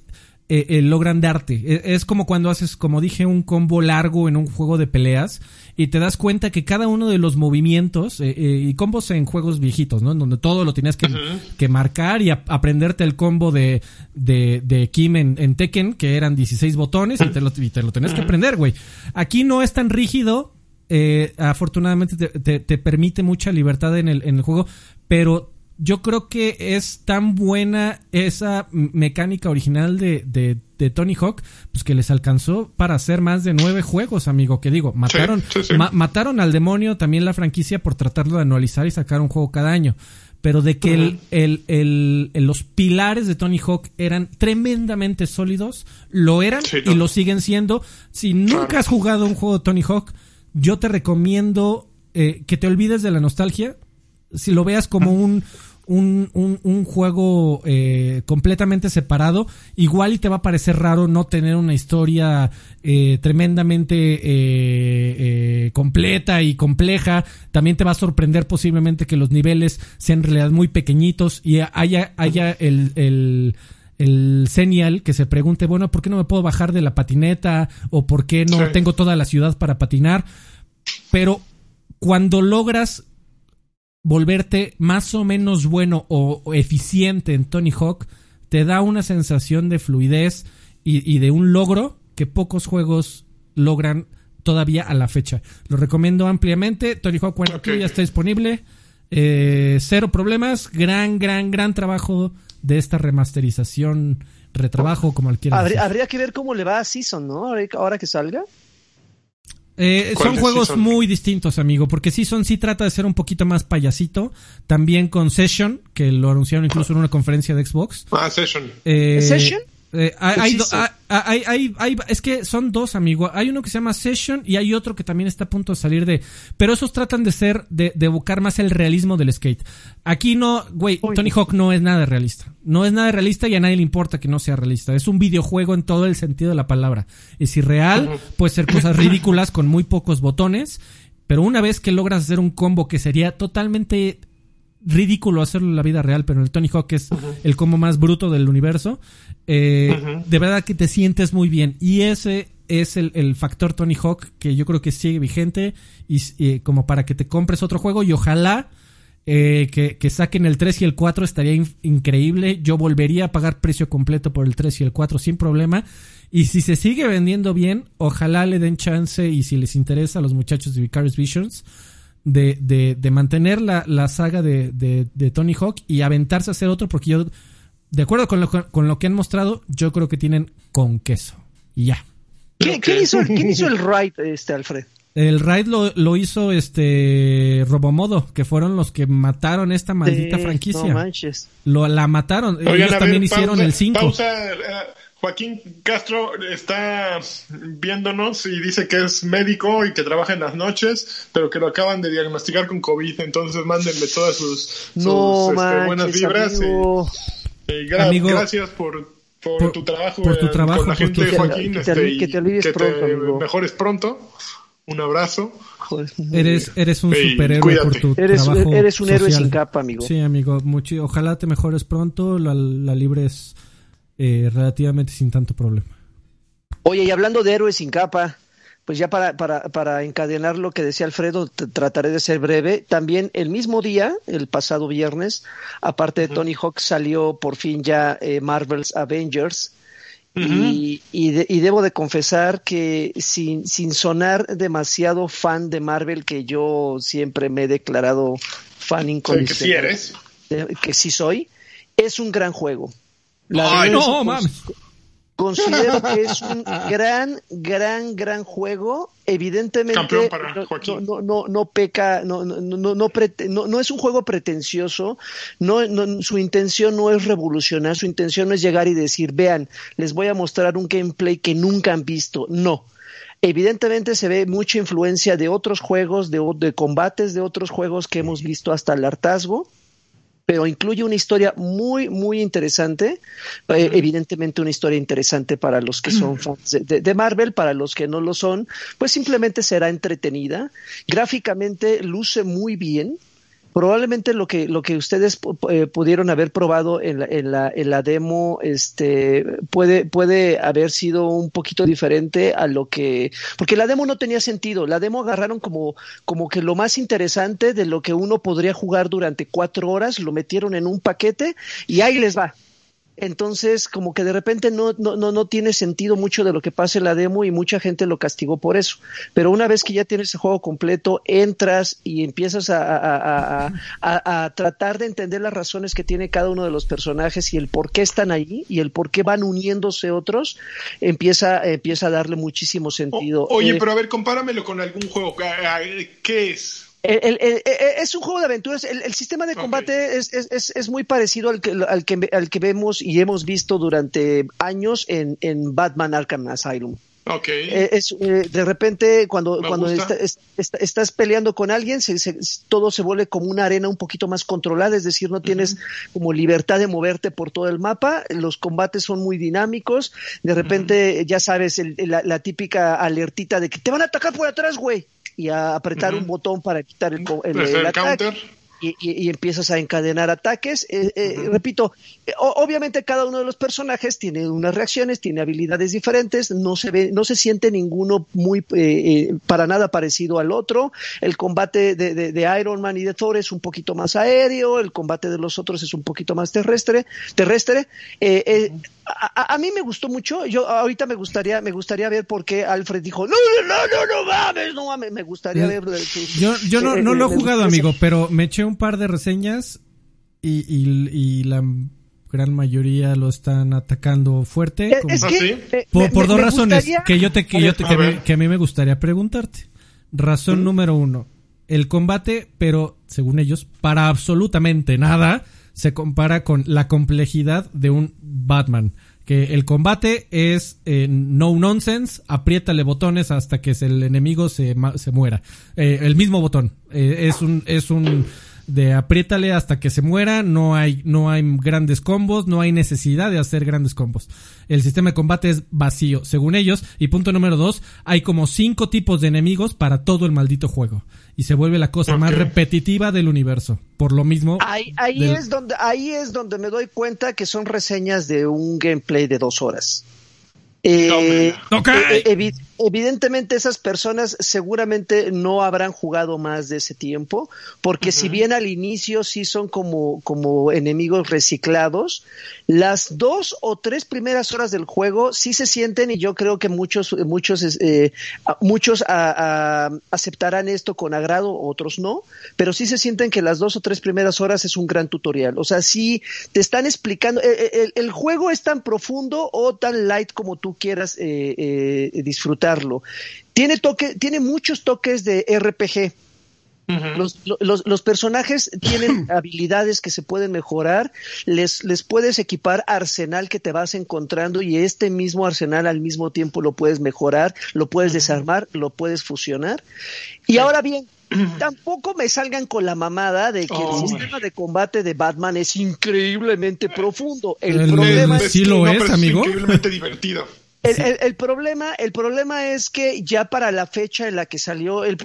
eh, logran darte. E, es como cuando haces, como dije, un combo largo en un juego de peleas y te das cuenta que cada uno de los movimientos, eh, eh, y combos en juegos viejitos, ¿no? En donde todo lo tienes que, marcar y aprenderte el combo de, de, Kim en, Tekken, que eran 16 botones y te lo, y te lo tenés que aprender, güey. Aquí no es tan rígido, afortunadamente te, te, permite mucha libertad en el, en el juego, pero yo creo que es tan buena esa mecánica original de, de, Tony Hawk, pues que les alcanzó para hacer más de nueve juegos, amigo. Que digo, mataron, mataron al demonio también la franquicia por tratarlo de anualizar y sacar un juego cada año. Pero de que el, el, el, los pilares de Tony Hawk eran tremendamente sólidos, lo eran y lo siguen siendo. Si nunca has jugado un juego de Tony Hawk, yo te recomiendo eh, que te olvides de la nostalgia, si lo veas como un, un, un, un juego eh, completamente separado, igual y te va a parecer raro no tener una historia eh, tremendamente eh, completa y compleja. También te va a sorprender posiblemente que los niveles sean en realidad muy pequeñitos y haya, haya el, el el Senial que se pregunte, bueno, ¿por qué no me puedo bajar de la patineta? ¿O por qué no tengo toda la ciudad para patinar? Pero cuando logras volverte más o menos bueno o, eficiente en Tony Hawk te da una sensación de fluidez y, de un logro que pocos juegos logran todavía a la fecha. Lo recomiendo ampliamente. Tony Hawk 4 ya está disponible. Eh, cero problemas. Gran, gran, gran trabajo de esta remasterización, retrabajo, como el quieran. Habría, habría, que ver cómo le va a Season, ¿no? Ahora que salga. Eh, son juegos muy distintos, amigo, porque Season sí trata de ser un poquito más payasito. También con Session, que lo anunciaron incluso en una conferencia de Xbox. Ah, Session. Eh, ¿Session? Eh, hay, hay, hay, es que son dos, amigo. Hay uno que se llama Session y hay otro que también está a punto de salir de. Pero esos tratan de ser, de, de evocar más el realismo del skate. Aquí no, güey, Tony Hawk no es nada realista. No es nada realista y a nadie le importa que no sea realista. Es un videojuego en todo el sentido de la palabra. Es irreal, puede ser cosas ridículas con muy pocos botones. Pero una vez que logras hacer un combo que sería totalmente ridículo hacerlo en la vida real, pero el Tony Hawk es el combo más bruto del universo. Eh, de verdad que te sientes muy bien. Y ese es el, factor Tony Hawk que yo creo que sigue vigente y como para que te compres otro juego y ojalá eh, que, saquen el 3 y el 4 estaría increíble. Yo volvería a pagar precio completo por el 3 y el 4 sin problema. Y si se sigue vendiendo bien, ojalá le den chance y si les interesa a los muchachos de Vicarious Visions de, de, de mantener la, la saga de, de, Tony Hawk y aventarse a hacer otro porque yo de acuerdo con lo, con lo que han mostrado, yo creo que tienen con queso. Y ya. ¿Quién, hizo, el ride, este, Alfred? El raid lo, lo, hizo este Robomodo, que fueron los que mataron esta maldita franquicia. No manches. Lo, la mataron. Ellos también hicieron el 5. Pausa, eh, Joaquín Castro está viéndonos y dice que es médico y que trabaja en las noches, pero que lo acaban de diagnosticar con COVID. Entonces mándenme todas sus, este, buenas vibras. Y, gracias por, por, tu trabajo, por tu trabajo con la gente de Joaquín. Que te, este, que te olvides pronto, mejores pronto. Un abrazo. eres, eres un superhéroe por tu eres, trabajo Eres un héroe sin capa, amigo. Sí, amigo. Mucho, ojalá te mejores pronto, la, la libres eh, relativamente sin tanto problema. Oye, y hablando de héroes sin capa, pues ya para, para, para encadenar lo que decía Alfredo, trataré de ser breve. También el mismo día, el pasado viernes, aparte de Tony Hawk, salió por fin ya eh, Marvel's Avengers. Y, y, debo de confesar que sin, sin sonar demasiado fan de Marvel, que yo siempre me he declarado fan incondicional. Que sí eres. Que sí soy. Es un gran juego. Ay, no, mames. Considero que es un gran, gran, gran juego. Evidentemente, no, no, no, peca, no, no, no, no, es un juego pretencioso. No, su intención no es revolucionar, su intención no es llegar y decir, vean, les voy a mostrar un gameplay que nunca han visto. No. Evidentemente se ve mucha influencia de otros juegos, de, de combates de otros juegos que hemos visto hasta el hartazgo pero incluye una historia muy, muy interesante. Eh, evidentemente una historia interesante para los que son fans de, Marvel, para los que no lo son, pues simplemente será entretenida. Gráficamente luce muy bien probablemente lo que lo que ustedes eh, pudieron haber probado en la, en la, en la demo este puede puede haber sido un poquito diferente a lo que porque la demo no tenía sentido. La demo agarraron como como que lo más interesante de lo que uno podría jugar durante cuatro horas lo metieron en un paquete y ahí les va entonces, como que de repente no, no, no, no, tiene sentido mucho de lo que pasa en la demo y mucha gente lo castigó por eso. Pero una vez que ya tienes el juego completo, entras y empiezas a, a, a, a, tratar de entender las razones que tiene cada uno de los personajes y el por qué están ahí y el por qué van uniéndose otros, empieza, empieza a darle muchísimo sentido. oye, eh, pero a ver, compáramelo con algún juego. ¿Qué es? Es un juego de aventuras. El, sistema de combate es, es, es, muy parecido al que, al, que, al que vemos y hemos visto durante años en, en Batman Arkham Asylum. Okay. Eh, es, eh, de repente, cuando, cuando estás peleando con alguien, se, todo se vuelve como una arena un poquito más controlada, es decir, no tienes como libertad de moverte por todo el mapa, los combates son muy dinámicos, de repente, ya sabes, la, la, típica alertita de que te van a atacar por atrás, güey y a apretar un botón para quitar el, el, ataque. Y, y, empiezas a encadenar ataques. Eh, eh, repito, eh, obviamente cada uno de los personajes tiene unas reacciones, tiene habilidades diferentes, no se ve, no se siente ninguno muy para nada parecido al otro. El combate de, de, Iron Man y de Thor es un poquito más aéreo, el combate de los otros es un poquito más terrestre. terrestre. A, mí me gustó mucho. Yo ahorita me gustaría, me gustaría ver por qué Alfred dijo, no, no, no, no mames, no mames. Me gustaría ver. Yo, yo no, no lo he jugado, amigo, pero me eché un par de reseñas y, y, la gran mayoría lo están atacando fuerte. por, dos razones que yo te, que, yo que, a mí me gustaría preguntarte. Razón número uno, el combate, pero según ellos, para absolutamente nada se compara con la complejidad de un Batman. Que el combate es eh, no nonsense, apriétale botones hasta que el enemigo se, se muera. Eh, el mismo botón. Eh, es un, es un de apriétale hasta que se muera, no hay, no hay grandes combos, no hay necesidad de hacer grandes combos. El sistema de combate es vacío, según ellos. Y punto número dos, hay como cinco tipos de enemigos para todo el maldito juego. Y se vuelve la cosa más repetitiva del universo. Por lo mismo. Ahí, ahí es donde, ahí es donde me doy cuenta que son reseñas de un gameplay de dos horas. Eh, evidentemente esas personas seguramente no habrán jugado más de ese tiempo, porque si bien al inicio sí son como, como enemigos reciclados, las dos o tres primeras horas del juego sí se sienten y yo creo que muchos, muchos, eh, muchos aceptarán esto con agrado, otros no, pero sí se sienten que las dos o tres primeras horas es un gran tutorial. O sea, sí te están explicando, el, el, juego es tan profundo o tan light como tú quieras eh, eh, disfrutarlo. Tiene, toque, tiene muchos toques de RPG. los, los, los, personajes tienen habilidades que se pueden mejorar, les, les puedes equipar arsenal que te vas encontrando y este mismo arsenal al mismo tiempo lo puedes mejorar, lo puedes desarmar, lo puedes fusionar. Y ahora bien, tampoco me salgan con la mamada de que el oh. sistema de combate de Batman es increíblemente profundo. El, problema es, lo es, amigo. increíblemente divertido. El, problema, el problema es que ya para la fecha en la que salió el,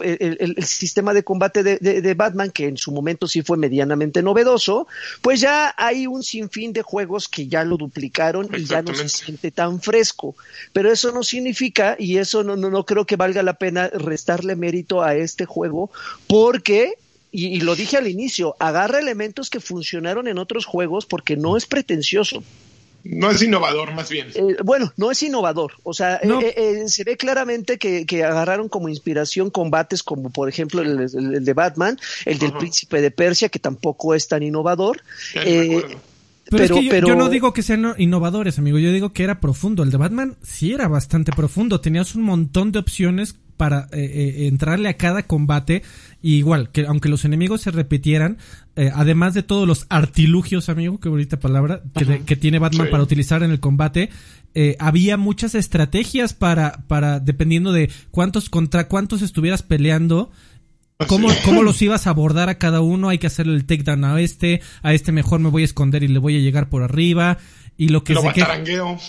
sistema de combate de, Batman, que en su momento sí fue medianamente novedoso, pues ya hay un sinfín de juegos que ya lo duplicaron y ya no se siente tan fresco. Pero eso no significa, y eso no, no, creo que valga la pena restarle mérito a este juego, porque y, lo dije al inicio, agarra elementos que funcionaron en otros juegos porque no es pretencioso. No es innovador, más bien. Eh, bueno, no es innovador. O sea, eh, eh, se ve claramente que, agarraron como inspiración combates como, por ejemplo, el, de Batman, el del Príncipe de Persia, que tampoco es tan innovador. pero, yo, no digo que sean innovadores, amigo. Yo digo que era profundo. El de Batman sí era bastante profundo. Tenías un montón de opciones para entrarle a cada combate igual, que aunque los enemigos se repitieran, eh, además de todos los artilugios, amigo, qué bonita palabra, que, tiene Batman para utilizar en el combate, eh, había muchas estrategias para, para, dependiendo de cuántos contra cuántos estuvieras peleando, cómo, cómo los ibas a abordar a cada uno, hay que hacerle el takedown a este, a este mejor me voy a esconder y le voy a llegar por arriba. Y lo que, se,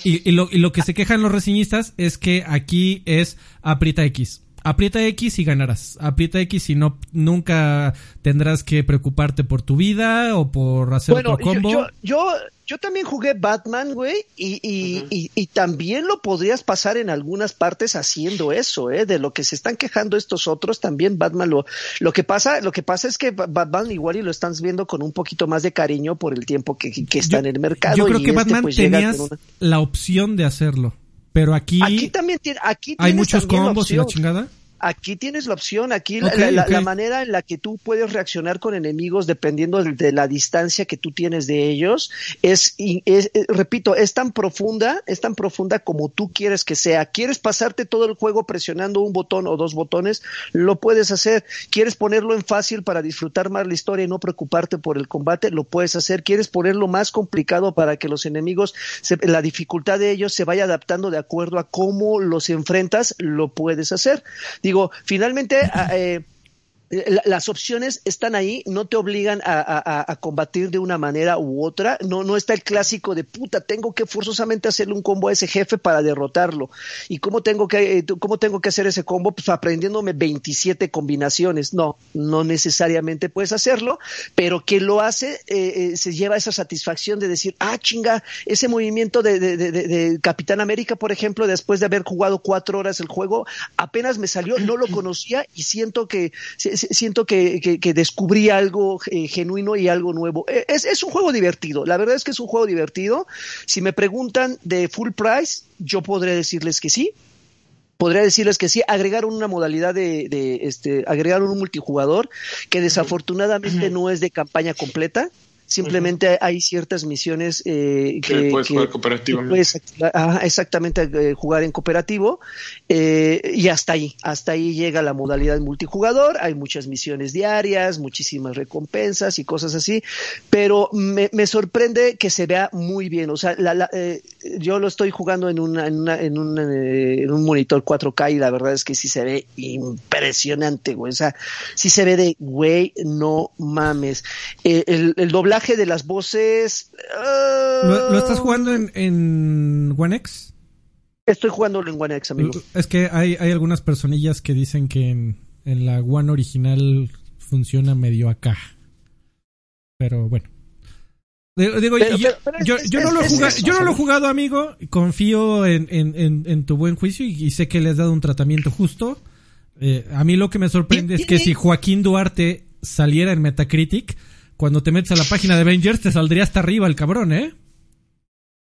y, lo, y lo que se quejan los reseñistas es que aquí es aprieta X aprieta X y ganarás. Aprieta X y no nunca tendrás que preocuparte por tu vida o por hacer otro combo. Yo, yo, yo, también jugué Batman, güey, y, y, y, también lo podrías pasar en algunas partes haciendo eso, eh, de lo que se están quejando estos otros, también Batman lo, lo que pasa, lo que pasa es que Batman igual y lo están viendo con un poquito más de cariño por el tiempo que, que está en el mercado. Yo creo que este, Batman pues, tenías la opción de hacerlo. Pero aquí, aquí también tiene, aquí hay muchos combos y la chingada aquí tienes la opción, aquí la, manera en la que tú puedes reaccionar con enemigos dependiendo de, la distancia que tú tienes de ellos es, es, eh, repito, es tan profunda, es tan profunda como tú quieres que sea. ¿Quieres pasarte todo el juego presionando un botón o dos botones? Lo puedes hacer. ¿Quieres ponerlo en fácil para disfrutar más la historia y no preocuparte por el combate? Lo puedes hacer. ¿Quieres ponerlo más complicado para que los enemigos, la dificultad de ellos se vaya adaptando de acuerdo a cómo los enfrentas? Lo puedes hacer digo, finalmente, eh, las opciones están ahí, no te obligan a, combatir de una manera u otra, no, no está el clásico de puta, tengo que forzosamente hacerle un combo a ese jefe para derrotarlo. ¿Y cómo tengo que, eh, cómo tengo que hacer ese combo? Pues aprendiéndome 27 combinaciones. No, no necesariamente puedes hacerlo, pero que lo hace eh, eh, se lleva esa satisfacción de decir, ah, chinga, ese movimiento de, de, Capitán América, por ejemplo, después de haber jugado cuatro horas el juego, apenas me salió, no lo conocía y siento que siento que, que, descubrí algo eh, genuino y algo nuevo. Eh, es, es un juego divertido, la verdad es que es un juego divertido. Si me preguntan de full price, yo podría decirles que sí, podría decirles que sí, agregaron una modalidad de, de este, agregaron un multijugador que desafortunadamente no es de campaña completa. Simplemente hay ciertas misiones eh, que, puedes jugar cooperativamente. exactamente, eh, jugar en cooperativo. Eh, y hasta ahí, hasta ahí llega la modalidad multijugador. Hay muchas misiones diarias, muchísimas recompensas y cosas así. Pero me, sorprende que se vea muy bien. O sea, yo lo estoy jugando en, una, en, en, un monitor 4K y la verdad es que sí se ve impresionante, güey. O sea, sí se ve de, güey, no mames. el, el doblaje de las voces. ¿Lo, estás jugando en, en One X? Estoy jugándolo en One X, amigo. Es que hay, hay algunas personillas que dicen que en, en la One original funciona medio acá. Pero bueno. Digo, yo, no lo yo no lo he jugado, amigo. Confío en, en, en, tu buen juicio y, sé que le has dado un tratamiento justo. Eh, a mí lo que me sorprende es que si Joaquín Duarte saliera en Metacritic, cuando te metes a la página de Avengers te saldría hasta arriba el cabrón, ¿eh?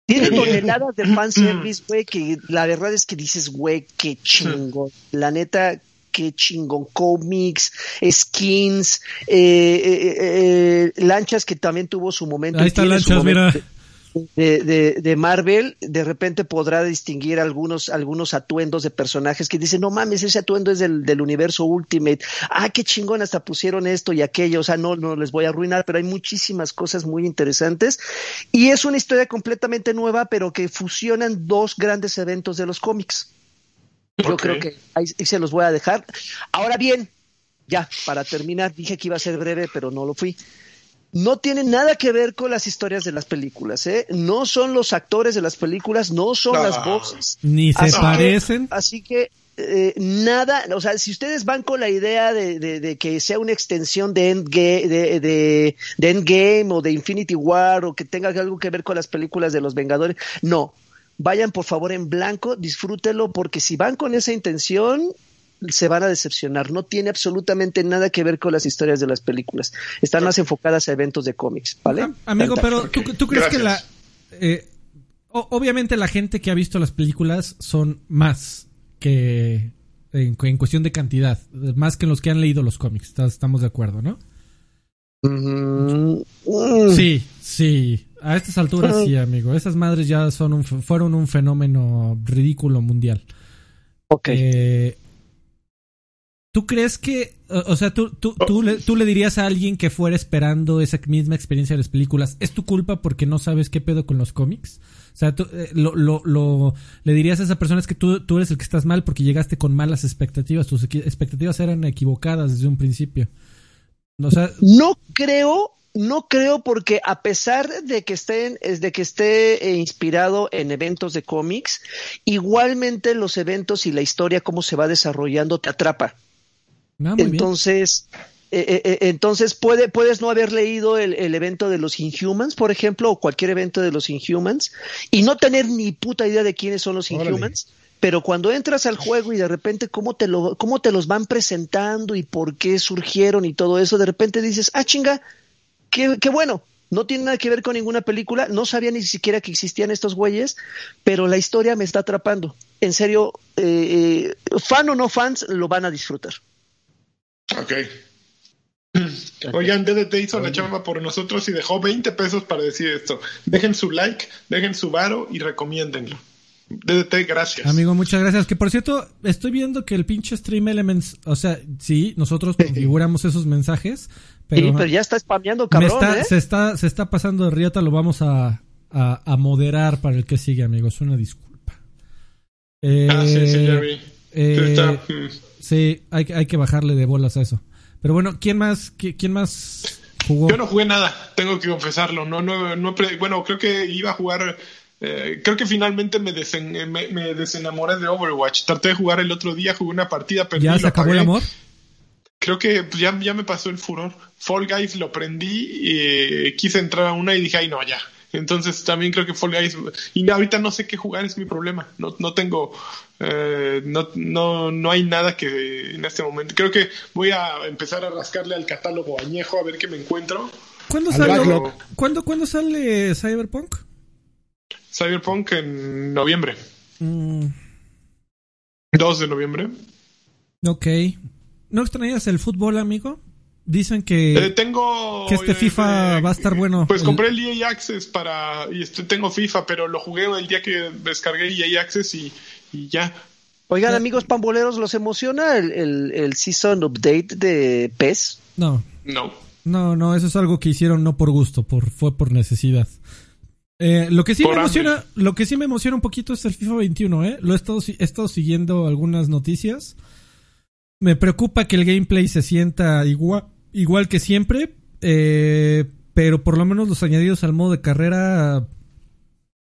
Tiene toneladas de fanservice, güey, que la verdad es que dices, güey, qué chingo. La neta, qué chingón. Comics, skins, eh, eh, eh, lanchas que también tuvo su momento. Ahí está lanchas, mira de, de, Marvel, de repente podrá distinguir algunos, algunos atuendos de personajes que dicen, no mames, ese atuendo es del, del universo Ultimate. Ah, qué chingón, hasta pusieron esto y aquello. O sea, no, no les voy a arruinar, pero hay muchísimas cosas muy interesantes. Y es una historia completamente nueva, pero que fusionan dos grandes eventos de los cómics. Yo creo que ahí se los voy a dejar. Ahora bien, ya, para terminar, dije que iba a ser breve, pero no lo fui no tiene nada que ver con las historias de las películas, ¿eh? No son los actores de las películas, no son las voces. Ni se parecen. así que eh, nada, o sea, si ustedes van con la idea de, de, que sea una extensión de Endgame, de, de, Endgame o de Infinity War o que tenga algo que ver con las películas de los Vengadores, no. Vayan por favor en blanco, disfrútenlo, porque si van con esa intención, se van a decepcionar. No tiene absolutamente nada que ver con las historias de las películas. Están más enfocadas a eventos de cómics, ¿vale? Amigo, pero ¿tú, crees que la... Eh, obviamente la gente que ha visto las películas son más que... En, cuestión de cantidad, más que los que han leído los cómics. Estamos de acuerdo, ¿no? Mm. Sí, sí. A estas alturas sí, amigo. Esas madres ya son un, fueron un fenómeno ridículo mundial. Ok. Eh, ¿Tú crees que, o, sea, tú, tú, tú, le, tú le dirías a alguien que fuera esperando esa misma experiencia de las películas, ¿es tu culpa porque no sabes qué pedo con los cómics? O sea, tú, eh, lo, lo, lo, le dirías a esa persona es que tú, tú eres el que estás mal porque llegaste con malas expectativas, tus expectativas eran equivocadas desde un principio. O sea, no creo, no creo porque a pesar de que estén, de que esté eh, inspirado en eventos de cómics, igualmente los eventos y la historia, cómo se va desarrollando, te atrapa. Ah, entonces, eh, eh, eh, entonces puede, puedes no haber leído el, evento de los Inhumans, por ejemplo, o cualquier evento de los Inhumans, y no tener ni puta idea de quiénes son los Inhumans. Pero cuando entras al juego y de repente cómo te, lo, cómo te los van presentando y por qué surgieron y todo eso, de repente dices, ah, chinga, qué, qué bueno, no tiene nada que ver con ninguna película, no sabía ni siquiera que existían estos güeyes, pero la historia me está atrapando. En serio, fan o no fans, lo van a disfrutar. Ok. Oigan, DDT hizo la chamba por nosotros y dejó 20 pesos para decir esto. Dejen su like, dejen su varo y recomiéndenlo. DDT, gracias. Amigo, muchas gracias. Que por cierto, estoy viendo que el pinche Stream Elements, o sea, sí, nosotros configuramos esos mensajes, pero, sí, pero ya está spameando, cabrón. ¿eh? Se, está, se está pasando de riata, lo vamos a, a, moderar para el que sigue, amigos. Una disculpa. ah, sí, sí, ya vi. Eh. Sí, hay, hay que bajarle de bolas a eso. Pero bueno, ¿quién más, quién más jugó? Yo no jugué nada, tengo que confesarlo. No, no, no bueno, creo que iba a jugar. Eh, creo que finalmente me, me, desenamoré de Overwatch. Traté de jugar el otro día, jugué una partida, pero ¿Ya se acabó el amor? Creo que ya, ya me pasó el furor. Fall Guys lo prendí, y, eh, quise entrar a una y dije, ay no, ya. Entonces también creo que Fall Guys. Y ahorita no sé qué jugar, es mi problema. No, no tengo. Eh, no, no, no hay nada que en este momento. Creo que voy a empezar a rascarle al catálogo añejo a ver qué me encuentro. ¿Cuándo sale, ¿cuándo, sale Cyberpunk? Cyberpunk en noviembre. 2 mm. de noviembre. Ok. ¿No extrañas el fútbol, amigo? Dicen que, eh, tengo, que este FIFA va a estar bueno. Pues compré el EA Access para. Y este, tengo FIFA, pero lo jugué el día que descargué EA Access y, ya. Oigan, amigos pamboleros, ¿los emociona el, el, Season Update de PES? No. No. No, no, eso es algo que hicieron no por gusto, por, fue por necesidad. Eh, lo que sí me emociona, lo que sí me emociona un poquito es el FIFA 21, ¿eh? Lo he estado, he estado siguiendo algunas noticias. Me preocupa que el gameplay se sienta igual, igual que siempre, eh, pero por lo menos los añadidos al modo de carrera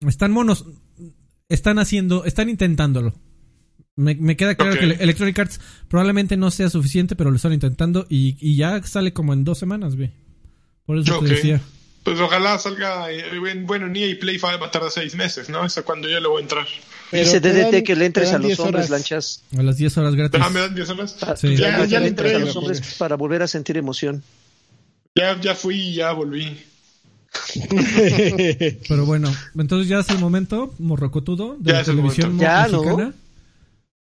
están monos, están haciendo, están intentándolo. Me, queda claro que Electronic Arts probablemente no sea suficiente, pero lo están intentando y, ya sale como en dos semanas, ve. Por eso te decía. Pues ojalá salga, eh, bueno, ni EA Play va a tardar seis meses, ¿no? Hasta cuando yo le voy a entrar. Dice DDT que le entres a los hombres, lanchas. A las 10 horas gratis. Ah, ¿me dan 10 horas? Ah, sí. Ya, ya, le entres a los hombres para volver a sentir emoción. Ya, ya fui y ya volví. Pero bueno, entonces ya es el momento, morrocotudo, de la televisión ya, mexicana.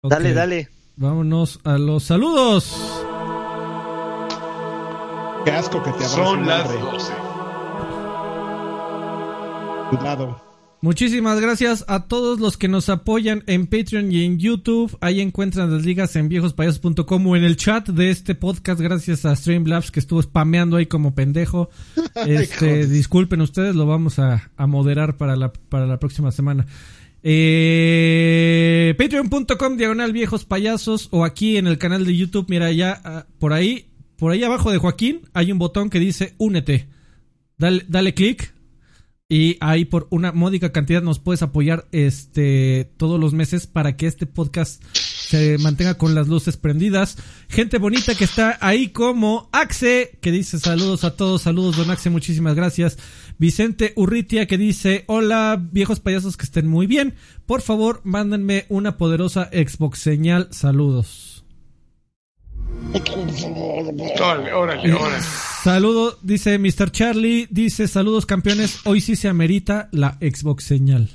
¿no? Dale, dale. Vámonos a los saludos. Qué asco que te Son las 12. Cuidado. Muchísimas gracias a todos los que nos apoyan en Patreon y en YouTube. Ahí encuentran las ligas en viejospayasos.com o en el chat de este podcast. Gracias a Streamlabs que estuvo spameando ahí como pendejo. Este, disculpen ustedes, lo vamos a, moderar para la, para la próxima semana. Eh, Patreon.com diagonal viejos payasos o aquí en el canal de YouTube. Mira, ya ah, por ahí, por ahí abajo de Joaquín hay un botón que dice únete. Dale, dale clic y ahí por una módica cantidad nos puedes apoyar este todos los meses para que este podcast se mantenga con las luces prendidas. Gente bonita que está ahí como Axe, que dice saludos a todos, saludos don Axe, muchísimas gracias. Vicente Urritia que dice, hola viejos payasos que estén muy bien, por favor mándenme una poderosa Xbox señal, saludos. Órale, órale, órale. Saludo, dice Mr. Charlie, dice saludos campeones, hoy sí se amerita la Xbox señal.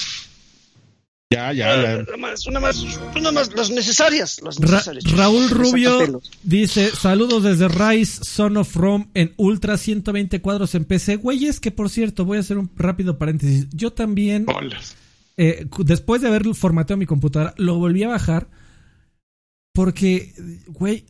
Ya, ya. Una más, una más, una más, las necesarias. Las necesarias. Raúl Rubio dice, saludos desde Rise, Son of Rome en Ultra 120 cuadros en PC. Güeyes, que por cierto, voy a hacer un rápido paréntesis. Yo también, eh, después de haber formateado mi computadora, lo volví a bajar porque, güey,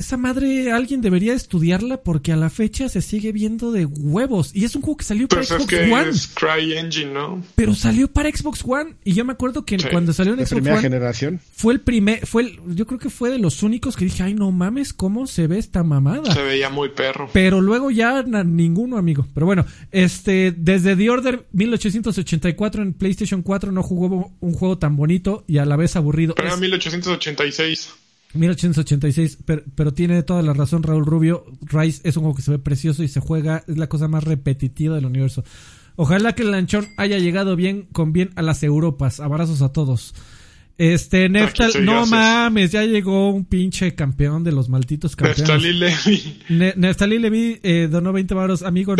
esa madre alguien debería estudiarla porque a la fecha se sigue viendo de huevos. Y es un juego que salió para Xbox One. Pero salió para Xbox One. Y yo me acuerdo que cuando salió en Xbox One. generación. Fue el primer. fue el, Yo creo que fue de los únicos que dije, ay, no mames, ¿cómo se ve esta mamada? Se veía muy perro. Pero luego ya ninguno, amigo. Pero bueno, este. Desde The Order 1884 en PlayStation 4 no jugó un juego tan bonito y a la vez aburrido. Pero era 1886. 1886, pero, pero, tiene toda la razón Raúl Rubio. Rise es un juego que se ve precioso y se juega, es la cosa más repetitiva del universo. Ojalá que el lanchón haya llegado bien, con bien a las Europas. Abrazos a todos. Este, Neftal, no mames, ya llegó un pinche campeón de los malditos campeones. Neftalí Levi. Neftalí Levi eh, donó 20 varos. Amigo,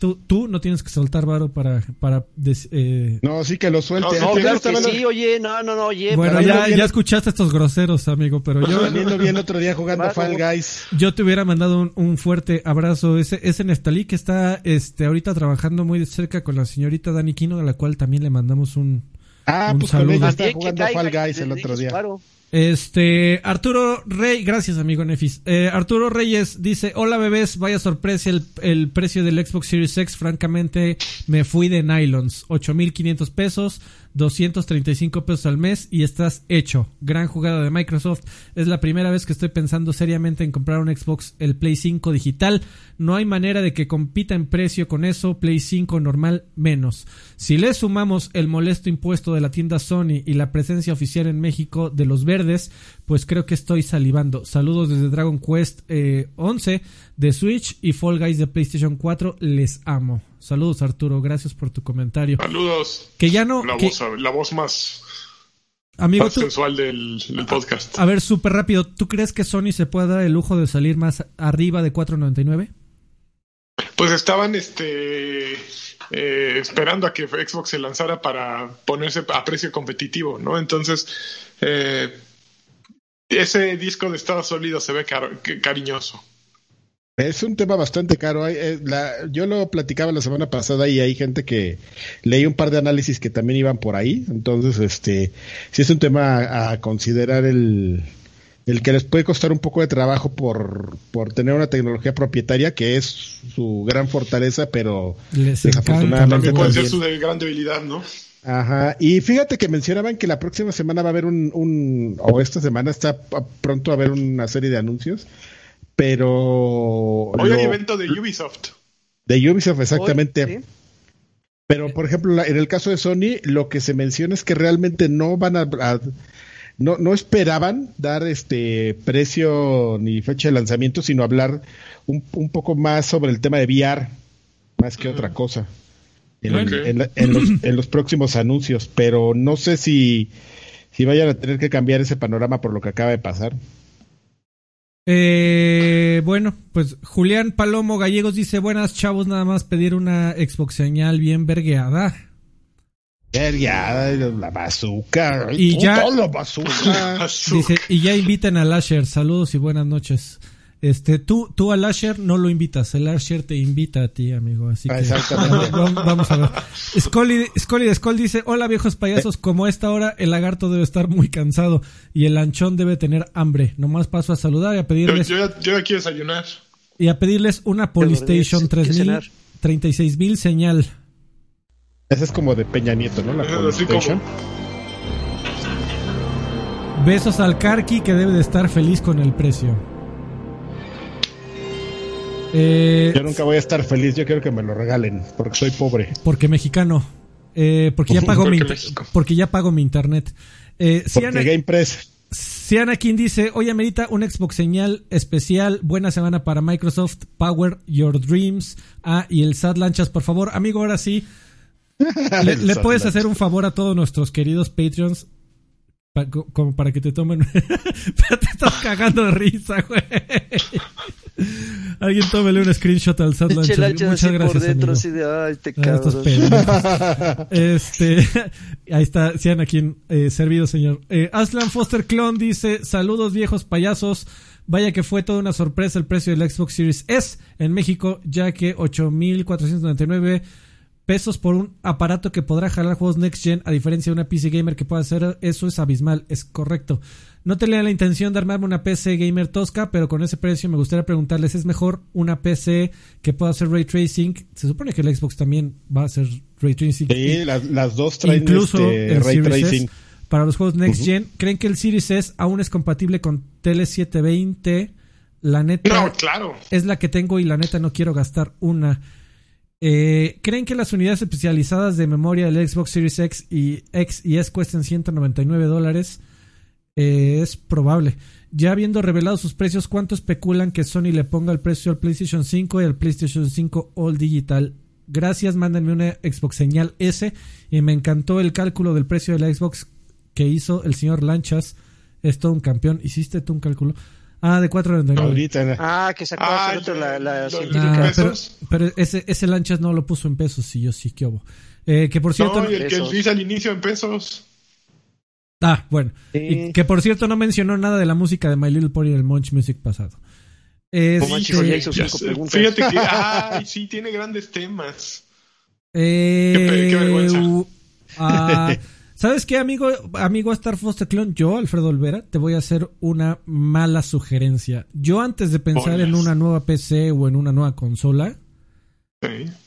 tú, tú, no tienes que soltar varo para... para eh... No, sí que lo suelte. No, claro que sí, oye, no, no, no, oye. Bueno, ya, ya escuchaste estos groseros, amigo, pero yo... Viendo bien otro día jugando Fall Guys. Yo te hubiera mandado un, un, fuerte abrazo. Ese, ese Neftalí que está este, ahorita trabajando muy de cerca con la señorita Dani Quino, a la cual también le mandamos un Ah, pues con ella jugando Fall Guys el otro día. Este, Arturo Rey, gracias amigo Nefis. Eh, Arturo Reyes dice, hola bebés, vaya sorpresa el, el precio del Xbox Series X, francamente me fui de nylons, 8500 pesos, 235 pesos al mes y estás hecho. Gran jugada de Microsoft. Es la primera vez que estoy pensando seriamente en comprar un Xbox, el Play 5 digital. No hay manera de que compita en precio con eso. Play 5 normal menos. Si le sumamos el molesto impuesto de la tienda Sony y la presencia oficial en México de los verdes, pues creo que estoy salivando. Saludos desde Dragon Quest 11 eh, de Switch y Fall Guys de PlayStation 4. Les amo. Saludos Arturo, gracias por tu comentario. Saludos. Que ya no... La, voz, la voz más, Amigo, sensual del, podcast. A ver, súper rápido. ¿Tú crees que Sony se puede dar el lujo de salir más arriba de 4.99? Pues estaban este eh, esperando a que Xbox se lanzara para ponerse a precio competitivo, ¿no? Entonces, eh, ese disco de estado sólido se ve cariñoso. Es un tema bastante caro. Eh, yo lo platicaba la semana pasada y hay gente que leí un par de análisis que también iban por ahí. Entonces, este, sí es un tema a, considerar el, el que les puede costar un poco de trabajo por, por tener una tecnología propietaria que es su gran fortaleza, pero desafortunadamente puede ser su gran debilidad, ¿no? Ajá, y fíjate que mencionaban que la próxima semana va a haber un, un o esta semana está pronto a haber una serie de anuncios pero... Hoy hay evento de Ubisoft. De Ubisoft, exactamente. Pero, por ejemplo, en el caso de Sony, lo que se menciona es que realmente no van a, no, no esperaban dar este precio ni fecha de lanzamiento, sino hablar un, un, poco más sobre el tema de VR. más que otra cosa en, los, próximos anuncios, pero no sé si, si vayan a tener que cambiar ese panorama por lo que acaba de pasar. Eh, bueno, pues Julián Palomo Gallegos dice, buenas chavos, nada más pedir una Xbox señal bien vergueada. La bazooka. Y ya, dice, y ya inviten a Lasher, saludos y buenas noches. Este, tú, tú al Asher no lo invitas, el Asher te invita a ti, amigo. Así que vamos, a ver. Scully, Scully de Skull dice, hola viejos payasos, como a esta hora el lagarto debe estar muy cansado y el lanchón debe tener hambre. Nomás paso a saludar y a pedirles... Yo, ya, quiero desayunar. Y a pedirles una Polystation 3000, 36000 señal. Esa es como de Peña Nieto, ¿no? La Polystation. Besos al Karki que debe de estar feliz con el precio. Eh, yo nunca voy a estar feliz, yo quiero que me lo regalen, porque soy pobre. Porque mexicano. Eh, porque, ya pago mi, porque ya pago mi internet. Eh, porque Game Press. King dice, oye, amerita un Xbox señal especial, buena semana para Microsoft, Power Your Dreams. Ah, y el SAT Lanchas, por favor. Amigo, ahora sí, le, puedes hacer un favor a todos nuestros queridos Patreons, como para que te tomen... te estás cagando de risa, güey. Alguien tómele un screenshot al SAT Muchas gracias, por dentro, así de, ay, te ah, este, ahí está, sean aquí eh, servido, señor. Eh, Aslan Foster Clone dice, saludos viejos payasos. Vaya que fue toda una sorpresa el precio del Xbox Series S en México, ya que 8.499 pesos por un aparato que podrá jalar juegos Next Gen, a diferencia de una PC Gamer que pueda hacer eso es abismal, es correcto. No tenía la intención de armarme una PC gamer tosca, pero con ese precio me gustaría preguntarles, ¿es mejor una PC que pueda hacer ray tracing? Se supone que el Xbox también va a hacer ray tracing. Sí, las, dos traen incluso este ray tracing. para los juegos Next Gen, ¿creen que el Series S aún es compatible con Tele 720? La neta no, claro. es la que tengo y la neta no quiero gastar una. Eh, ¿Creen que las unidades especializadas de memoria del Xbox Series X y X y S cuesten 199 dólares? Eh, es probable. Ya habiendo revelado sus precios, ¿cuánto especulan que Sony le ponga el precio al PlayStation 5 y al PlayStation 5 All Digital? Gracias, mándenme una Xbox señal S. Y me encantó el cálculo del precio de la Xbox que hizo el señor Lanchas. Es todo un campeón. ¿Hiciste tú un cálculo? Ah, de 4.99. Ah, que sacó ah, la, la científica. pero, pero, ese, ese Lanchas no lo puso en pesos y yo sí que hubo. Eh, que por cierto. No, el que dice al inicio en pesos. Ah, bueno. Y que por cierto no mencionó nada de la música de My Little Pony en el Munch Music pasado. Fíjate que ay, sí tiene grandes temas. Eh, qué, vergüenza. Ah, ¿Sabes qué, amigo, amigo Star Foster Clone? Yo, Alfredo Olvera, te voy a hacer una mala sugerencia. Yo antes de pensar en una nueva PC o en una nueva consola,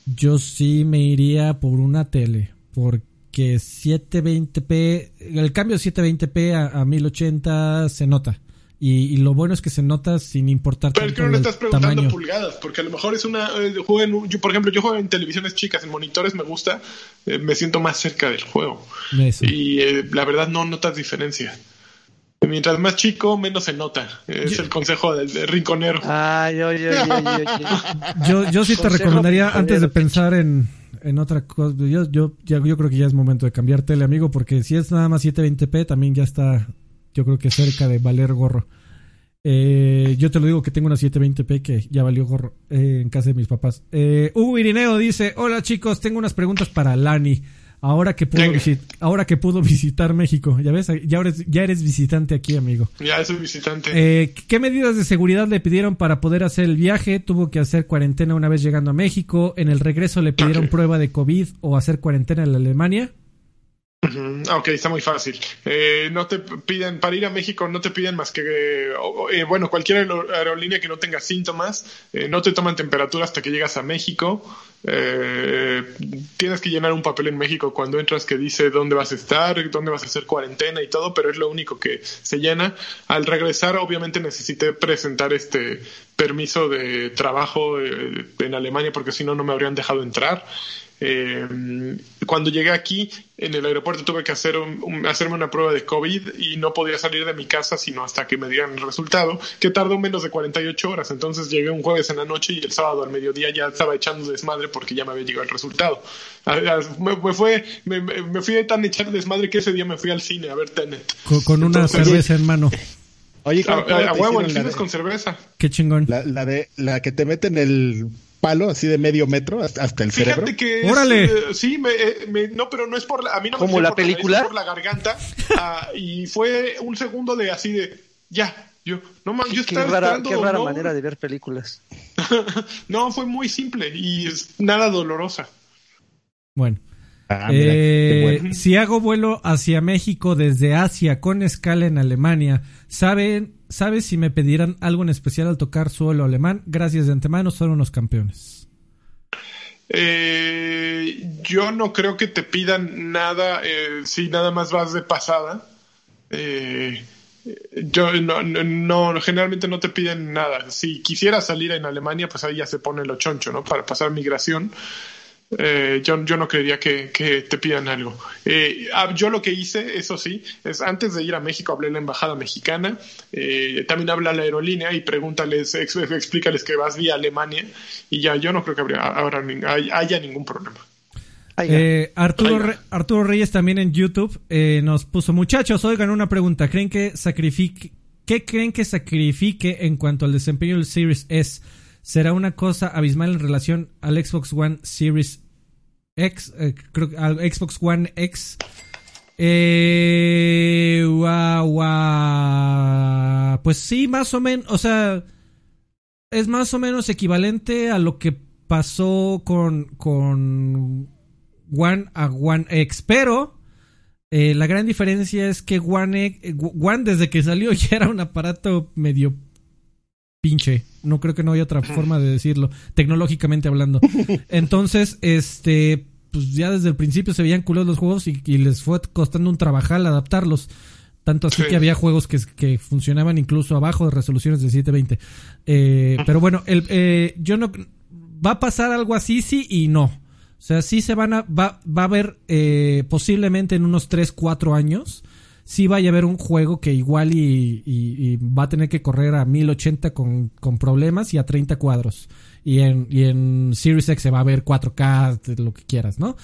yo sí me iría por una tele. Porque que 720p, el cambio de 720p a, 1080 se nota. Y, lo bueno es que se nota sin importar Pero es que no le estás preguntando pulgadas, porque a lo mejor es una. Eh, juego yo, por ejemplo, yo juego en televisiones chicas, en monitores me gusta, eh, me siento más cerca del juego. Y eh, la verdad no notas diferencia. Mientras más chico, menos se nota. Es el consejo del, rinconero. Ay, oye, yo, yo sí te recomendaría, antes de pensar en en otra cosa. Yo, yo, yo creo que ya es momento de cambiar tele, amigo, porque si es nada más 720p, también ya está, yo creo que cerca de valer gorro. Eh, yo te lo digo que tengo una 720p que ya valió gorro eh, en casa de mis papás. Eh, Hugo Irineo dice: Hola chicos, tengo unas preguntas para Lani. Ahora que pudo, ahora que pudo visitar México, ya ves, ya eres, ya eres visitante aquí, amigo. Ya soy visitante. Eh, ¿Qué medidas de seguridad le pidieron para poder hacer el viaje? Tuvo que hacer cuarentena una vez llegando a México. En el regreso le pidieron prueba de COVID o hacer cuarentena en la Alemania. Ok, está muy fácil. Eh, no te piden, para ir a México no te piden más que, eh, bueno, cualquier aerolínea que no tenga síntomas, eh, no te toman temperatura hasta que llegas a México. tienes que llenar un papel en México cuando entras que dice dónde vas a estar, dónde vas a hacer cuarentena y todo, pero es lo único que se llena. Al regresar, obviamente necesité presentar este permiso de trabajo en Alemania porque si no, no me habrían dejado entrar. Eh, cuando llegué aquí, en el aeropuerto tuve que hacer hacerme una prueba de COVID y no podía salir de mi casa sino hasta que me dieran el resultado, que tardó menos de 48 horas. Entonces llegué un jueves en la noche y el sábado al mediodía ya estaba echando desmadre porque ya me había llegado el resultado. Me, fue, me, fui a tan echar desmadre que ese día me fui al cine a ver Tenet. Con, una cerveza en mano. Oye, a, huevo, el cine es con cerveza. Qué chingón. La, la, de, la que te meten el palo así de medio metro hasta, el cerebro. Fíjate que ¡Órale! Eh, sí, eh, me, no, pero no es por la, a mí no como la película, por la garganta ah, y fue un segundo de así de ya, yo no más, yo qué rara, qué rara manera de ver películas. no, fue muy simple y es nada dolorosa. Bueno. Ah, eh, si hago vuelo hacia México desde Asia con escala en Alemania, ¿saben, ¿sabes si me pedirán algo en especial al tocar suelo alemán? Gracias de antemano, son unos campeones. Eh, yo no creo que te pidan nada eh, si nada más vas de pasada. yo no, generalmente no te piden nada. Si quisieras salir en Alemania, pues ahí ya se pone lo choncho, ¿no? Para pasar migración. Eh, yo, yo, no creería que, te pidan algo. Eh, ah, yo lo que hice, eso sí, es antes de ir a México hablé en la embajada mexicana, eh, también habla la aerolínea y pregúntales, explícales que vas vía Alemania y ya yo no creo que haya ningún problema. Arturo, Arturo Reyes también en YouTube nos puso, muchachos, oigan una pregunta, ¿creen que sacrifique, qué creen que sacrifique en cuanto al desempeño del Series S? Será una cosa abismal en relación al Xbox One Series X, eh, creo al Xbox One X. Eh, Pues sí, más o menos, o sea, es más o menos equivalente a lo que pasó con, con One a One X, pero eh, la gran diferencia es que One, One desde que salió ya era un aparato medio pinche. No creo que no haya otra forma de decirlo, tecnológicamente hablando. Entonces, este, pues ya desde el principio se veían culos los juegos y, les fue costando un trabajal adaptarlos. Tanto así que había juegos que, que, funcionaban incluso abajo de resoluciones de 720. Eh, pero bueno, el, eh, yo no. Va a pasar algo así, sí y no. O sea, sí se van a. Va, va a haber eh, posiblemente en unos 3, 4 años sí vaya a haber un juego que igual y, va a tener que correr a 1080 con, con problemas y a 30 cuadros. Y en, y en Series X se va a ver 4K, lo que quieras, ¿no?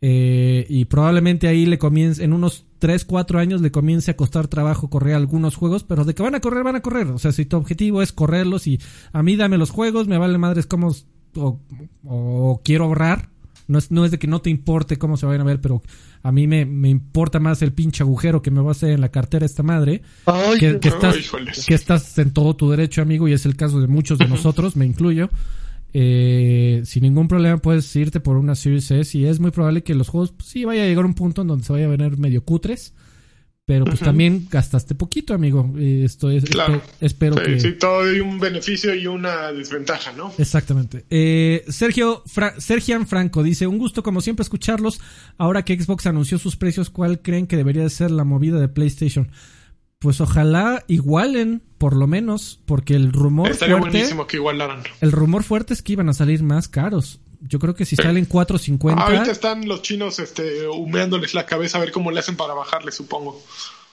Eh, y probablemente ahí le comience, en unos 3, 4 años le comience a costar trabajo correr algunos juegos, pero de que van a correr, van a correr. O sea, si tu objetivo es correrlos y a mí dame los juegos, me vale madres como o, o quiero ahorrar, no es, no es de que no te importe cómo se vayan a ver, pero a mí me, importa más el pinche agujero que me va a hacer en la cartera esta madre. que, estás, que estás en todo tu derecho, amigo, y es el caso de muchos de nosotros, me incluyo. Eh, sin ningún problema puedes irte por una Series S y es muy probable que los juegos pues, sí vaya a llegar a un punto en donde se vaya a ver medio cutres pero pues también gastaste poquito, amigo. Esto es, espero, que... Sí, todo hay un beneficio y una desventaja, ¿no? Exactamente. Eh, Sergio Sergian Franco dice, un gusto como siempre escucharlos. Ahora que Xbox anunció sus precios, ¿cuál creen que debería ser la movida de PlayStation? Pues ojalá igualen, por lo menos, porque el rumor Estaría buenísimo que igualaran. El rumor fuerte es que iban a salir más caros yo creo que si salen 4.50. ahorita están los chinos este, humeándoles la cabeza a ver cómo le hacen para bajarle, supongo.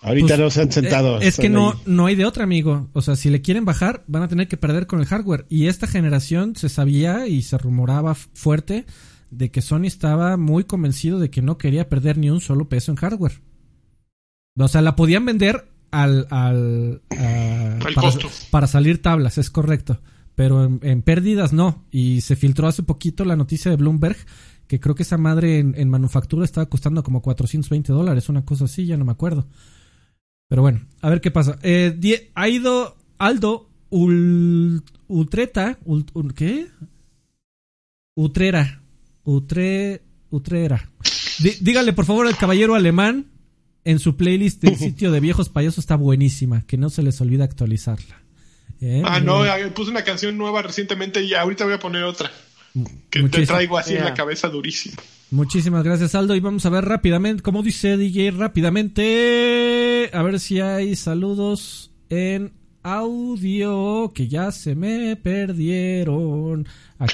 Ahorita pues, no se han sentado. Eh, es que no, no hay de otra, amigo. O sea, si le quieren bajar, van a tener que perder con el hardware. Y esta generación se sabía y se rumoraba fuerte de que Sony estaba muy convencido de que no quería perder ni un solo peso en hardware. O sea, la podían vender al, al, costo. para salir tablas, es correcto pero en, pérdidas no. Y se filtró hace poquito la noticia de Bloomberg que creo que esa madre en, manufactura estaba costando como 420 dólares, una cosa así, ya no me acuerdo. Pero bueno, a ver qué pasa. Eh, ha ido Aldo Ultreta, ¿qué? Utrera, Utre, Utrera. dígale por favor al caballero alemán en su playlist del sitio de viejos payasos está buenísima, que no se les olvide actualizarla. ¿Eh? ah, no, puse una canción nueva recientemente y ahorita voy a poner otra. Que te traigo así en la cabeza durísimo. Muchísimas gracias, Aldo. Y vamos a ver rápidamente, como dice DJ, rápidamente. A ver si hay saludos en audio que ya se me perdieron.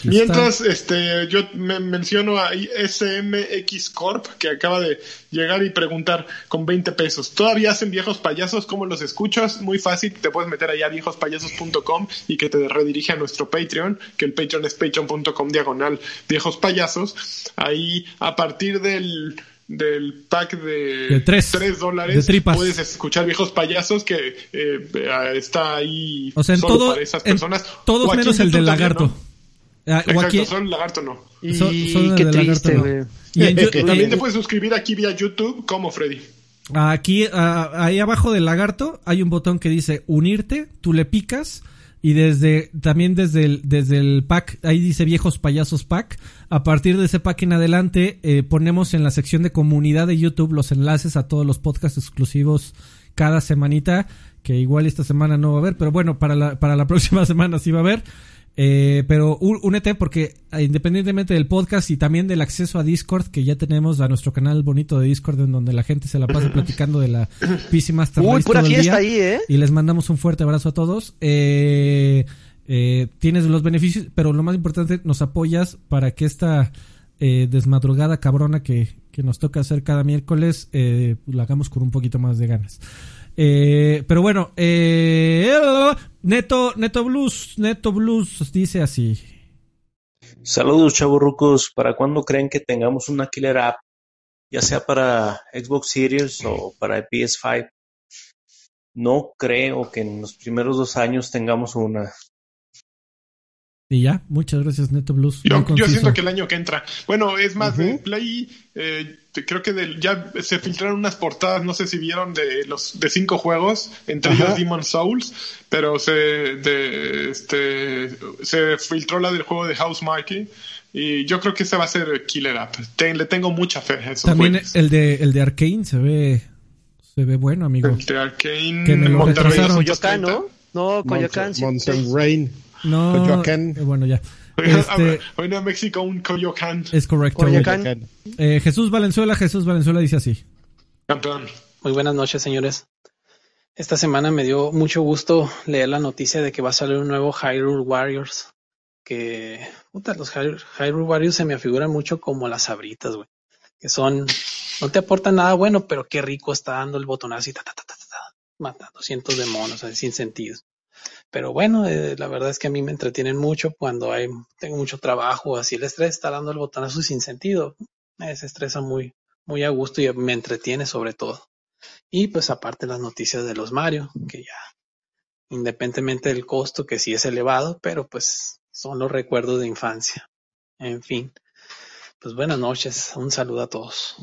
Mientras este yo me menciono a SMX Corp que acaba de llegar y preguntar con 20 pesos. ¿Todavía hacen viejos payasos? ¿Cómo los escuchas? Muy fácil, te puedes meter allá a viejospayasos.com y que te redirige a nuestro Patreon, que el Patreon es patreon.com diagonal viejos payasos. Ahí a partir del del pack de, 3 dólares puedes escuchar viejos payasos que eh, está ahí o sea, solo para esas personas. todos menos el del lagarto. Ah, Exacto, solo el lagarto no. Y qué triste, güey. También te puedes suscribir aquí vía YouTube como Freddy. Aquí, ah, ahí abajo del lagarto hay un botón que dice unirte, tú le picas y desde, también desde el, desde el pack, ahí dice viejos payasos pack. A partir de ese pack en adelante, eh, ponemos en la sección de comunidad de YouTube los enlaces a todos los podcasts exclusivos cada semanita, que igual esta semana no va a haber, pero bueno, para la, para la próxima semana sí va a haber. Eh, pero únete porque eh, independientemente del podcast y también del acceso a Discord, que ya tenemos a nuestro canal bonito de Discord en donde la gente se la pasa platicando de la PC Master Uy, pura fiesta ahí, ¿eh? Y les mandamos un fuerte abrazo a todos. Eh, eh, tienes los beneficios, pero lo más importante, nos apoyas para que esta eh, desmadrugada cabrona que, que, nos toca hacer cada miércoles, eh, la hagamos con un poquito más de ganas. Eh, pero bueno, eh, Neto, Neto Blues, Neto Blues dice así. Saludos, chaburrucos. ¿Para cuándo creen que tengamos una killer app? Ya sea para Xbox Series o para PS5. No creo que en los primeros dos años tengamos una. Y ya, muchas gracias, Neto Blues. Yo, siento que el año que entra. Bueno, es más, de Play, eh, creo que ya se filtraron unas portadas, no sé si vieron, de los de cinco juegos, entre ellos Demon Souls, pero se, de, este, se filtró la del juego de House Marquee. Y yo creo que ese va a ser Killer App. le tengo mucha fe a También el de, el de Arkane se ve, se ve bueno, amigo. El de Arkane. Que me lo ¿no? No, Coyoacán. Mountain Rain. No, Coyoacán. Eh, bueno, ya. Este, hoy en México un Coyoacán. Es correcto. Coyoacán. Eh, Jesús Valenzuela, Jesús Valenzuela dice así. Campeón. Muy buenas noches, señores. Esta semana me dio mucho gusto leer la noticia de que va a salir un nuevo Hyrule Warriors. Que, puta, los Hyrule Warriors se me afiguran mucho como las abritas, güey. Que son, no te aportan nada bueno, pero qué rico está dando el botonazo y ta, ta, ta, ta, ta, matando cientos de monos, así, sin sentido. Pero bueno, eh, la verdad es que a mí me entretienen mucho cuando hay, tengo mucho trabajo, así el estrés está dando el botonazo sin sentido. Me desestresa muy, muy a gusto y me entretiene sobre todo. Y pues aparte las noticias de los Mario, que ya, independientemente del costo, que sí es elevado, pero pues son los recuerdos de infancia. En fin, pues buenas noches, un saludo a todos.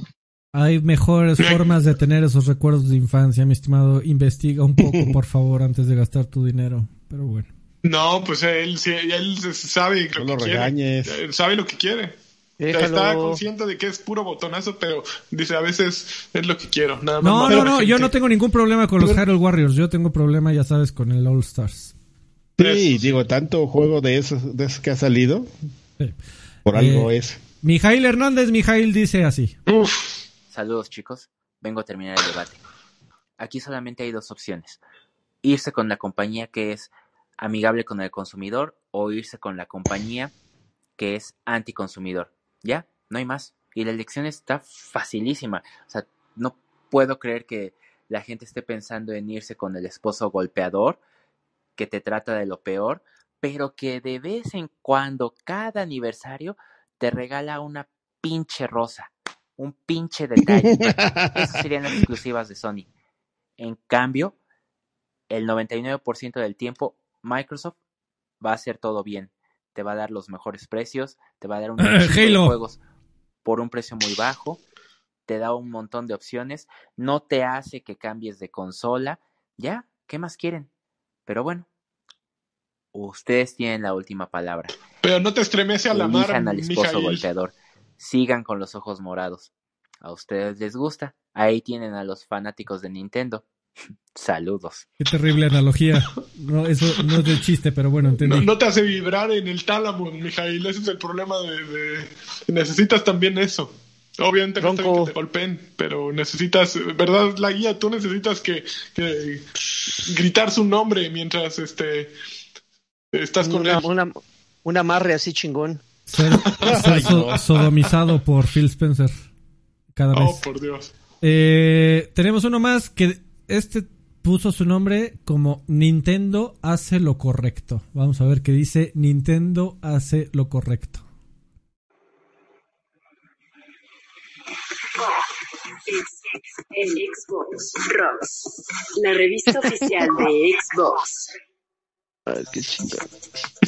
Hay mejores formas de tener esos recuerdos de infancia, mi estimado. Investiga un poco, por favor, antes de gastar tu dinero. Pero bueno. No, pues él, él sabe lo que quiere. sabe lo que quiere. Está consciente de que es puro botonazo, pero dice a veces es lo que quiero. Nada no, no, no, yo no tengo ningún problema con los Harold Warriors. Yo tengo problema, ya sabes, con el All Stars. Sí, digo, tanto juego de esos, de esos que ha salido. Por algo eh, es. Mijail Hernández, Mijail dice así. Uf. Saludos chicos, vengo a terminar el debate. Aquí solamente hay dos opciones. Irse con la compañía que es amigable con el consumidor o irse con la compañía que es anticonsumidor. ¿Ya? No hay más. Y la elección está facilísima. O sea, no puedo creer que la gente esté pensando en irse con el esposo golpeador que te trata de lo peor, pero que de vez en cuando, cada aniversario, te regala una pinche rosa un pinche detalle. Esas serían las exclusivas de Sony. En cambio, el 99% del tiempo, Microsoft va a hacer todo bien. Te va a dar los mejores precios, te va a dar un montón de juegos por un precio muy bajo, te da un montón de opciones, no te hace que cambies de consola. Ya, ¿qué más quieren? Pero bueno, ustedes tienen la última palabra. Pero no te estremece a la mar, al esposo golpeador sigan con los ojos morados. A ustedes les gusta. Ahí tienen a los fanáticos de Nintendo. Saludos. Qué terrible analogía. No, eso no es de chiste, pero bueno, entendí. No, te hace vibrar en el tálamo, Mijail. Ese es el problema de, Necesitas también eso. Obviamente no que te golpeen, pero necesitas, ¿verdad? La guía, tú necesitas que, que gritar su nombre mientras este estás con una, Una, un amarre así chingón. Ser, sodomizado por Phil Spencer cada vez. Oh, por Dios. Eh, tenemos uno más que este puso su nombre como Nintendo hace lo correcto. Vamos a ver qué dice Nintendo hace lo correcto. en Xbox Rocks, la revista oficial de Xbox. Ay, qué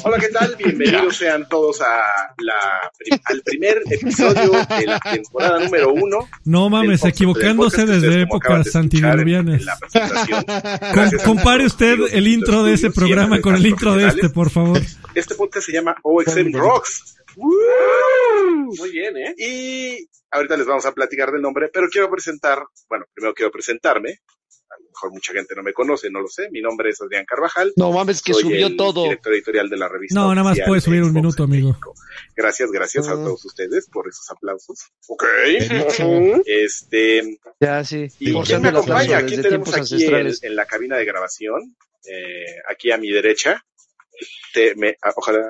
Hola, ¿qué tal? Bienvenidos sean todos a la, al primer episodio de la temporada número uno. No mames, equivocándose desde épocas antidiluvianas. compare usted el intro de ese programa con el intro de este, por favor. Este podcast se llama OXM Rocks. Muy bien, ¿eh? Y ahorita les vamos a platicar del nombre, pero quiero presentar, bueno, primero quiero presentarme mejor mucha gente no me conoce, no lo sé. Mi nombre es Adrián Carvajal. No mames, que subió todo. Director editorial de la revista. No, nada más puedes subir un minuto, amigo. Gracias, gracias a ah. todos ustedes por esos aplausos. Ok. este. Ya, sí. ¿Y quién me acompaña? Aquí tenemos aquí en, la cabina de grabación? Eh, aquí a mi derecha. Te, me, ojalá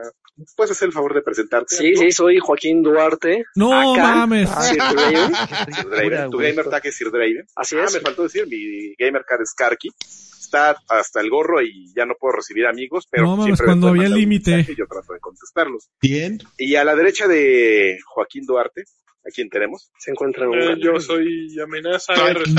¿Puedes hacer el favor de presentarte? Sí, sí, soy Joaquín Duarte. No mames. Sir Tu gamer tag es Sir Draven. Así ah, es. me faltó decir, mi gamer card es Karki. Está hasta el gorro y ya no puedo recibir amigos, pero no, mames, cuando había límite. Yo trato de contestarlos. Bien. Y a la derecha de Joaquín Duarte, ¿a quién tenemos? Se encuentra un eh, Yo soy amenaza.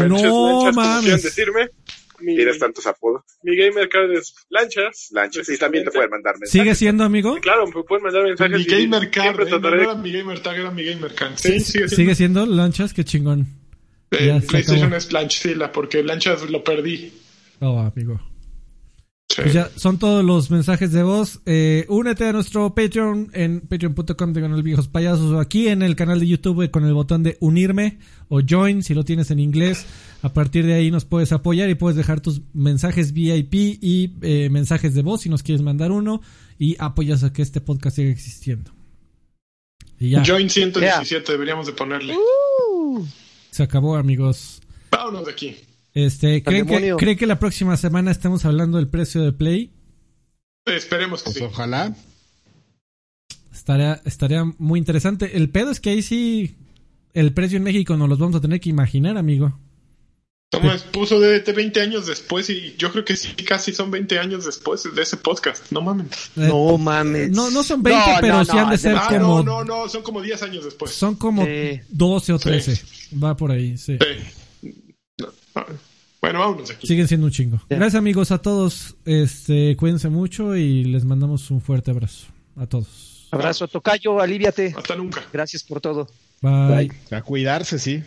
no mames. decirme? Tienes tantos apodos. Mi gamer card es Lanchas. Lanchas, y también te pueden mandar mensajes. ¿Sigue siendo amigo? claro, me pueden mandar mensajes. Mi gamer card, eh, no era mi gamer tag, era mi gamer card. Sí, sigue siendo. ¿Sigue siendo Lanchas? Qué chingón. Eh, PlayStation es Lanchzilla, porque Lanchas lo perdí. Oh, amigo. Pues ya son todos los mensajes de voz. Eh, únete a nuestro Patreon en patreon.com de Canal Viejos Payasos o aquí en el canal de YouTube con el botón de unirme o join si lo tienes en inglés. A partir de ahí nos puedes apoyar y puedes dejar tus mensajes VIP y eh, mensajes de voz si nos quieres mandar uno y apoyas a que este podcast siga existiendo. Y ya. Join 117 deberíamos de ponerle. Uh. Se acabó amigos. Vámonos de aquí. Este, ¿creen que, que la próxima semana estemos hablando del precio de Play? Esperemos que pues sí. Ojalá. Estaría, estaría muy interesante. El pedo es que ahí sí el precio en México nos los vamos a tener que imaginar, amigo. Tomás puso de 20 años después y yo creo que sí, casi son 20 años después de ese podcast. No mames. Eh, no mames. No, no son 20, pero sí han de ser ah, como... No, no, no, son como 10 años después. Son como 12 o 13. Va por ahí, sí. sí. Bueno, vámonos aquí. Siguen siendo un chingo. Gracias amigos a todos. Este, cuídense mucho y les mandamos un fuerte abrazo a todos. Abrazo, Tocayo, aliviate. Hasta nunca. Gracias por todo. Bye. A cuidarse, sí.